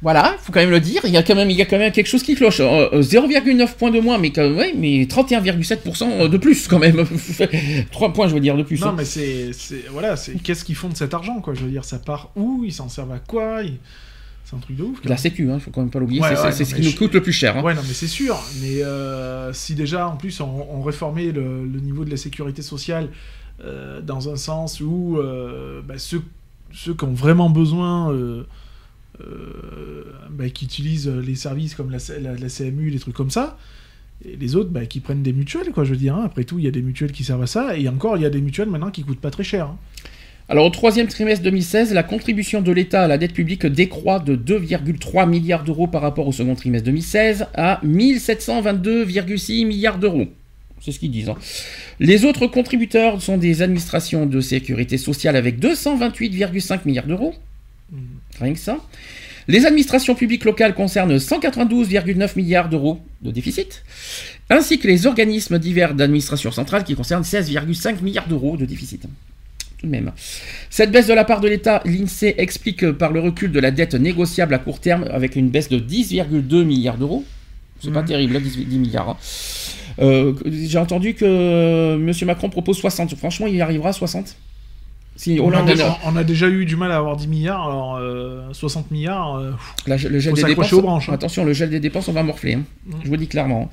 C: Voilà, faut quand même le dire, il y a quand même, il y a quand même quelque chose qui cloche. Euh, euh, 0,9 points de moins, mais, quand- ouais, mais 31,7% de plus quand même. 3 points, je veux dire, de plus.
D: Non,
C: hein.
D: mais c'est. Voilà, c'est. Qu'est-ce qu'ils font de cet argent, quoi? Je veux dire, ça part où? Ils s'en servent à quoi? Ils- C'est un truc de ouf, quoi.
C: La sécu, hein, faut quand même pas l'oublier,
D: Ouais,
C: c'est
D: ouais,
C: ce qui nous coûte le plus cher. hein.
D: Ouais, non, mais c'est sûr. Mais euh, si déjà, en plus, on, on réformait le, le niveau de la sécurité sociale euh, dans un sens où euh, bah, ceux, ceux qui ont vraiment besoin, euh, euh, bah, qui utilisent les services comme la CMU, des trucs comme ça, et les autres bah, qui prennent des mutuelles, quoi, je veux dire. hein. Après tout, il y a des mutuelles qui servent à ça, et encore, il y a des mutuelles maintenant qui coûtent pas très cher. hein.
C: Alors au troisième trimestre 2016, la contribution de l'État à la dette publique décroît de 2,3 milliards d'euros par rapport au second trimestre 2016 à 1722,6 milliards d'euros. C'est ce qu'ils disent. hein. Les autres contributeurs sont des administrations de sécurité sociale avec 228,5 milliards d'euros. Rien que ça. Les administrations publiques locales concernent 192,9 milliards d'euros de déficit, ainsi que les organismes divers d'administration centrale qui concernent 16,5 milliards d'euros de déficit. Tout de même. Cette baisse de la part de l'État, l'INSEE explique par le recul de la dette négociable à court terme avec une baisse de 10,2 milliards d'euros. C'est pas terrible, là, 10, 10 milliards. hein. Euh, J'ai entendu que M. Macron propose 60. Franchement, il y arrivera à 60 Si
D: On a, déjà, on a déjà eu du mal à avoir 10 milliards, alors euh, 60 milliards. euh,
C: La- le gel des dépenses,
D: aux branches, hein.
C: attention, le gel des dépenses, on va morfler. hein. Je vous le dis clairement.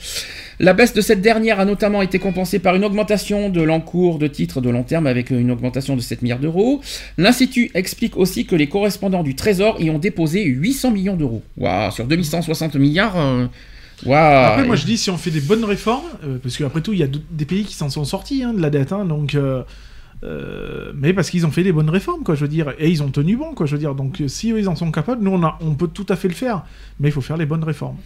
C: La baisse de cette dernière a notamment été compensée par une augmentation de l'encours de titres de long terme avec une augmentation de 7 milliards d'euros. L'Institut explique aussi que les correspondants du Trésor y ont déposé 800 millions d'euros. Waouh, sur 2160 milliards. euh.
D: Après, moi je dis si on fait des bonnes réformes, euh, parce qu'après tout, il y a des pays qui s'en sont sortis hein, de la dette, hein, donc. euh, euh, mais parce qu'ils ont fait des bonnes réformes, quoi, je veux dire, et ils ont tenu bon, quoi, je veux dire. Donc, euh, si eux, ils en sont capables, nous, on, a, on peut tout à fait le faire, mais il faut faire les bonnes réformes.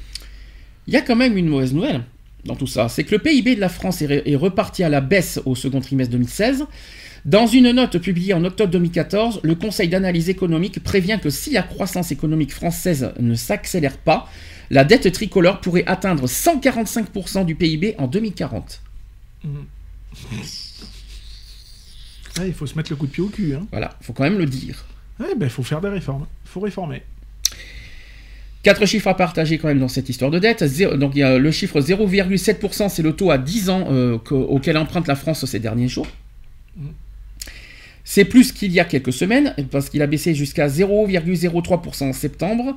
C: Il y a quand même une mauvaise nouvelle dans tout ça, c'est que le PIB de la France est, re- est reparti à la baisse au second trimestre 2016. Dans une note publiée en octobre 2014, le Conseil d'analyse économique prévient que si la croissance économique française ne s'accélère pas, la dette tricolore pourrait atteindre 145% du PIB en 2040.
D: Il faut se mettre le coup de pied au cul. Hein.
C: Voilà, faut quand même le dire.
D: Ouais, ben, il faut faire des réformes, il faut réformer.
C: Quatre chiffres à partager quand même dans cette histoire de dette. Zéro- donc il y a le chiffre 0,7%, c'est le taux à 10 ans euh, auquel emprunte la France ces derniers jours. C'est plus qu'il y a quelques semaines, parce qu'il a baissé jusqu'à 0,03% en septembre,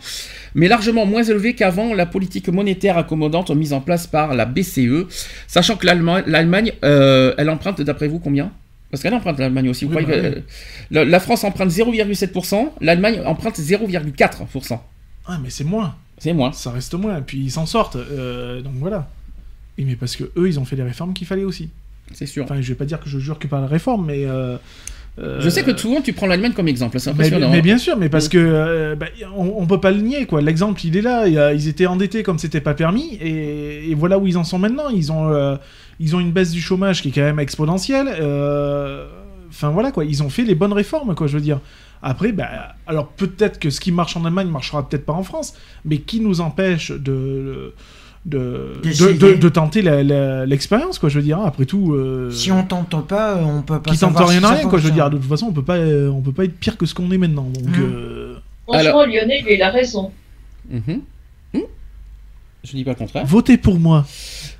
C: mais largement moins élevé qu'avant la politique monétaire accommodante mise en place par la BCE, sachant que l'Allemagne, l'Allemagne, euh, elle emprunte d'après vous combien? Parce qu'elle emprunte l'Allemagne aussi.
D: Oui, bah
C: que- la, la France emprunte 0,7%, l'Allemagne emprunte 0,4%.
D: Ah, mais c'est moins.
C: C'est moins.
D: Ça reste moins. Et puis ils s'en sortent. Euh, donc voilà. Et mais parce que eux, ils ont fait les réformes qu'il fallait aussi.
C: C'est sûr.
D: Enfin, je vais pas dire que je jure que par la réforme, mais. euh, euh,
C: Je sais que souvent tu prends l'Allemagne comme exemple, c'est
D: Mais,
C: impressionnant.
D: mais
C: hein.
D: bien sûr, mais parce que euh, bah, on, on peut pas le nier quoi. L'exemple il est là. Ils étaient endettés comme c'était pas permis et, et voilà où ils en sont maintenant. Ils ont euh, ils ont une baisse du chômage qui est quand même exponentielle. euh, Enfin voilà quoi. Ils ont fait les bonnes réformes quoi. Je veux dire. Après, bah, alors peut-être que ce qui marche en Allemagne marchera peut-être pas en France, mais qui nous empêche de de, de, de- de tenter l'expérience quoi. Je veux dire. hein. Après tout. euh,
E: Si on tente pas, on peut pas
D: qui tente rien
E: si
D: rien quoi. Je veux dire. De toute façon, on peut pas euh, on peut pas être pire que ce qu'on est maintenant. Donc.
E: Mm.
D: euh,
F: Franchement, Lionel, il a raison.
C: Mhm. Hmm Je dis pas le contraire.
D: Votez pour moi.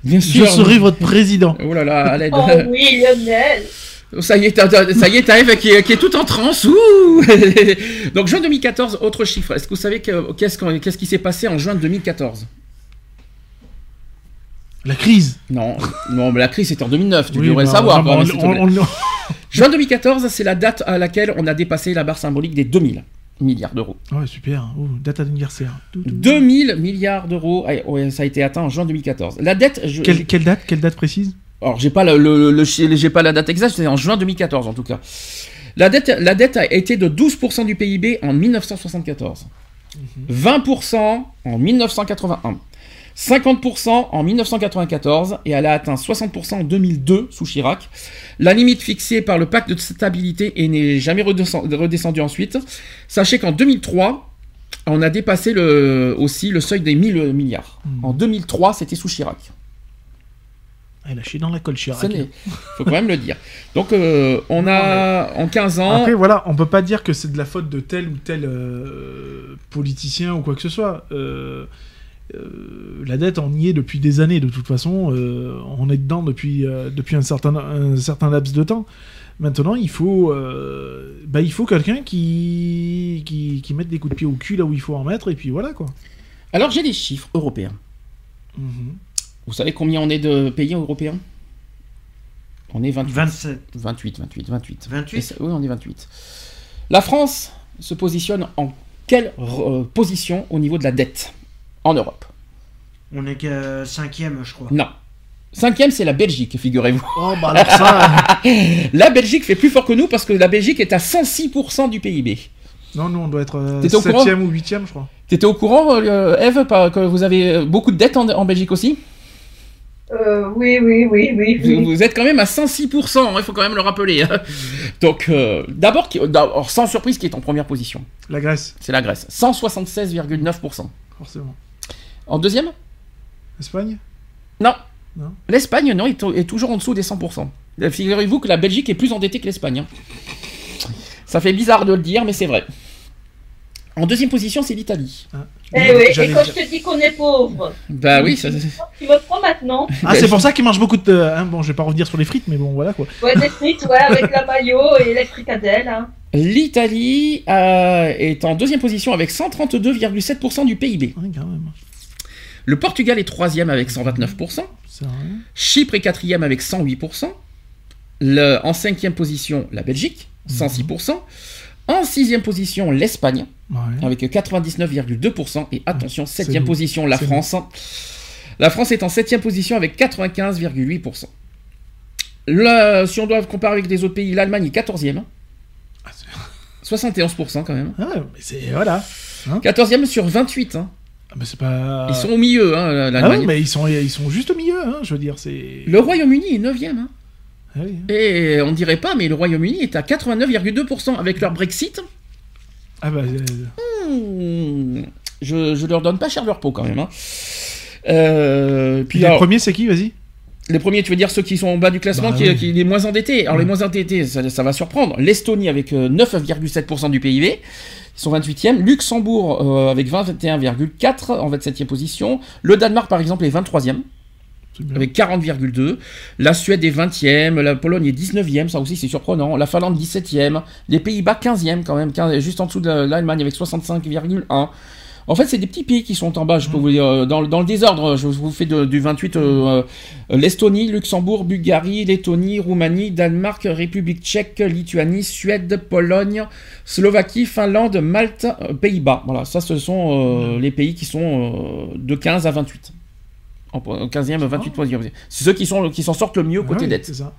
C: Bien
D: Je
C: sûr.
D: serai votre président.
C: Oh là là, à l'aide.
F: Oh oui, Lionel
C: Ça y est, ça y est, t'arrives qui, est- qui est tout en transe. Ouh Donc juin 2014, autre chiffre. Est-ce que vous savez que- qu'est-ce qui s'est passé en juin 2014
D: La crise.
C: Non, non, mais la crise c'était en 2009. Tu
D: Oui,
C: devrais
D: bah,
C: le savoir.
D: on- on- on-
C: Juin 2014, c'est la date à laquelle on a dépassé la barre symbolique des 2000 milliards d'euros.
D: Ouais, super. Oh, date tout.
C: 2000 milliards d'euros, ah, ouais, ça a été atteint en juin 2014. La dette, je,
D: Quelle, quelle date Quelle date précise?
C: Alors j'ai pas le, le- le chi- j'ai pas la date exacte, c'est en juin 2014 en tout cas. La dette, la dette a été de 12% du PIB en 1974, 20% en 1981, 50% en 1994 et elle a atteint 60% en 2002 sous Chirac. La limite fixée par le pacte de stabilité et n'est jamais redescend- redescendue ensuite. Sachez qu'en 2003, on a dépassé le, aussi le seuil des 1000 milliards.
D: Mhm.
C: En 2003, c'était sous Chirac.
D: Elle a chié dans la colle Chirac.
C: N'est- faut quand même le dire. Donc euh, on a en 15 ans.
D: Après, voilà, on peut pas dire que c'est de la faute de tel ou tel euh, politicien ou quoi que ce soit. Euh, euh, la dette, on y est depuis des années de toute façon. euh, on est dedans depuis, euh, depuis un, certain, un certain laps de temps. Maintenant, il faut, euh, bah, il faut quelqu'un qui, qui, qui mette des coups de pied au cul là où il faut en mettre, et puis voilà quoi.
C: Alors j'ai des chiffres européens.
D: Mhm.
C: Vous savez combien on est de pays européens? On est 28.
E: 27.
C: 28, 28, 28.
E: 28?
C: Et ça- Oui, on est 28. La France se positionne en quelle euh, position au niveau de la dette? En Europe
E: On est que cinquième, je crois.
C: Non. Cinquième, c'est la Belgique, figurez-vous.
D: Oh, bah alors ça.
C: La Belgique fait plus fort que nous parce que la Belgique est à 106% du PIB.
D: non, nous, on doit être euh,
C: T'étais au courant
D: 7ème ou 8ème, je crois.
C: T'étais au courant, euh, Eve, que vous avez euh, beaucoup de dettes en, en Belgique aussi?
F: Euh, oui, oui, oui, oui.
C: vous,
F: oui.
C: vous êtes quand même à 106%, hein, il faut quand même le rappeler. hein. Donc, euh, d'abord, qui- d'abord, sans surprise, qui est en première position
D: La Grèce,
C: C'est la Grèce, 176,9%.
D: forcément.
C: En deuxième
D: Espagne?
C: Non.
D: Non.
C: L'Espagne, non, est, est toujours en dessous des 100%. Euh, Figurez-vous que la Belgique est plus endettée que l'Espagne. hein. Ça fait bizarre de le dire, mais c'est vrai. En deuxième position, c'est l'Italie.
F: Eh oui, et quand
D: dire.
F: je te dis qu'on est pauvre,
C: Bah oui, ça,
F: tu me prends maintenant
D: Ah, c'est pour ça qu'ils mangent beaucoup de. hein, bon, je vais pas revenir sur les frites, mais bon, voilà quoi.
F: Ouais, des frites, ouais, avec la maillot et les fricadelles. Hein.
C: L'Italie euh, est en deuxième position avec 132,7% du PIB.
D: Ouais, quand même.
C: Le Portugal est troisième avec 129%.
D: C'est rien.
C: Chypre est quatrième avec 108%. Le- en cinquième position, la Belgique, 106%. En sixième position, l'Espagne,
D: Ouais.
C: avec 99,2%. Et attention, septième position, la France. La France est en septième position avec 95,8%. Là, si on doit comparer avec des autres pays, l'Allemagne est quatorzième.
D: Ah, c'est-
C: 71% quand même.
D: Ah, mais c'est. Voilà.
C: 14e sur 28. hein.
D: Ah, mais c'est pas.
C: Ils sont au milieu, hein,
D: Ah
C: l'Allemagne.
D: mais ils sont, ils sont juste au milieu, hein, je veux dire, c'est.
C: Le Royaume-Uni est 9e. hein.
D: Ah oui, hein.
C: Et on dirait pas, mais le Royaume-Uni est à 89,2% avec leur Brexit.
D: Ah bah. euh,
C: hmm, je, je leur donne pas cher leur peau quand même. hein. Euh, puis
D: les
C: alors,
D: premiers, c'est qui, vas-y?
C: Les premiers, tu veux dire ceux qui sont en bas du classement,
D: Bah
C: qui,
D: oui.
C: qui les moins endettés. Alors les moins endettés, ça, ça va surprendre. L'Estonie avec euh, 9,7% du PIB. Ils sont 28e. Luxembourg euh, avec 21,4 en 27e position. Le Danemark, par exemple, est 23e.
D: C'est bien.
C: avec 40,2. La Suède est 20e, la Pologne est 19e, ça aussi c'est surprenant. La Finlande 17e, les Pays-Bas 15e quand même, 15 juste en dessous de l'Allemagne avec 65,1. En fait, c'est des petits pays qui sont en bas, je peux vous dire, euh, dans, le- dans le désordre. Je vous fais de- du 28 euh, euh, l'Estonie, Luxembourg, Bulgarie, Lettonie, Roumanie, Danemark, République tchèque, Lituanie, Suède, Pologne, Slovaquie, Finlande, Malte, Pays-Bas. Voilà, ça, ce sont euh, les pays qui sont euh, de 15 à 28. En po- 15e, 28 position. C'est ceux qui s'en sortent le mieux
D: Ah
C: côté
D: oui,
C: dette.
D: C'est ça.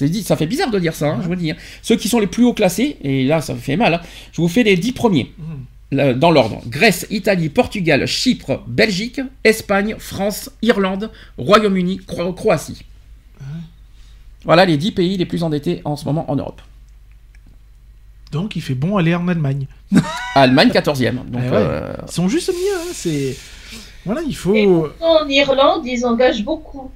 C: Dit, ça fait bizarre de dire ça, hein, je vous dis. hein. Ceux qui sont les plus haut classés, et là ça fait mal, hein, je vous fais les 10 premiers.
D: Mhm.
C: Dans l'ordre. Grèce, Italie, Portugal, Chypre, Belgique, Espagne, France, Irlande, Royaume-Uni, Cro- Croatie. Voilà les 10 pays les plus endettés en ce moment en Europe.
D: Donc il fait bon aller en Allemagne.
C: Allemagne 14e. Donc,
D: Eh ouais.
C: euh,
D: Ils sont juste mieux, hein, c'est. Voilà, il faut.
F: en Irlande, ils engagent beaucoup.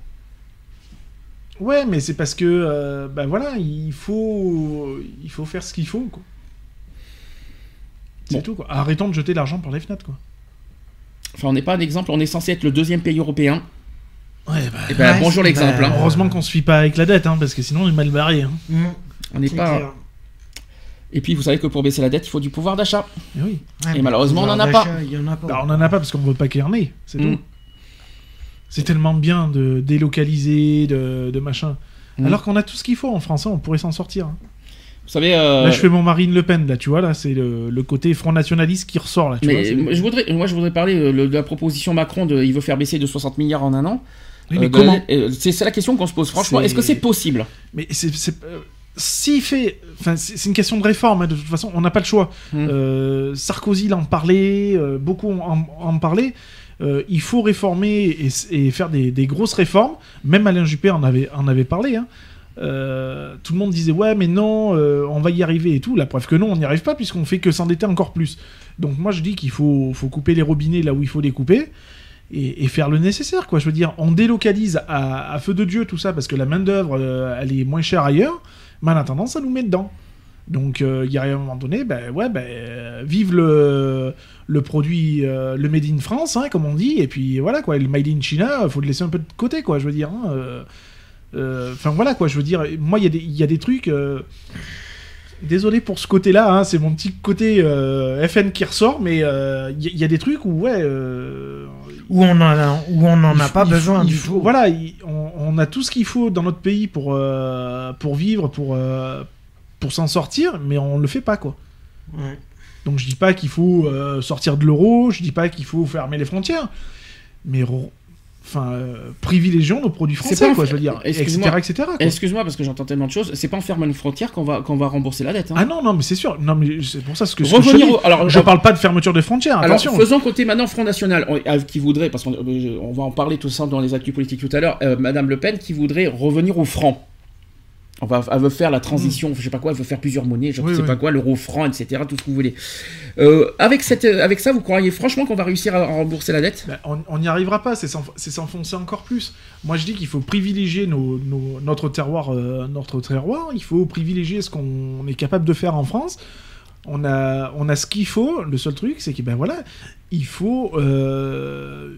D: Ouais, mais c'est parce que. euh, bah voilà, il faut. Il faut faire ce qu'il faut, quoi. C'est
C: Bon.
D: tout, quoi. Arrêtons de jeter l'argent par les fenêtres, quoi.
C: enfin, on n'est pas un exemple, on est censé être le deuxième pays européen.
D: Ouais, bah.
C: Et ben,
E: Ouais,
C: bonjour l'exemple.
E: bah,
C: hein.
D: Heureusement qu'on se fie pas avec la dette, hein, parce que sinon on est mal barré. Hein.
E: Mm,
C: On n'est pas.
E: clair.
C: Et puis vous savez que pour baisser la dette, il faut du pouvoir d'achat.
D: Et oui.
E: Ouais,
C: Et
E: mais
C: malheureusement, on
E: pouvoir
C: en a pas.
E: en a pas.
D: Bah, on en a pas parce qu'on veut pas kerner, c'est
C: Mm.
D: tout. C'est tellement bien de délocaliser, de, de machin.
C: Mm.
D: Alors qu'on a tout ce qu'il faut en français, on pourrait s'en sortir. hein.
C: Savez. euh,
D: Là, je fais mon Marine Le Pen, là, tu vois, là, c'est le, le côté Front Nationaliste qui ressort, là, tu vois.
C: Mais moi, je voudrais, moi je voudrais parler euh, de la proposition Macron de il veut faire baisser de 60 milliards en un an.
D: Oui, mais
C: Euh,
D: comment
C: C'est la question qu'on se pose. Franchement, est-ce que c'est possible?
D: Mais c'est. S'il fait. Enfin, c'est une question de réforme, hein, de toute façon, on n'a pas le choix.
C: Mm.
D: Euh, Sarkozy l'en parlait, euh, beaucoup en, en parlaient. Euh, il faut réformer et, et faire des, des grosses réformes. Même Alain Juppé en avait, en avait parlé. hein. Euh, tout le monde disait ouais mais non euh, on va y arriver et tout. La preuve que non on n'y arrive pas puisqu'on fait que s'endetter encore plus. Donc moi je dis qu'il faut, faut couper les robinets là où il faut les couper et, faire le nécessaire quoi. Je veux dire on délocalise à, feu de dieu tout ça parce que la main d'œuvre euh, elle est moins chère ailleurs mais en attendant ça nous met dedans. Donc il y a un moment donné ben ouais ben vive le le produit le made in France hein, comme on dit et puis voilà quoi. Le made in China faut le laisser un peu de côté quoi je veux dire hein, Enfin voilà quoi, je veux dire, moi il y, a des- il y a des trucs. euh, Désolé pour ce côté-là, hein, c'est mon petit côté euh, FN qui ressort, mais euh, il y, a- il y a des trucs où ouais. euh,
E: Où on en a, où on n'en a
D: faut-
E: pas besoin
D: faut-
E: du
D: faut-
E: tout.
D: Voilà, il- on, on a tout ce qu'il faut dans notre pays pour euh, pour vivre, pour euh, pour s'en sortir, mais on le fait pas quoi.
E: Ouais.
D: Donc je dis pas qu'il faut euh, sortir de l'euro, je dis pas qu'il faut fermer les frontières, mais enfin euh, privilégions nos produits français
C: pas
D: quoi, je veux dire,
C: excuse-moi.
D: etc.
C: Excuse-moi parce que j'entends tellement de choses. C'est pas en fermant une frontière qu'on va qu'on va rembourser la dette. hein.
D: Ah non non mais c'est sûr, non mais c'est pour ça ce que, ce que je, te
C: Revenir au- alors,
D: je
C: on-
D: parle pas de fermeture des frontières,
C: Alors,
D: attention.
C: faisons côté maintenant Front National, on- euh, qui voudrait, parce qu'on euh, on va en parler tout ça dans les actus politiques tout à l'heure, euh, Madame Le Pen qui voudrait revenir au franc. On va, elle veut faire la transition, je sais pas quoi, elle veut faire plusieurs monnaies, je.
D: Oui,
C: sais
D: oui.
C: pas quoi, l'euro franc, etc., tout ce que vous voulez. Euh, avec, cette, avec ça, vous croyez franchement qu'on va réussir à rembourser la dette?
D: Ben, on n'y arrivera pas, c'est s'enf- c'est s'enfoncer encore plus. Moi je dis qu'il faut privilégier nos, nos- notre terroir, euh, notre terroir. Il faut privilégier ce qu'on est capable de faire en France. On a, on a ce qu'il faut. Le seul truc, c'est que ben voilà, il faut, euh,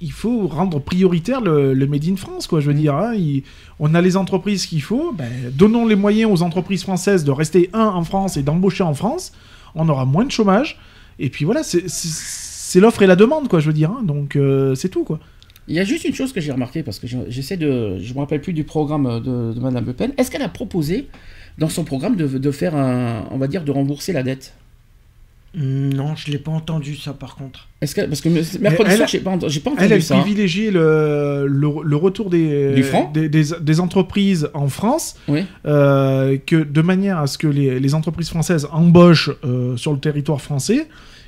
D: il faut rendre prioritaire le, le made in France, quoi. Je veux dire, hein. Il- on a les entreprises qu'il faut. Ben, donnons les moyens aux entreprises françaises de rester un en France et d'embaucher en France. On aura moins de chômage. Et puis voilà, c'est- l'offre et la demande, quoi, je veux dire. hein. Donc euh, c'est tout, quoi.
C: Il y a juste une chose que j'ai remarqué, parce que je- j'essaie de... Je me rappelle plus du programme de, de Madame Le Pen. Est-ce qu'elle a proposé, dans son programme, de, de faire un... On va dire, de rembourser la dette?
E: Mm, Non, je l'ai pas entendu ça par contre.
C: Est-ce que... Parce que me- mercredi soir, j'ai pas, ent- j'ai pas entendu
D: Elle, elle
C: ça. hein.
D: privilégiait le, le, le retour des, des, des- des entreprises en France,
C: Oui.
D: euh, que de manière à ce que les, les entreprises françaises embauchent euh, sur le territoire français,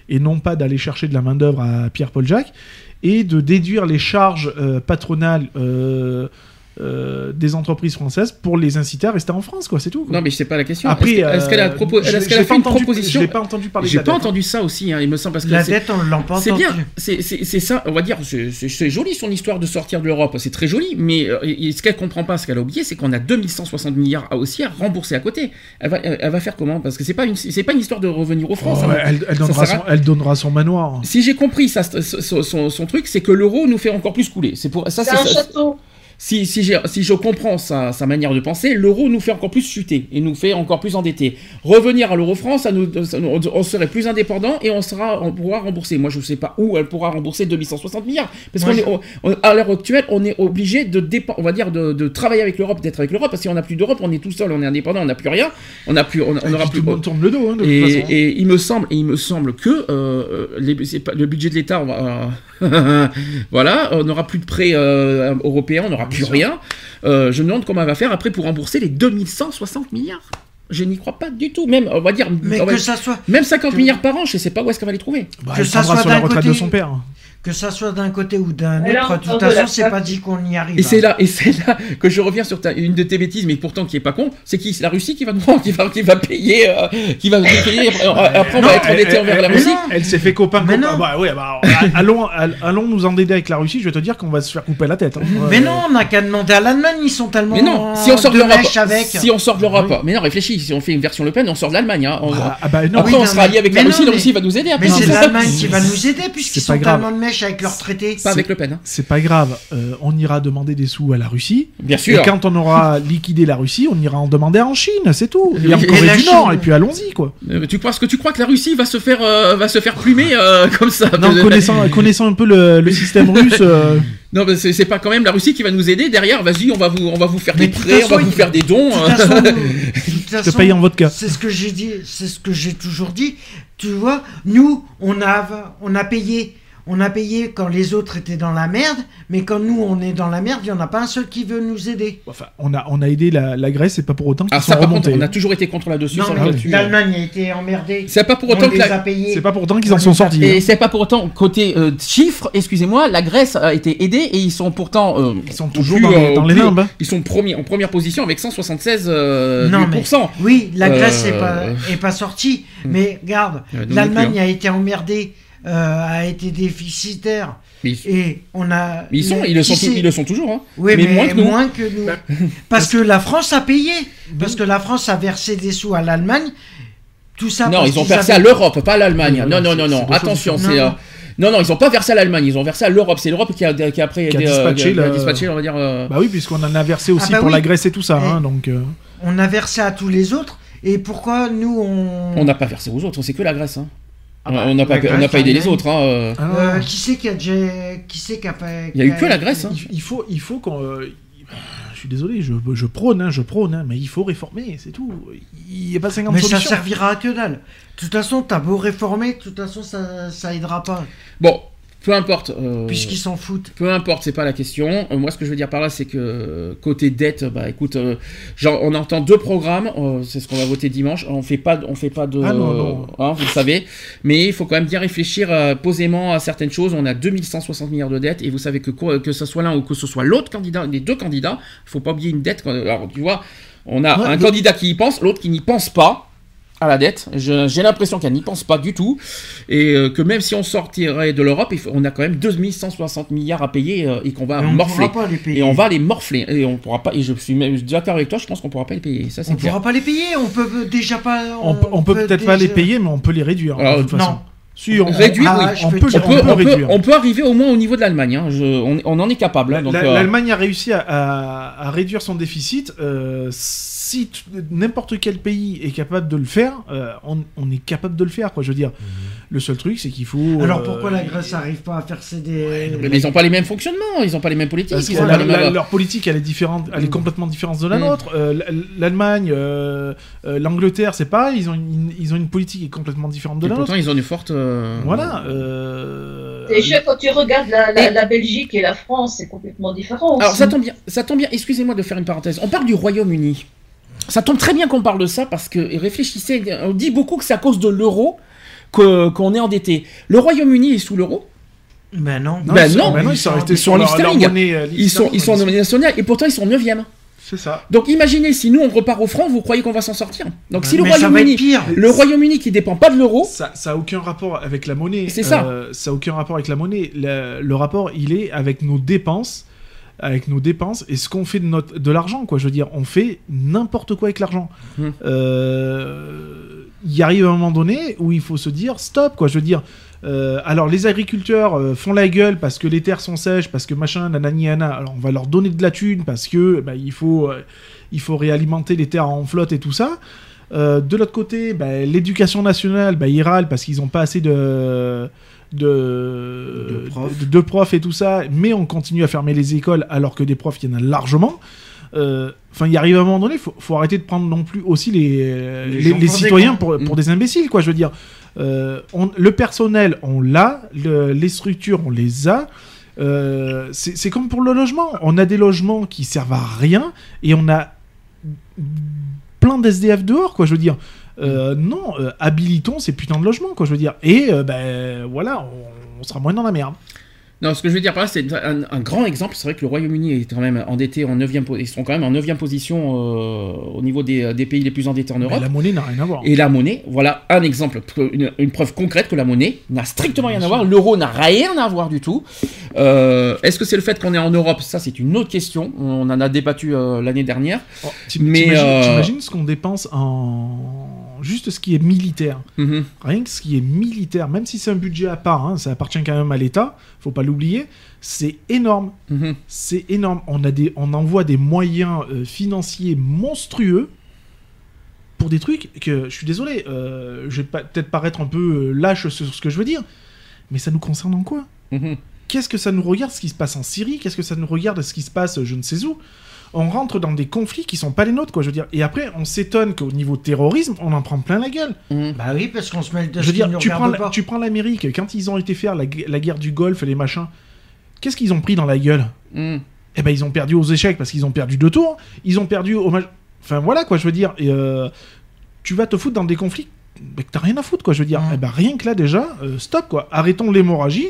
D: et non pas d'aller chercher de la main-d'œuvre à Pierre-Paul Jacques, et de déduire les charges euh, patronales euh, des entreprises françaises pour les inciter à rester en France, quoi, c'est tout. quoi.
C: Non, mais c'est pas la question.
D: Après,
C: est-ce que- est-ce qu'elle a,
D: euh,
C: propo-
D: je-
C: est-ce
D: je
C: qu'elle a
D: l'ai
C: fait une proposition
D: Je l'ai pas entendu parler de
C: J'ai pas
D: dette,
C: entendu ça aussi, hein, il me semble, parce que
E: La
C: c'est-
E: dette, on l'a pas
C: c'est bien, c'est- c'est c'est ça, on va dire, c'est- c'est c'est joli son histoire de sortir de l'Europe, c'est très joli, mais euh, ce qu'elle comprend pas, ce qu'elle a oublié, c'est qu'on a 2160 milliards à aussi à rembourser à côté. Elle va, elle, elle va faire comment? Parce que c'est pas une, c'est pas une histoire de revenir aux France.
D: Oh,
C: hein.
D: elle, donnera son, elle donnera son manoir.
C: Si j'ai compris ça, son, son- son truc, c'est que l'euro nous fait encore plus couler. C'est pour ça,
F: C'est un château.
C: Si, si, si je comprends sa, sa manière de penser, l'euro nous fait encore plus chuter et nous fait encore plus endettés. Revenir à l'euro franc, ça nous, ça nous- on serait plus indépendant et on sera, on pourra rembourser. Moi, je ne sais pas où elle pourra rembourser 2160 milliards, parce
E: Moi,
C: qu'on
E: je-
C: est, on- à l'heure actuelle, on est obligé de on va dire de, de travailler avec l'Europe, d'être avec l'Europe, parce qu'on n'a plus d'Europe, on est tout seul, on est indépendant, on n'a plus rien, on n'a plus, on, on aura
D: monde tourne le dos, hein, de toute
C: Et,
D: façon.
C: et il me semble, et il me semble que euh, les- pas- le budget de l'État, voilà, on n'aura plus de prêts euh, européens, on n'aura plus rien. Euh, je me demande comment elle va faire après pour rembourser les 2160 milliards. Je n'y crois pas du tout. Même, on va dire,
E: Mais
C: on va-
E: que ça soit,
C: même 50
E: que-
C: milliards par an, je sais pas où est-ce qu'elle va les trouver.
D: Bah,
E: que
D: elle
E: ça soit
D: sur la retraite
E: côté-
D: de son père.
E: Que ça soit d'un côté ou d'un autre, de toute
F: on
E: façon, c'est
F: pas.
E: dit qu'on y arrive.
C: Et c'est
E: hein.
C: là, et c'est là que je reviens sur ta- une de tes bêtises, mais pourtant qui est pas con, c'est qui C'est la Russie qui va nous qui va, qui va payer, euh, qui va nous payer. Après, après, on va être endetté
D: elle-
C: envers la Russie.
E: non.
D: Elle s'est fait copain
E: Mais
D: copain.
E: non.
D: Bah ouais, bah, allons, allons, nous endetter avec la Russie. Je vais te dire qu'on va se faire couper la tête. hein.
E: Mais
D: Euh,
E: non, on n'a qu'à demander à l'Allemagne, ils sont tellement.
C: Mais non, si on sort de l'Europe,
E: avec.
C: si on sort de l'Europe,
D: Oui.
C: mais non, réfléchis, si on fait une version Le Pen, on sort de l'Allemagne. Hein, on-
D: Ah, ah bah non,
C: après,
E: oui,
C: on
E: non,
C: sera allié avec la Russie, la Russie va nous aider.
E: Mais c'est l'Allemagne qui va nous aider puisqu'ils sont tellement de mèche avec leurs traités.
C: Pas avec Le Pen. hein.
D: c'est pas grave. euh, on ira demander des sous à la Russie.
C: Bien
D: Et
C: sûr.
D: quand on aura liquidé la Russie, on ira en demander en Chine, c'est tout. Et en
C: Et
D: Corée du
E: Chine-
D: Nord, et puis allons-y, quoi.
C: Euh, Tu penses que tu crois que la Russie va se faire, euh, va se faire plumer euh, comme ça
D: Non, connaissant, connaissant un peu le, le système russe, euh,
C: Non, mais c'est pas quand même la Russie qui va nous aider derrière. Vas-y, on va vous, on va vous faire
E: Mais
C: des prêts, on va vous faire des dons.
E: De
C: hein.
E: façon, de
D: je te
E: façon,
D: paye en vodka.
E: C'est ce que j'ai dit, c'est ce que j'ai toujours dit. Tu vois, nous, on a, on a payé, on a payé quand les autres étaient dans la merde, mais quand nous, on est dans la merde, il y en a pas un seul qui veut nous aider.
D: Enfin, on a, on a aidé la, la Grèce, c'est pas pour autant qu'ils
C: Ah,
D: sont
C: ça, par contre, on a toujours été contre là-dessus.
E: L'Allemagne a été emmerdée.
C: C'est pas pour autant que
E: les
C: la,
E: a payés.
D: C'est pas pour autant qu'ils en
E: On
D: sont sortis.
C: Et
D: hein.
C: c'est pas pour autant côté euh, chiffres, excusez-moi, la Grèce a été aidée et ils sont pourtant euh,
D: Ils sont toujours
C: plus,
D: dans les-
C: euh,
D: dans
C: au
D: les
C: plus-
D: limbes, hein.
C: Ils sont premiers en première position avec 176 euh,
E: Non, mais-. Oui, la Grèce
C: Euh,
E: n'est pas, est pas sortie, mais regarde, l'Allemagne
C: plus,
E: a été emmerdée, euh, a été déficitaire,
C: Mais ils,
E: et on a.
C: mais ils sont, ils le sont, ils le sont toujours. Hein.
E: Oui,
C: mais
E: mais,
C: moins que nous.
E: moins que nous. Parce que la France a payé. Parce que la France a versé des sous à l'Allemagne. Tout ça.
C: Non, ils ont versé
E: avaient-
C: à l'Europe, pas à l'Allemagne. Non, non, non, non. Attention, c'est.
E: Non,
C: euh, Non, non, ils ont pas versé à l'Allemagne, ils ont versé à l'Europe. C'est l'Europe qui a, qui a après
D: Qui a
C: aidé, euh,
D: dispatché
C: qui a
D: le-
C: dispatché, on va dire. euh,
D: Bah oui, puisqu'on en a versé aussi
E: Ah bah
D: pour
E: oui.
D: la Grèce et tout ça. Hein, donc, euh,
E: On a versé à tous les autres. Et pourquoi nous on.
C: On n'a pas versé aux autres, c'est que la Grèce. Hein.
E: Ah bah,
C: on n'a pas, on n'a
E: Grèce,
C: pas aidé les autres. Hein. euh.
D: ah
E: Euh, qui c'est qui a déjà. Qui c'est qui a fait.
C: Il y a eu que la Grèce. Hein.
D: Il, il faut, il faut qu'on. euh, je suis désolé, je, je prône, hein, je prône, hein, mais il faut réformer, c'est tout. Il n'y a pas 50
E: Mais ça
D: solutions.
E: servira à que dalle. De toute façon, t'as beau réformer, de toute façon, ça, ça aidera pas.
C: Bon, peu importe. euh,
E: Puisqu'ils s'en foutent.
C: Peu importe, c'est pas la question. Euh, moi, ce que je veux dire par là, c'est que euh, côté dette, bah écoute, euh, genre, on entend deux programmes, euh, c'est ce qu'on va voter dimanche. On fait pas, on fait pas de,
D: Ah non, non.
C: hein, vous le savez. Mais il faut quand même bien réfléchir euh, posément à certaines choses. On a 2160 milliards de dettes et vous savez que que ce soit l'un ou que ce soit l'autre candidat, les deux candidats, il faut pas oublier une dette. Alors, tu vois, on a
E: Ouais,
C: un
E: mais-
C: candidat qui y pense, l'autre qui n'y pense pas. À la dette, j'ai l'impression qu'elle n'y pense pas du tout, et euh, que même si on sortirait de l'Europe, il faut- on a quand même 2160 milliards à payer euh, et qu'on va
E: Et on
C: morfler.
E: pourra pas les payer.
C: Et on va les morfler. Et on pourra pas. Et je suis même d'accord avec toi. Je pense qu'on pourra pas les payer. Ça c'est
E: On
C: clair.
E: pourra pas les payer, on peut déjà pas.
D: On, peut- on peut peut-être pas les payer, mais on peut les réduire.
C: Alors,
D: de toute façon.
E: Non.
D: Si, on,
C: Réduire,
E: Ah,
C: oui.
D: on peut,
C: On peut, on, peut,
D: réduire.
C: on peut arriver au moins au niveau de l'Allemagne. hein. Je- on, on en est capable. hein, euh,
D: L'Allemagne a réussi à, à- à réduire son déficit. euh, si n'importe quel pays est capable de le faire, euh, on, on est capable de le faire. Quoi. Je veux dire, le seul truc, c'est qu'il faut.
E: Alors
D: euh,
E: pourquoi la Grèce arrive pas à faire céder
C: mais ils n'ont pas les mêmes fonctionnements. Ils n'ont pas les mêmes politiques.
D: Parce que
C: ils ont
D: la-
C: pas les
D: la-
C: mêmes-
D: leur politique, elle est différente, elle est complètement différente de la
C: Mm.
D: nôtre. Euh, L'Allemagne, euh, euh, l'Angleterre, c'est pareil. Ils ont une, ils ont une politique qui est complètement différente de
C: Et
D: la
C: pourtant,
D: nôtre.
C: ils ont une forte. euh,
D: Voilà. euh,
F: Déjà, quand tu regardes la, la-
C: Et-
F: la Belgique et la France, c'est complètement différent.
C: Alors ça tombe bien, ça tombe bien. Excusez-moi de faire une parenthèse. On parle du Royaume-Uni. Ça tombe très bien qu'on parle de ça parce que et réfléchissez. On dit beaucoup que c'est à cause de l'euro que- qu'on est endetté. Le Royaume-Uni est sous l'euro?
E: Ben non.
D: non,
C: Ben
D: ils sont-
C: non,
D: ils sont restés
C: ils sont en
D: sur leur, leur
C: sterling.
D: monnaie. euh,
C: Ils sont, ils sont en monnaie nationale et pourtant ils sont 9e.
D: C'est ça.
C: Donc imaginez si nous on repart au franc, vous croyez qu'on va s'en sortir? Donc si le Royaume-Uni,
E: pire.
C: le Royaume-Uni qui dépend pas de l'euro,
D: Ça, ça a aucun rapport avec la monnaie.
C: C'est ça.
D: Euh, ça a aucun rapport avec la monnaie. Le, le rapport, il est avec nos dépenses, avec nos dépenses et ce qu'on fait de notre de l'argent, quoi. Je veux dire, on fait n'importe quoi avec l'argent.
C: Hmm.
D: Euh, il arrive un moment donné où il faut se dire stop, quoi. Je veux dire, euh, alors les agriculteurs euh, font la gueule parce que les terres sont sèches, parce que machin, nanani, nana. Alors on va leur donner de la thune parce que bah, il faut, euh, il faut réalimenter les terres en flotte et tout ça. Euh, de l'autre côté, bah, l'éducation nationale, bah, ils râlent parce qu'ils n'ont pas assez de de,
E: De profs.
D: de- de profs et tout ça, mais on continue à fermer les écoles alors que des profs, il y en a largement. Euh, Enfin, il arrive un moment donné, faut, faut arrêter de prendre non plus aussi les, les, citoyens pour, pour
C: Mm.
D: des imbéciles, quoi. Je veux dire, Euh, on- le personnel, on l'a, le- les structures, on les a. Euh, c'est c'est comme pour le logement. On a des logements qui servent à rien et on a plein d'SDF dehors, quoi. Je veux dire, Euh, non, euh, habilitons ces putains de logements, quoi. Je veux dire, et euh, ben voilà, on, on sera moins dans la merde.
C: Non, ce que je veux dire par là, c'est un, un grand exemple. C'est vrai que le Royaume-Uni est quand même endetté en 9 Ils sont quand même en 9 position au niveau des, des pays les plus endettés en
D: Mais
C: Europe.
D: la monnaie n'a rien à voir.
C: Et la monnaie, voilà un exemple, une, une preuve concrète que la monnaie n'a strictement rien à voir. L'euro n'a rien à voir du tout. Est-ce que c'est le fait qu'on est en Europe? Ça, c'est une autre question. On en a débattu l'année dernière.
D: Oh,
C: Mais,
D: t'imagines ce qu'on dépense en juste ce qui est militaire.
C: Mhm.
D: Rien que ce qui est militaire, même si c'est un budget à part, hein, ça appartient quand même à l'État, faut pas l'oublier, c'est énorme.
C: Mhm.
D: C'est énorme. On, a des, on envoie des moyens euh, financiers monstrueux pour des trucs que, je suis désolé, euh, je vais peut-être paraître un peu euh, lâche sur ce que je veux dire, mais ça nous concerne en quoi?
C: Mhm.
D: Qu'est-ce que ça nous regarde ce qui se passe en Syrie? Qu'est-ce que ça nous regarde ce qui se passe je ne sais où? On rentre dans des conflits qui sont pas les nôtres, quoi, je veux dire. Et après, on s'étonne qu'au niveau terrorisme, on en prend plein la gueule.
C: Mhm.
E: Bah oui, parce qu'on se mêle de
D: Je veux dire, tu prends, la- tu prends l'Amérique, quand ils ont été faire la, gu- la guerre du Golfe et les machins, qu'est-ce qu'ils ont pris dans la gueule?
C: Mhm.
D: Eh ben, ils ont perdu aux échecs parce qu'ils ont perdu deux tours. Ils ont perdu au. Enfin, voilà, quoi, je veux dire. Et, euh, tu vas te foutre dans des conflits mais que t'as rien à foutre, quoi, je veux dire.
E: Mm.
D: Eh ben, rien que là, déjà, euh, stop, quoi. Arrêtons l'hémorragie.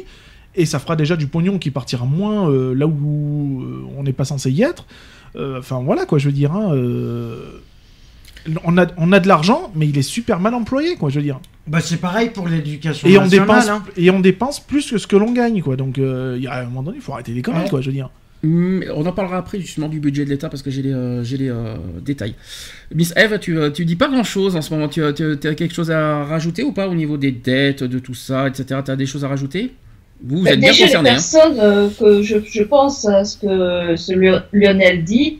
D: Et ça fera déjà du pognon qui partira moins euh, là où on n'est pas censé y être. Euh, Enfin, voilà, quoi, je veux dire. hein, euh, On a, on a de l'argent, mais il est super mal employé, quoi, je veux dire.
E: Bah c'est pareil pour l'éducation
D: Et on, dépense,
E: hein.
D: et on dépense plus que ce que l'on gagne, quoi. Donc, euh, il y a un moment donné, il faut arrêter les conneries,
E: Ouais.
D: quoi, je veux dire.
C: On en parlera après justement du budget de l'État parce que j'ai les, euh, j'ai les euh, détails. Miss Eve, tu, tu dis pas grand chose en ce moment. Tu, tu as quelque chose à rajouter ou pas au niveau des dettes, de tout ça, etc. Tu as des choses à rajouter? Vous, vous êtes bien
F: déjà, les
C: concerné. hein.
F: personnes euh, que je, je pense à ce que ce Lionel dit,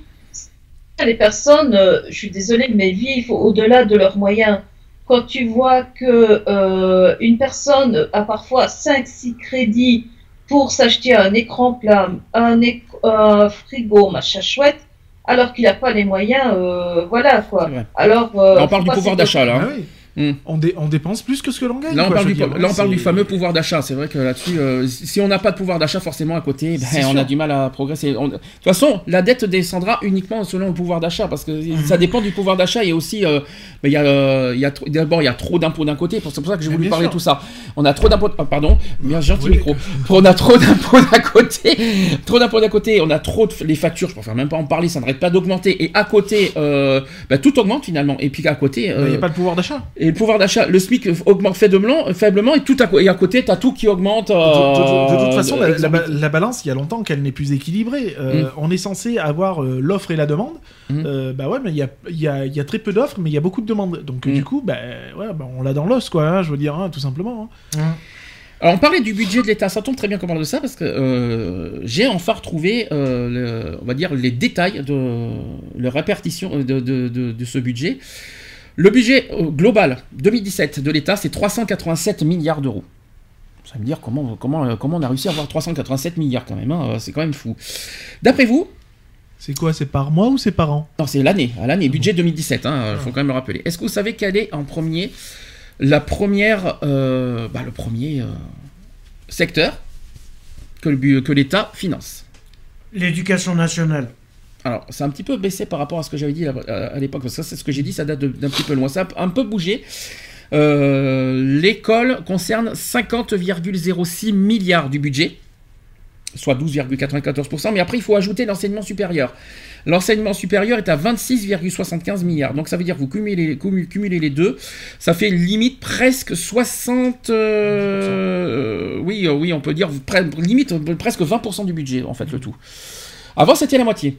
F: les personnes, euh, je suis désolée, mais vivent au-delà de leurs moyens. Quand tu vois que euh, une personne a parfois 5-6 crédits pour s'acheter un écran plat, un, éc- un frigo, machin chouette, alors qu'il n'a pas les moyens, euh, voilà quoi. Alors, euh,
C: on parle du pouvoir d'achat là. hein.
D: Ah oui.
C: Mm.
D: On, dé- on dépense plus que ce que l'on gagne.
C: Là, on
D: quoi,
C: parle, du,
D: veux dire,
C: là, on parle
D: c'est-
C: du fameux pouvoir d'achat. C'est vrai que là-dessus, euh, si on n'a pas de pouvoir d'achat, forcément, à côté, ben, on
D: sûr.
C: a du mal à progresser. On- De toute façon, la dette descendra uniquement selon le pouvoir d'achat, parce que
D: Mhm.
C: ça dépend du pouvoir d'achat. Et aussi, euh, ben, il y a, euh, y a d'abord, il y a trop d'impôts d'un côté. C'est pour ça que j'ai voulu parler de tout ça. On a trop d'impôts. ah, pardon, bien gentil
D: Oui.
C: micro. On a trop d'impôts d'un côté. Trop d'impôts d'un côté. On a trop de les factures. Je préfère même pas en parler. Ça n'arrête pas d'augmenter. Et à côté, euh, ben, tout augmente finalement. Et puis à côté,
D: Il n'y a pas de pouvoir d'achat.
C: et le pouvoir d'achat, le SMIC augmente faiblement, faiblement et tout à, et à côté, t'as tout qui augmente.
D: De, de- de- de toute
C: euh,
D: façon, la, balance, il y a longtemps qu'elle n'est plus équilibrée. Euh,
C: Mm.
D: On est censé avoir euh, l'offre et la demande.
C: Mm.
D: Euh, bah ouais, mais il y a, il y, a, il y a très peu d'offres, mais il y a beaucoup de demandes. Donc
C: Mm.
D: du coup, bah, ouais, bah, on l'a dans l'os, quoi. hein, je veux dire, hein, tout simplement. hein.
C: Alors, on parlait du budget de l'État, ça tombe très bien qu'on parle de ça parce que euh, j'ai enfin retrouvé, euh, le- on va dire, les détails de la répartition de, de- de- de ce budget. Le budget euh, global 2017 de l'État, c'est 387 milliards d'euros. Ça veut me dire comment, comment, euh, comment on a réussi à avoir 387 milliards quand même, hein, c'est quand même fou. D'après vous,
D: C'est quoi C'est par mois ou c'est par an?
C: Non, c'est l'année, à l'année, budget 2017, il faut quand même le rappeler. Est-ce que vous savez quelle est en premier la première, euh, bah, le premier euh, secteur que l'État finance?
E: L'éducation nationale.
C: Alors, c'est un petit peu baissé par rapport à ce que j'avais dit à, l'époque, parce que ça, c'est ce que j'ai dit, ça date d'un petit peu loin, ça a un peu bougé. Euh, L'école concerne 50,06 milliards du budget, soit 12,94%, mais après, il faut ajouter l'enseignement supérieur. L'enseignement supérieur est à 26,75 milliards. Donc ça veut dire que vous cumulez, cumu- cumulez les deux, ça fait limite presque 60... euh, oui, euh, oui, on peut dire limite presque 20% du budget, en fait, le tout. Avant, c'était la moitié.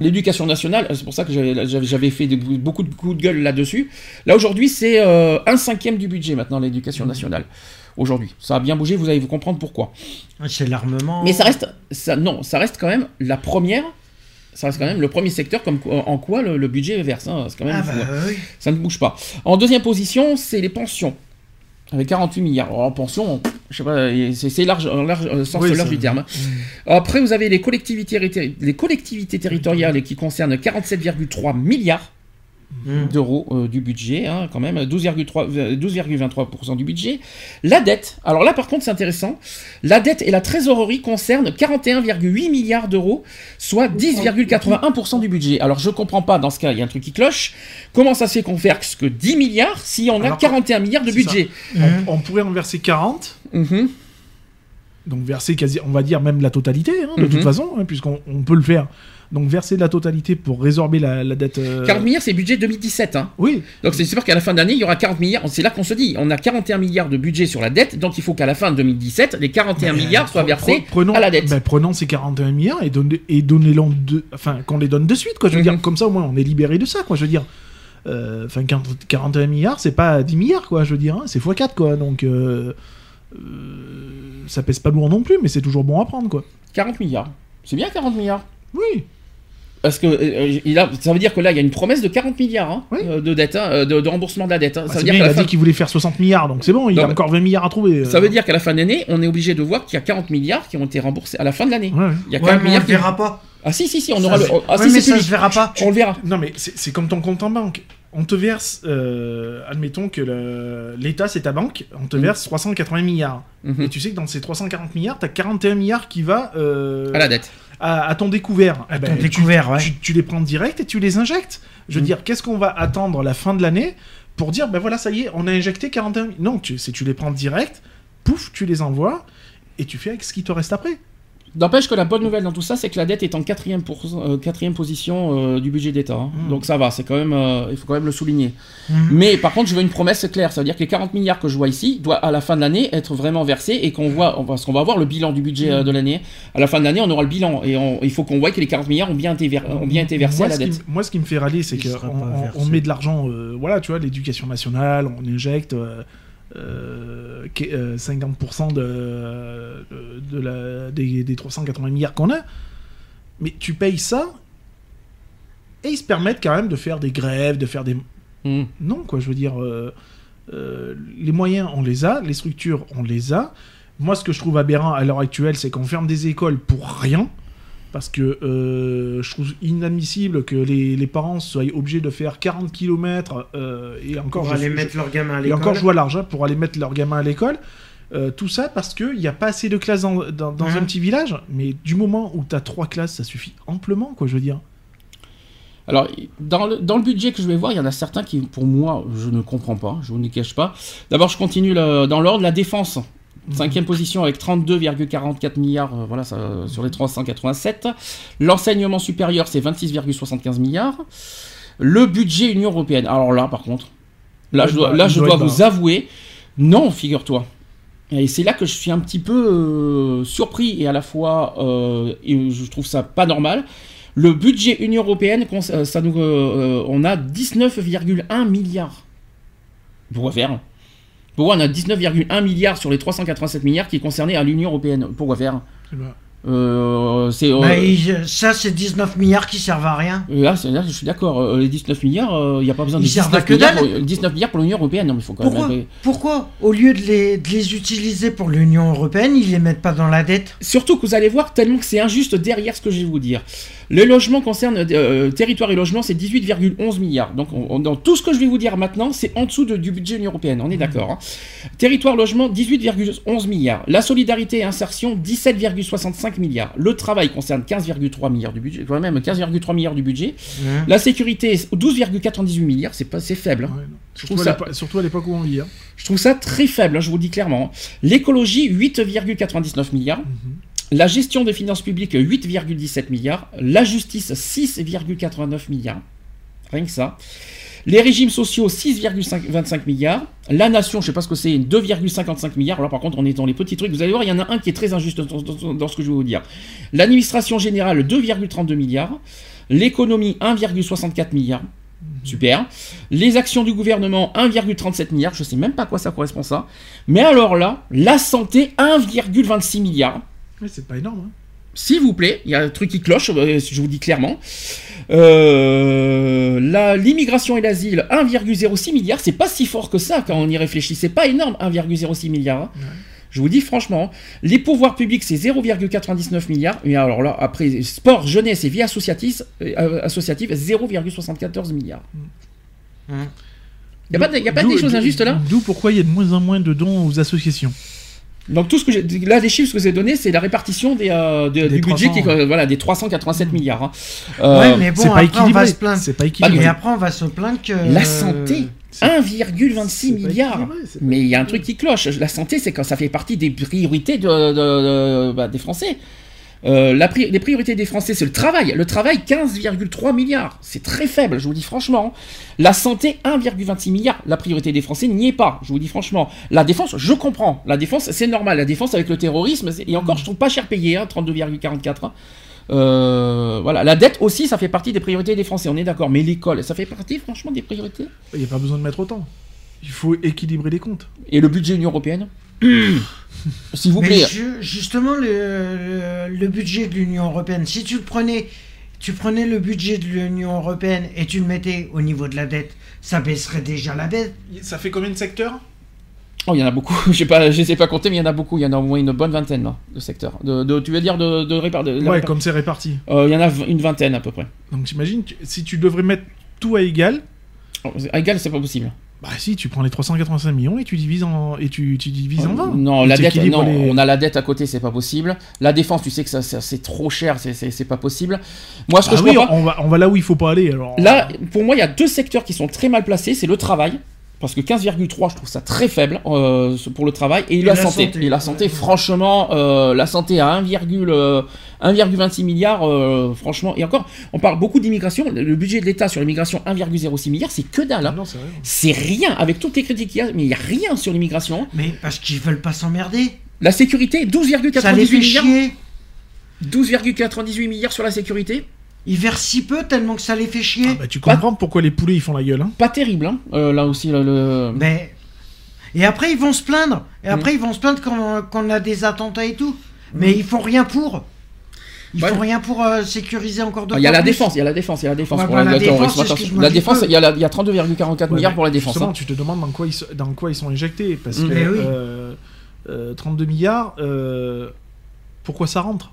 C: L'éducation nationale, c'est pour ça que j'avais- fait des- beaucoup de coups de gueule là-dessus. Là aujourd'hui, c'est euh, un cinquième du budget maintenant l'éducation nationale. Aujourd'hui, ça a bien bougé. Vous allez vous comprendre pourquoi.
E: C'est l'armement.
C: Mais ça reste, ça, non, ça reste quand même la première. Ça reste quand même le premier secteur comme en quoi le, le budget verse. hein. Quand même
E: Ah bah
C: hein.
E: oui.
C: Ça ne bouge pas. En deuxième position, c'est les pensions. Avec 48 milliards. Alors, en pension, je sais pas, c'est large, large, euh, sens
D: Oui,
C: large du terme. hein. Après, vous avez les collectivités, les collectivités territoriales qui concernent 47,3 milliards
E: Mm.
C: d'euros euh, du budget, hein, quand même, 12,3 euh, 12,23% du budget. La dette, alors là par contre c'est intéressant, la dette et la trésorerie concernent 41,8 milliards d'euros, soit 10,81% du budget. Alors je comprends pas, dans ce cas il y a un truc qui cloche, comment ça se fait qu'on verse que 10 milliards si on a
D: Alors,
C: 41 milliards de budget
D: On, on pourrait en verser 40,
C: Mhm.
D: donc verser quasi, on va dire même la totalité, hein, de
C: Mhm.
D: toute façon, hein, puisqu'on on peut le faire. Donc verser la totalité pour résorber la, la dette. euh,
C: 40 milliards c'est budget 2017. Hein.
D: Oui,
C: Donc c'est sûr qu'à la fin d'année, il y aura 40 milliards. C'est là qu'on se dit, on a 41 milliards de budget sur la dette, donc il faut qu'à la fin de 2017, les 41 milliards soient versés
D: pre- prenons,
C: à la dette.
D: prenons ces 41 milliards et, donne- et donnez-les de, enfin qu'on les donne de suite, quoi. Je veux
C: Mhm.
D: dire, comme ça au moins on est libéré de ça, quoi. Je veux dire, Euh, enfin 40 41 milliards, c'est pas 10 milliards, quoi. Je veux dire, hein, c'est x4, quoi. Donc euh, euh, ça pèse pas lourd non plus, mais c'est toujours bon à prendre, quoi.
C: 40 milliards. C'est bien 40 milliards?
D: Oui.
C: Parce que euh, il a- ça veut dire que là, il y a une promesse de 40 milliards hein,
D: Oui.
C: euh, de dette, hein, euh, de, de remboursement de la dette. hein.
D: Bah,
C: ça, veut
D: c'est
C: dire
D: bien,
C: qu'à
D: il a
C: fin,
D: dit qu'il voulait faire 60 milliards, donc c'est bon, il
C: Non,
D: a encore 20 milliards à trouver. euh.
C: ça veut dire qu'à la fin d'année, on est obligé de voir qu'il y a 40 milliards qui ont été remboursés à la fin de l'année.
D: Ouais, ouais.
C: Il y a
E: Ouais,
C: 40
E: mais on
C: milliards
E: le
C: qui...
E: verra pas.
C: Ah si, si, si, on
E: Ça
C: aura le... Ah
E: Ouais,
C: si,
E: mais ça se verra pas.
C: On le verra.
D: Non, mais c'est comme ton compte en banque. On te verse, euh, admettons que l'État c'est ta banque, on te
C: Mhm.
D: verse 380 milliards.
C: Mhm.
D: Et tu sais que dans ces 340 milliards, t'as 41 milliards qui va euh,
C: À la dette.
D: À, à ton découvert. Eh
E: À
D: ben,
E: ton
D: tu-
E: découvert, ouais.
D: tu, tu les prends direct et tu les injectes. Je veux
C: Mhm.
D: dire, qu'est-ce qu'on va attendre la fin de l'année pour dire, ben voilà, ça y est, on a injecté 41 milliards. Non, tu, c'est tu les prends direct, pouf, tu les envoies et tu fais avec ce qui te reste après.
C: N'empêche que la bonne nouvelle dans tout ça, c'est que la dette est en quatrième, pour- euh, quatrième position euh, du budget d'État. hein.
D: Mhm.
C: Donc ça va, c'est quand même, euh, il faut quand même le souligner.
E: Mhm.
C: Mais par contre, je veux une promesse claire. Ça veut dire que les 40 milliards que je vois ici doivent à la fin de l'année être vraiment versés et qu'on voit, on- parce qu'on va avoir le bilan du budget de l'année. À la fin de l'année, on aura le bilan et on- il faut qu'on voit que les 40 milliards ont bien été, ver- ont bien été versés
D: moi,
C: à la
D: ce qui
C: dette.
D: me- moi, ce qui me fait râler, c'est qu'on on, met de l'argent, euh, voilà, tu vois, l'éducation nationale, on injecte euh, euh, qu'est- euh, 50% de, de, la, des, des 380 milliards qu'on a. Mais tu payes ça, et ils se permettent quand même de faire des grèves, de faire des...
C: Mhm.
D: Non, quoi, je veux dire, euh, euh, les moyens, on les a, les structures, on les a. Moi, ce que je trouve aberrant à l'heure actuelle, c'est qu'on ferme des écoles pour rien. Parce que euh, je trouve inadmissible que les, les parents soient obligés de faire 40 km et encore,
E: Pour
D: je-
E: aller
D: je-
E: mettre leur gamin à
D: et
E: l'école.
D: encore je vois l'argent pour aller mettre leur gamin à l'école. Euh, tout ça parce qu'il n'y a pas assez de classes dans, dans- dans
E: Mhm.
D: un petit village. Mais du moment où tu as trois classes, ça suffit amplement, quoi, je veux dire.
C: Alors, dans le, dans le budget que je vais voir, il y en a certains qui, pour moi, je ne comprends pas, je vous ne cache pas. D'abord, je continue le- dans l'ordre, la défense. Cinquième position avec 32,44 milliards euh, voilà, ça, sur les 387. L'enseignement supérieur, c'est 26,75 milliards. Le budget Union Européenne. Alors là, par contre, là, je dois, là, je vous avouer, non, figure-toi. Et c'est là que je suis un petit peu euh, surpris et à la fois, euh, et je trouve ça pas normal. Le budget Union Européenne, ça nous, on a 19,1 milliards. Pourquoi faire? Pourquoi on a 19,1 milliards sur les 387 milliards qui est concerné à l'Union Européenne Pourquoi faire?
D: Eh ben,
C: Euh, C'est euh,
E: Bah, il- ça, c'est 19 milliards qui servent à rien.
C: là, c'est- là, je suis d'accord. euh, les 19 milliards, il n'y a pas besoin de
E: Ils servent
C: 19
E: à que
C: milliards,
E: dalle.
C: pour, 19 milliards pour l'Union Européenne. Non, mais il faut quand
E: Pourquoi
C: même.
E: Pourquoi Au lieu de les, de les utiliser pour l'Union Européenne, ils les mettent pas dans la dette?
C: Surtout que vous allez voir tellement que c'est injuste derrière ce que je vais vous dire. Le logement concerne euh, territoire et logement, c'est 18,11 milliards. Donc on- on- dans tout ce que je vais vous dire maintenant, c'est en dessous de- du budget de l'Union européenne. On est d'accord. hein. Territoire logement, 18,11 milliards. La solidarité et insertion, 17,65 milliards. Le travail concerne 15,3 milliards du budget, quand même 15,3 milliards du budget. La sécurité, 12,98 milliards. C'est pas, c'est faible. hein.
D: ouais, non.
C: Je
D: surtout, à
C: ça-
D: l'époque- surtout à l'époque où on vit. hein.
C: Je trouve ça très faible, je vous le dis clairement. L'écologie, 8,99 milliards. La gestion des finances publiques, 8,17 milliards. La justice, 6,89 milliards. Rien que ça. Les régimes sociaux, 6,25 milliards. La nation, je sais pas ce que c'est, 2,55 milliards. Là, par contre, on est dans les petits trucs. Vous allez voir, il y en a un qui est très injuste dans, ce que je vais vous dire. L'administration générale, 2,32 milliards. L'économie, 1,64 milliards. Super. Les actions du gouvernement, 1,37 milliards. Je sais même pas à quoi ça correspond ça. Mais alors là, la santé, 1,26 milliards.
D: Mais c'est pas énorme. hein.
C: S'il vous plaît, il y a un truc qui cloche, euh, je vous dis clairement. Euh, la- L'immigration et l'asile, 1,06 milliard, c'est pas si fort que ça quand on y réfléchit. C'est pas énorme, 1,06 milliard. hein. Je vous dis franchement, les pouvoirs publics, c'est 0,99 milliards. Et alors là, après, sport, jeunesse et vie associative, euh, associative 0,74 milliards. Il n'y a pas, de- y a pas des choses injustes là?
D: D'où pourquoi il y a de moins en moins de dons aux associations?
C: Donc tout ce que j'ai, là les chiffres que je vous ai donnés, c'est la répartition des, euh, de-
D: Des
C: du budget
D: 300,
C: qui, est, euh, voilà, des 387 milliards. hein. Euh,
E: ouais, mais bon,
D: c'est pas
E: après, on va se plaindre.
D: C'est pas
E: Et
D: équilibré.
E: après, on va se plaindre que.
C: La santé,
D: c'est-
C: 1,26
D: c'est pas
C: milliards.
D: équilibré, c'est pas
C: Mais il y a un truc qui cloche. La santé, c'est quand ça fait partie des priorités de, de- de- bah, des Français. Euh, la pri- les priorités des Français, c'est le travail. Le travail, 15,3 milliards. C'est très faible, je vous dis franchement. La santé, 1,26 milliards. La priorité des Français n'y est pas, je vous dis franchement. La défense, je comprends. La défense, c'est normal. La défense avec le terrorisme, et encore, je trouve pas cher payé, hein, 32,44. hein. Euh, voilà, la dette aussi, ça fait partie des priorités des Français, on est d'accord. Mais l'école, ça fait partie franchement des priorités?
D: Il n'y a pas besoin de mettre autant. Il faut équilibrer les comptes.
C: Et le budget Union européenne? S'il vous
E: Mais
C: plaît.
E: ju- justement, le, le- le budget de l'Union européenne, si tu le prenais, tu prenais le budget de l'Union européenne et tu le mettais au niveau de la dette, ça baisserait déjà la dette.
D: Ça fait combien de secteurs?
C: Oh, il y en a beaucoup. Je sais pas, je sais pas compter, mais il y en a beaucoup. Il y en a au moins une bonne vingtaine là, de secteurs. De, de- tu veux dire de, de, répar- de- la
D: Ouais,
C: répar-
D: comme c'est réparti.
C: Euh, il y en a v- une vingtaine à peu près.
D: Donc j'imagine, que si tu devrais mettre tout à égal,
C: Oh, c'est- à égal, c'est pas possible.
D: Bah si, tu prends les 385 millions et tu divises en, et tu, tu divises en 20.
C: Non, la dette,
D: équilibres
C: non,
D: les-
C: on a la dette à côté, c'est pas possible. La défense, tu sais que ça, ça- c'est trop cher, c'est- pas possible. Moi, ce que
D: Ah
C: je
D: oui,
C: pas,
D: on va, on va là où il faut pas aller. Alors,
C: là, pour moi, il y a deux secteurs qui sont très mal placés. C'est le travail. Parce que 15,3, je trouve ça très faible euh, pour le travail. Et, la,
E: la
C: santé.
E: santé.
C: Et la santé, franchement, euh, la santé à 1,, euh, 1,26 milliard, euh, franchement. Et encore, on parle beaucoup d'immigration. Le budget de l'État sur l'immigration, 1,06 milliard, c'est que dalle. hein.
D: c'est
C: rien, avec toutes les critiques qu'il y a, mais il n'y a rien sur l'immigration.
E: Mais parce qu'ils veulent pas s'emmerder.
C: La sécurité,
E: Ça les
C: 12,98
E: fait
C: milliards.
E: chier.
C: 12,98 milliards sur la sécurité.
E: Ils versent si peu tellement que ça les fait chier.
D: Ah bah, tu comprends pourquoi les poulets ils font la gueule. Hein.
C: Pas terrible, hein. Euh, là aussi, le- le...
E: Mais. Et après, ils vont se plaindre. Et après, ils vont se plaindre quand, quand on a des attentats et tout. Mais ils font rien pour. Ils
C: Ouais.
E: font rien pour euh, sécuriser encore
C: Ah, Il y a la défense, il y a la défense, il y a la défense
E: Ouais,
C: pour
E: bah,
C: la,
E: défense,
C: La il y a, la- il y a 32,44
D: Ouais,
C: milliards pour la défense.
D: Justement,
C: hein.
D: tu te demandes dans quoi ils, dans quoi ils sont injectés. Parce
C: Mm.
D: que
E: Mais oui.
D: euh, euh, 32 milliards, euh, pourquoi ça rentre?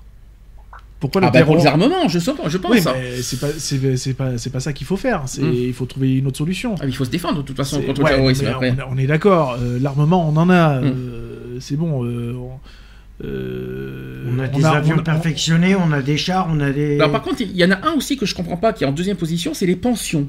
D: Pourquoi le
C: Ah bah pour les armements, je, sens, je pense.
D: Oui,
C: hein.
D: mais c'est pas, c'est, c'est pas, c'est pas ça qu'il faut faire. C'est,
C: Mm.
D: Il faut trouver une autre solution.
C: Ah, il faut se défendre de toute façon
D: C'est-
C: contre
D: ouais,
C: le terrorisme après.
D: on, on est d'accord. euh, l'armement, on en a.
C: Mm.
D: euh, c'est bon. euh, on, euh,
E: On a des avions
D: on a-
E: perfectionnés, on a des chars, on a des.
C: Alors par contre, il y en a un aussi que je comprends pas qui est en deuxième position, c'est les pensions.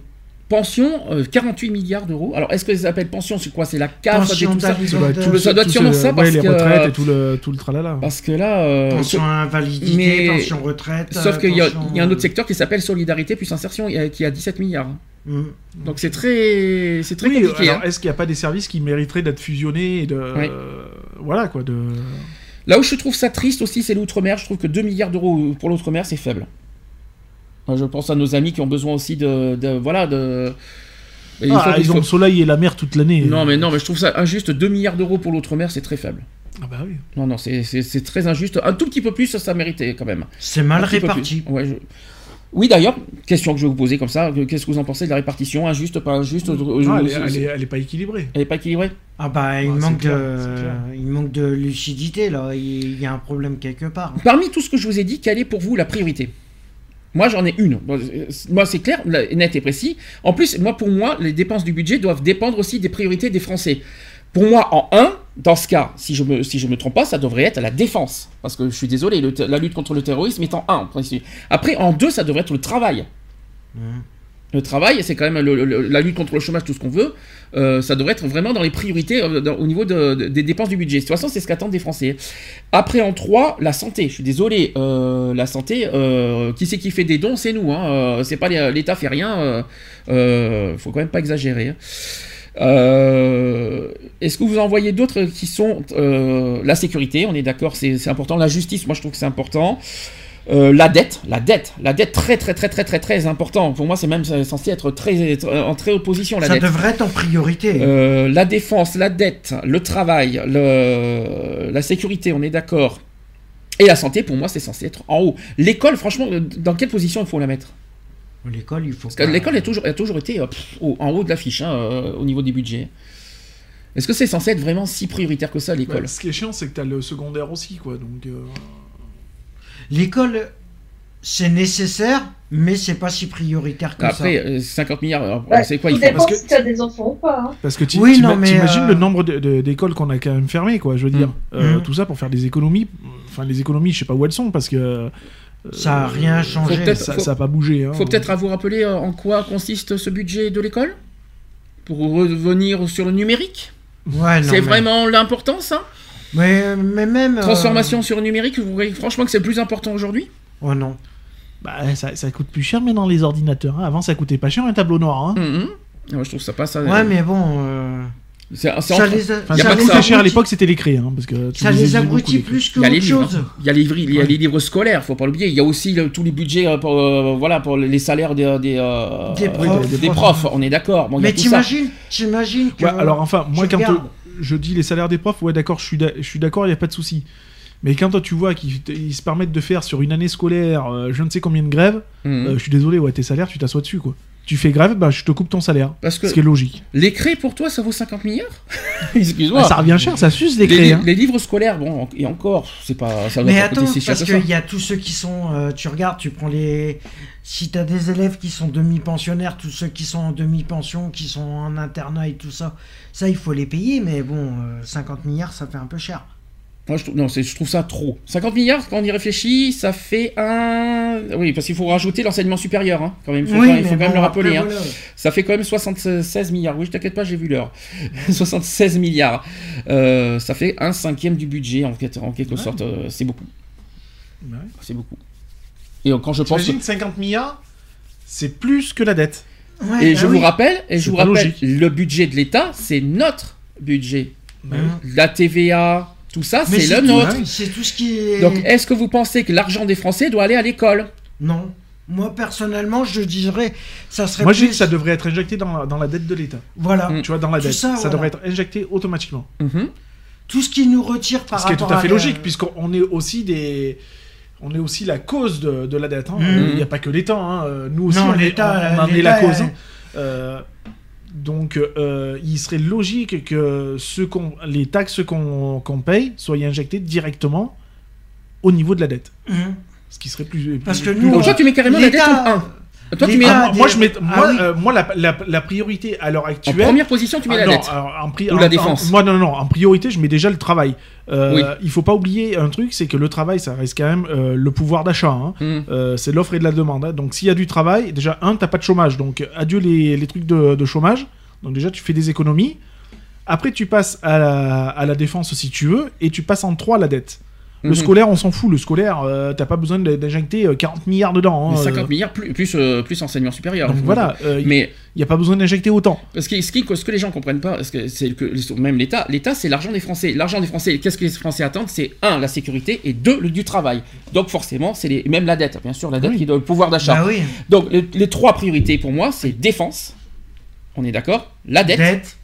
C: Pensions, euh, 48 milliards d'euros. Alors est-ce que ça s'appelle pension? C'est quoi? C'est la CAF
E: Pension
C: et tout ça.
D: Ça doit être
E: Tout
D: tout-
E: le-
C: ça doit être
D: tout
C: sûrement
D: ce-
C: ça,
D: ouais,
C: parce
D: les
C: que-
D: retraites et tout le, tout le tralala.
C: Parce que là, euh,
E: Pension invalidité,
C: mais-
E: pension retraite.
C: sauf
E: euh,
C: qu'il y, a-
E: pension-
C: il y a un autre secteur qui s'appelle solidarité plus insertion euh, qui a 17 milliards.
E: Mm.
C: Donc c'est très, c'est très
D: Oui,
C: compliqué.
D: alors,
C: hein.
D: est-ce qu'il n'y a pas des services qui mériteraient d'être fusionnés et de,
C: Oui.
D: euh, voilà quoi, de.
C: Là où je trouve ça triste aussi, c'est l'outre-mer. Je trouve que 2 milliards d'euros pour l'outre-mer, c'est faible. Moi, Je pense à nos amis qui ont besoin aussi de, de- voilà, de. Et
D: Ah, ils ont
C: faut-
D: le soleil et la mer toute l'année.
C: Non mais non, mais je trouve ça injuste. 2 milliards d'euros pour l'outre-mer, c'est très faible.
D: Ah bah oui.
C: Non non, c'est- très injuste. Un tout petit peu plus, ça, ça méritait quand même.
E: C'est mal réparti.
C: plus. Ouais, je- Oui d'ailleurs, question que je vais vous poser comme ça. Qu'est-ce que vous en pensez de la répartition? Injuste, pas injuste?
D: Ah,
C: euh,
D: elle, est, elle, est, elle est pas équilibrée.
C: Elle est pas équilibrée?
E: Ah bah, il, manque
D: clair,
E: il manque de lucidité là. Il y a un problème quelque part.
C: Parmi tout ce que je vous ai dit, quelle est pour vous la priorité? Moi, j'en ai une. Moi, c'est clair, la- net et précis. En plus, moi, pour moi, les dépenses du budget doivent dépendre aussi des priorités des Français. Pour moi, en 1, dans ce cas, si je me, si me trompe pas, ça devrait être la défense. Parce que je suis désolé, la lutte contre le terrorisme est en 1. Après, en 2, ça devrait être le travail.
E: Mhm.
C: Le travail, c'est quand même le- le- la lutte contre le chômage, tout ce qu'on veut. Euh, ça devrait être vraiment dans les priorités euh, au niveau de- de- des dépenses du budget. De toute façon, c'est ce qu'attendent des Français. Après, en 3, la santé. Je suis désolé, euh, la santé, euh, qui c'est qui fait des dons? C'est nous. Hein. Euh, c'est pas les- l'État fait rien. Faut quand même pas exagérer. hein. Euh, Est-ce que vous en voyez d'autres qui sont euh, la sécurité? On est d'accord, c'est important. La justice, moi je trouve que c'est important. Euh, la dette, la dette, la dette très très très très très très important. Pour moi, c'est même censé être très en très haute position la
E: Ça
C: dette.
E: devrait être en priorité.
C: Euh, la défense, la dette, le travail, le- la sécurité, on est d'accord. Et la santé, pour moi, c'est censé être en haut. L'école, franchement, euh, dans quelle position il faut la mettre?
E: L'école, il faut. Pas-
C: l'école a toujours, a toujours été pff, au- en haut de l'affiche, hein, au niveau des budgets. Est-ce que c'est censé être vraiment si prioritaire que ça, l'école?
D: Bah, ce qui est chiant, c'est que t'as le secondaire aussi, quoi. Donc, euh,
E: L'école, c'est nécessaire, mais c'est pas si prioritaire que
C: Après,
E: ça.
C: euh, 50 milliards, alors,
F: Bah,
C: c'est quoi
F: tout
C: il faut
D: Parce que-
F: si tu as des enfants ou pas. hein.
D: parce que tu
E: Oui,
D: t'imagines
E: euh,
D: le nombre de- de- d'écoles qu'on a quand même fermées, quoi. Je veux dire, euh,
E: Mm.
D: tout ça pour faire des économies. Enfin, les économies, je sais pas où elles sont, parce que euh,
E: Ça a rien changé.
D: ça,
C: faut-
D: ça a pas bougé. Hein.
C: faut peut-être à vous rappeler euh, en quoi consiste ce budget de l'école? Pour revenir sur le numérique?
E: Ouais,
C: C'est
E: mais-
C: vraiment l'important, ça
E: Mais, mais même. euh,
C: Transformation sur le numérique, vous voyez franchement que c'est le plus important aujourd'hui
E: Oh non.
D: Bah, ça, ça coûte plus cher, mais dans les ordinateurs. hein. Avant, ça coûtait pas cher un tableau noir. Hein.
C: Mhm. Ah, moi, Je trouve ça pas ça.
E: Ouais, mais bon. euh,
C: C'est c'est
E: ça
C: en-
E: les a,
D: Enfin,
C: Y a
D: ça
C: pas que
D: coûtait
C: ça.
D: cher à
E: abrutit-
D: l'époque, c'était les crayes. Hein, parce que tu
E: Ça les
D: beaucoup
E: abrutit
D: les crayes.
E: plus que autre
C: livres,
E: chose.
C: hein. il y a les livres, il y a les livres scolaires, faut pas l'oublier. Il y a aussi le- tous les budgets euh, pour, euh, voilà, pour les salaires des, des, euh,
E: Des
C: euh,
E: profs.
C: des profs, on est d'accord. Bon, il y a
E: Mais t'imagines, t'imagines que.
D: Ouais, alors enfin, moi quand euh, je dis les salaires des profs, ouais d'accord, je suis d'a- je suis d'accord, il y a pas de souci. Mais quand toi tu vois qu'ils se permettent de faire sur une année scolaire, euh, je ne sais combien de grèves,
C: Mhm.
D: euh, je suis désolé, ouais tes salaires, tu t'assois dessus quoi. Tu fais grève, bah je te coupe ton salaire.
C: Parce que
D: Ce qui est logique.
C: les craies pour toi, ça vaut 50 milliards? Excuse-moi.
D: Ah, ça revient cher, ça suce les
C: li-
D: hein.
C: les livres scolaires, bon, et encore, c'est pas, ça
E: Mais attends, parce qu'il y a tous ceux qui sont. euh, tu regardes, tu prends les. Si t'as des élèves qui sont demi-pensionnaires, tous ceux qui sont en demi-pension, qui sont en internat et tout ça, ça il faut les payer, mais bon, euh, 50 milliards ça fait un peu cher.
C: Moi, je, trouve- non, je trouve ça trop. 50 milliards, quand on y réfléchit, ça fait un. Oui, parce qu'il faut rajouter l'enseignement supérieur, hein, quand même. Il faut, quand, il faut quand même le rappeler. hein. Ça fait quand même 76 milliards. Oui, je t'inquiète pas, j'ai vu l'heure. 76 milliards. Euh, ça fait un cinquième du budget, en, quelque- en quelque
D: Ouais.
C: sorte. euh, c'est beaucoup.
D: Ouais.
C: C'est beaucoup. Et quand je pense.
D: T'imagines 50 milliards, c'est plus que la dette.
C: Et je vous rappelle, et je vous rappelle,
D: logique.
C: le budget de l'État, c'est notre budget.
D: Bah
C: La TVA, tout ça, c'est le
E: tout-
C: nôtre.
E: C'est tout ce qui est.
C: Donc, est-ce que vous pensez que l'argent des Français doit aller à l'école?
E: Non. Moi personnellement, je dirais, ça serait.
D: Moi je dis que ça devrait être injecté dans la, dans la dette de l'État.
E: Voilà.
C: Mm.
D: Tu vois, dans la
E: Tout
D: dette.
E: ça,
D: Ça,
E: voilà.
D: devrait être injecté automatiquement.
C: Mhm.
E: Tout ce qui nous retire par
D: Ce qui est tout
E: rapport
D: à fait logique, puisqu'on est aussi des. On est aussi la cause de, de la dette. hein.
E: Mhm.
D: Il n'y a pas que l'État. hein. Nous aussi,
E: Non,
D: on, est,
E: l'État,
D: on en est la cause. hein. Euh, donc, euh, il serait logique que ce les taxes qu'on paye soient injectées directement au niveau de la dette.
E: Mhm.
D: Ce qui serait plus.
E: Parce que
D: plus
E: nous,
C: Donc, toi, tu mets carrément la dette en 1. Toi, tu mets.
D: Ah, moi, je mets,
E: Ah
D: moi,
E: oui.
D: euh, moi la, la- la priorité à l'heure
C: En
D: actuelle.
C: première position, tu mets
D: Ah
C: la
D: non,
C: dette.
D: alors, en pri-
C: Ou
D: en-
C: la
D: en-
C: défense.
D: moi, non, non, en priorité, je mets déjà le travail. Euh,
C: Oui.
D: Il faut pas oublier un truc, c'est que le travail, ça reste quand même euh, le pouvoir d'achat. hein. Euh, c'est l'offre et de la demande. hein. Donc, s'il y a du travail, déjà, un, t'as pas de chômage. Donc, adieu les, les trucs de, de chômage. Donc, déjà, tu fais des économies. Après, tu passes à la, à la défense si tu veux, et tu passes en trois la dette. Le
C: Mhm.
D: scolaire, on s'en fout. Le scolaire, euh, t'as pas besoin d'injecter euh, 40 milliards dedans. Hein.
C: 50 milliards plus, plus, euh, plus enseignement supérieur.
D: Donc voilà, il
C: Mais
D: n'y a pas besoin d'injecter autant.
C: ce, qui, ce, qui- ce que les gens comprennent pas, parce que c'est que même l'État, l'État c'est l'argent des Français. L'argent des Français, qu'est-ce que les Français attendent? C'est un, la sécurité et deux, le du travail. Donc forcément, c'est les- même la dette, bien sûr, la dette
D: Oui.
C: qui donne le pouvoir d'achat.
E: Bah oui.
C: Donc les, les trois priorités pour moi, c'est défense. On est d'accord? La dette.
E: Dette.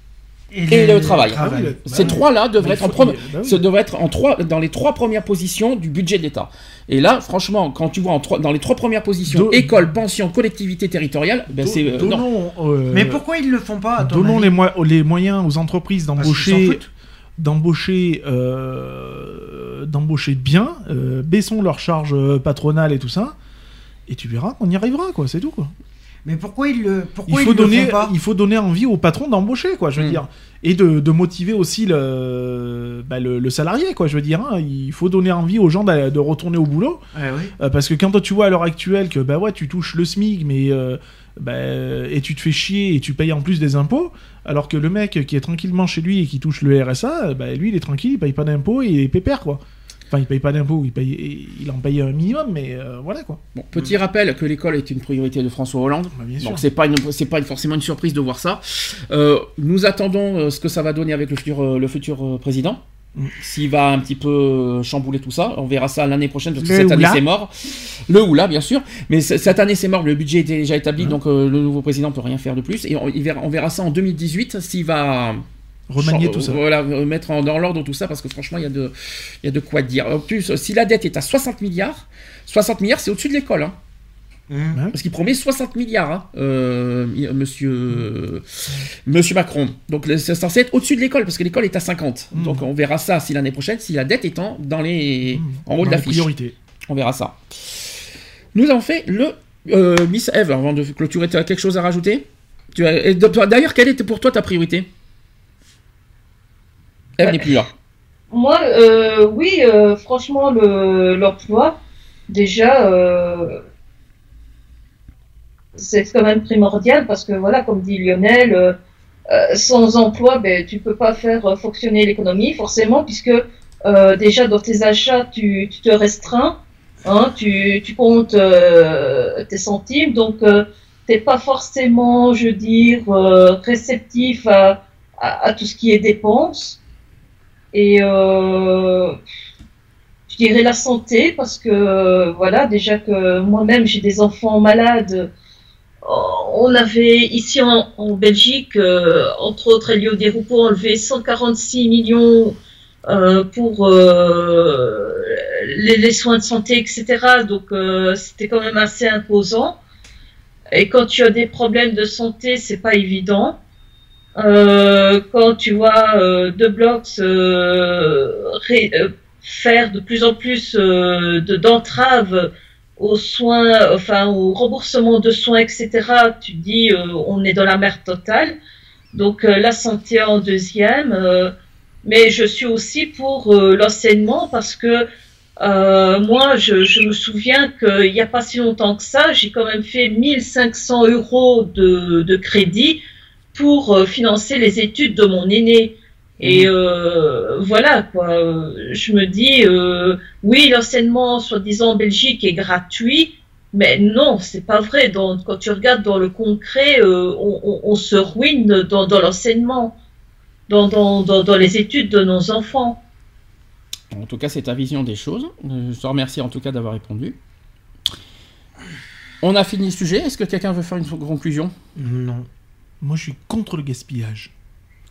C: Et le travail.
D: Ah oui, le-
C: Ces
D: bah oui.
C: trois-là devraient
D: bah oui.
C: ce devrait être en trois, dans les trois premières positions du budget de l'État. Et là, franchement, quand tu vois en trois- dans les trois premières positions,
D: Do-
C: école, pension, collectivité territoriale, ben
D: Do-
C: c'est euh,
D: donnons, euh,
E: Mais pourquoi ils le font pas
D: Donnons les, moi- les moyens aux entreprises d'embaucher, d'embaucher, euh, d'embaucher bien, euh, baissons leurs charges euh, patronales et tout ça, et tu verras qu'on y arrivera, quoi. C'est tout, quoi.
E: Mais pourquoi ils le
D: Il
E: pourquoi
D: faut
E: ils le font pas?
D: il faut donner envie aux patrons d'embaucher, quoi. Je veux
C: Mm.
D: dire, et de, de motiver aussi le, bah, le, le salarié, quoi. Je veux dire, hein. il faut donner envie aux gens de retourner au boulot.
E: Ouais, oui.
D: Euh, parce que quand toi, tu vois à l'heure actuelle que bah ouais, tu touches le SMIC, mais euh, bah, et tu te fais chier et tu payes en plus des impôts, alors que le mec qui est tranquillement chez lui et qui touche le RSA, bah, lui il est tranquille, il paye pas d'impôts et il est pépère quoi. Enfin, il paye pas d'impôts, il, paye, il en paye un minimum, mais euh, voilà quoi.
C: Bon, petit rappel que l'école est une priorité de François Hollande.
D: Bah, bien sûr.
C: Donc c'est pas une, pas forcément une surprise de voir ça. Euh, nous attendons euh, ce que ça va donner avec le futur, le futur président. S'il va un petit peu chambouler tout ça, on verra ça l'année prochaine parce que
E: Le
C: cette année c'est mort. Le ou là, bien sûr. Mais cette année c'est mort, le budget était déjà établi, donc euh, le nouveau président peut rien faire de plus. Et on, il verra, on verra ça en 2018 s'il va
D: Remanier tout ça.
C: Voilà, mettre en- dans l'ordre tout ça parce que franchement il y a de, il y a de quoi dire. En plus, si la dette est à 60 milliards, 60 milliards c'est au-dessus de l'école. Hein.
E: Hum.
C: Parce qu'il promet 60 milliards, hein, euh, monsieur, monsieur Macron. Donc c'est censé être au-dessus de l'école, parce que l'école est à 50.
D: Mm.
C: Donc on verra ça si l'année prochaine, si la dette est en, dans les, en haut
D: Dans
C: de l'affiche.
D: priorités.
C: On verra ça. Nous avons fait le euh, Miss Eve. Avant de clôturer, tu as quelque chose à rajouter? D'ailleurs, quelle était pour toi ta priorité? Eve n'est plus là.
F: Moi, euh, oui, euh, franchement, le- l'emploi, déjà, euh, c'est quand même primordial parce que, voilà, comme dit Lionel, sans emploi, ben, tu peux pas faire fonctionner l'économie, forcément, puisque déjà dans tes achats, tu, tu te restreins, hein, tu, tu comptes tes centimes, donc euh, t'es pas forcément, je veux dire, réceptif à, à, à tout ce qui est dépenses. Et euh, je dirais la santé, parce que voilà, déjà que moi-même j'ai des enfants malades. Euh, On avait ici en, en Belgique, euh, entre autres Elio Desroupeaux, enlevé 146 millions pour les, soins de santé, etc. Donc c'était quand même assez imposant. Et quand tu as des problèmes de santé, c'est pas évident. Euh, quand tu vois euh, euh, euh, faire de plus en plus euh, de d'entraves aux soins, enfin au remboursement de soins, etc. Tu dis on est dans la merde totale. Donc la santé en deuxième, mais je suis aussi pour l'enseignement parce que moi je, je me souviens qu'il n'y a pas si longtemps que ça, j'ai quand même fait 1500 euros de, de crédit pour euh, financer les études de mon aîné. Et euh, voilà quoi. Euh, Je me dis euh, oui l'enseignement soi-disant en Belgique est gratuit, mais non c'est pas vrai. Dans, quand tu regardes dans le concret, euh, on, on- on se ruine dans, dans l'enseignement, dans, dans, dans, dans les études de nos enfants.
C: En tout cas, c'est ta vision des choses. Je te remercie en tout cas d'avoir répondu. On a fini le sujet. Est-ce que quelqu'un veut faire une conclusion?
E: Non.
D: Moi, je suis contre le gaspillage.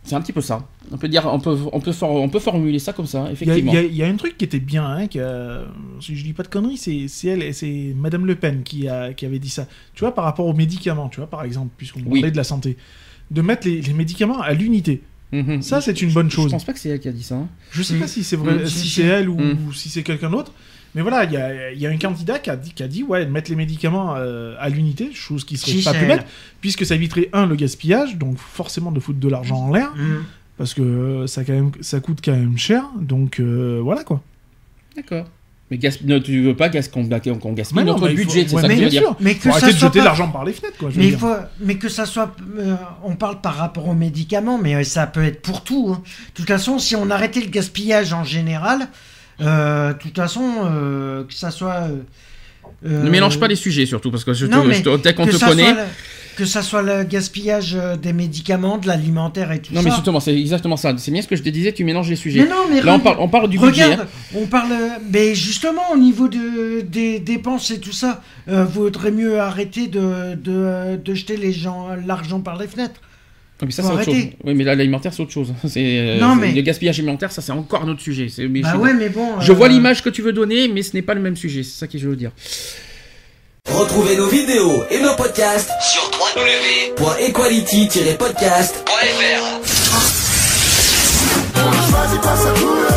C: C'est un petit peu ça. On peut dire, on peut, on peut, for- on peut formuler ça comme ça, effectivement.
D: il y a- il y a un truc qui était bien, hein, qui a- si je dis pas de conneries, c'est c'est elle, c'est Madame Le Pen qui, a, qui avait dit ça. Tu vois, par rapport aux médicaments, tu vois, par exemple, puisqu'on
C: Oui.
D: parlait de la santé, de mettre les, les médicaments à l'unité.
C: Mhm.
D: Ça, c'est une bonne
C: Je
D: chose.
C: pense pas que c'est elle qui a dit ça. hein.
D: Je sais
E: Mm.
D: pas si c'est vrai,
E: Mm.
D: si c'est elle ou,
C: Mm.
D: ou si c'est quelqu'un d'autre. Mais voilà, il y a, il y a un candidat qui a dit, qui a dit ouais, de mettre les médicaments euh, à l'unité, chose qui serait
E: Si,
D: pas plus bête, puisque ça éviterait, un, le gaspillage, donc forcément de foutre de l'argent en l'air,
E: Hum.
D: parce que euh, ça, quand même, ça coûte quand même cher, donc euh, voilà quoi.
C: D'accord. Mais gas... ne, tu veux pas qu'on qu'on gaspille
D: Mais non,
C: notre
D: bah, il faut-
C: budget, c'est
D: ouais,
C: ça que
D: mais
C: tu veux
D: bien
C: dire.
D: sûr.
E: Mais que
D: Faut
E: ça
D: arrêter de
E: soit
D: jeter
E: pas-
D: l'argent par les fenêtres, quoi. je veux
E: Mais, faut, que ça soit. euh, on parle par rapport aux médicaments, mais ça peut être pour tout. hein. De toute façon, si on arrêtait le gaspillage en général, euh, de toute façon, euh, que ça soit. euh,
C: Ne mélange pas les sujets surtout, parce que je te,
E: Non, mais
C: je te- tel qu'on te connaît.
E: le- que ça soit le gaspillage euh, des médicaments, de l'alimentaire et tout
C: Non,
E: ça.
C: mais justement, c'est exactement ça. C'est bien ce que je te disais, tu mélanges les sujets.
E: Mais non, mais
C: Là, on parle, on parle du budget.
E: Regarde,
C: hein.
E: on parle, euh, mais justement au niveau de, des dépenses et tout ça, euh, vaudrait mieux arrêter de, de, de jeter l'argent par les fenêtres.
C: Ah, mais ça, c'est autre chose. Oui, mais là, l'alimentaire, c'est autre chose. C'est, euh,
E: Non, mais-
C: Le gaspillage alimentaire, ça, c'est encore un autre sujet. C'est- mais
E: Bah
C: je,
E: ouais, mais bon.
C: je
E: euh,
C: vois l'image que tu veux donner, mais ce n'est pas le même sujet. C'est ça que je veux dire.
G: Retrouvez nos vidéos et nos podcasts
B: Sur
G: www.equality-podcast.fr.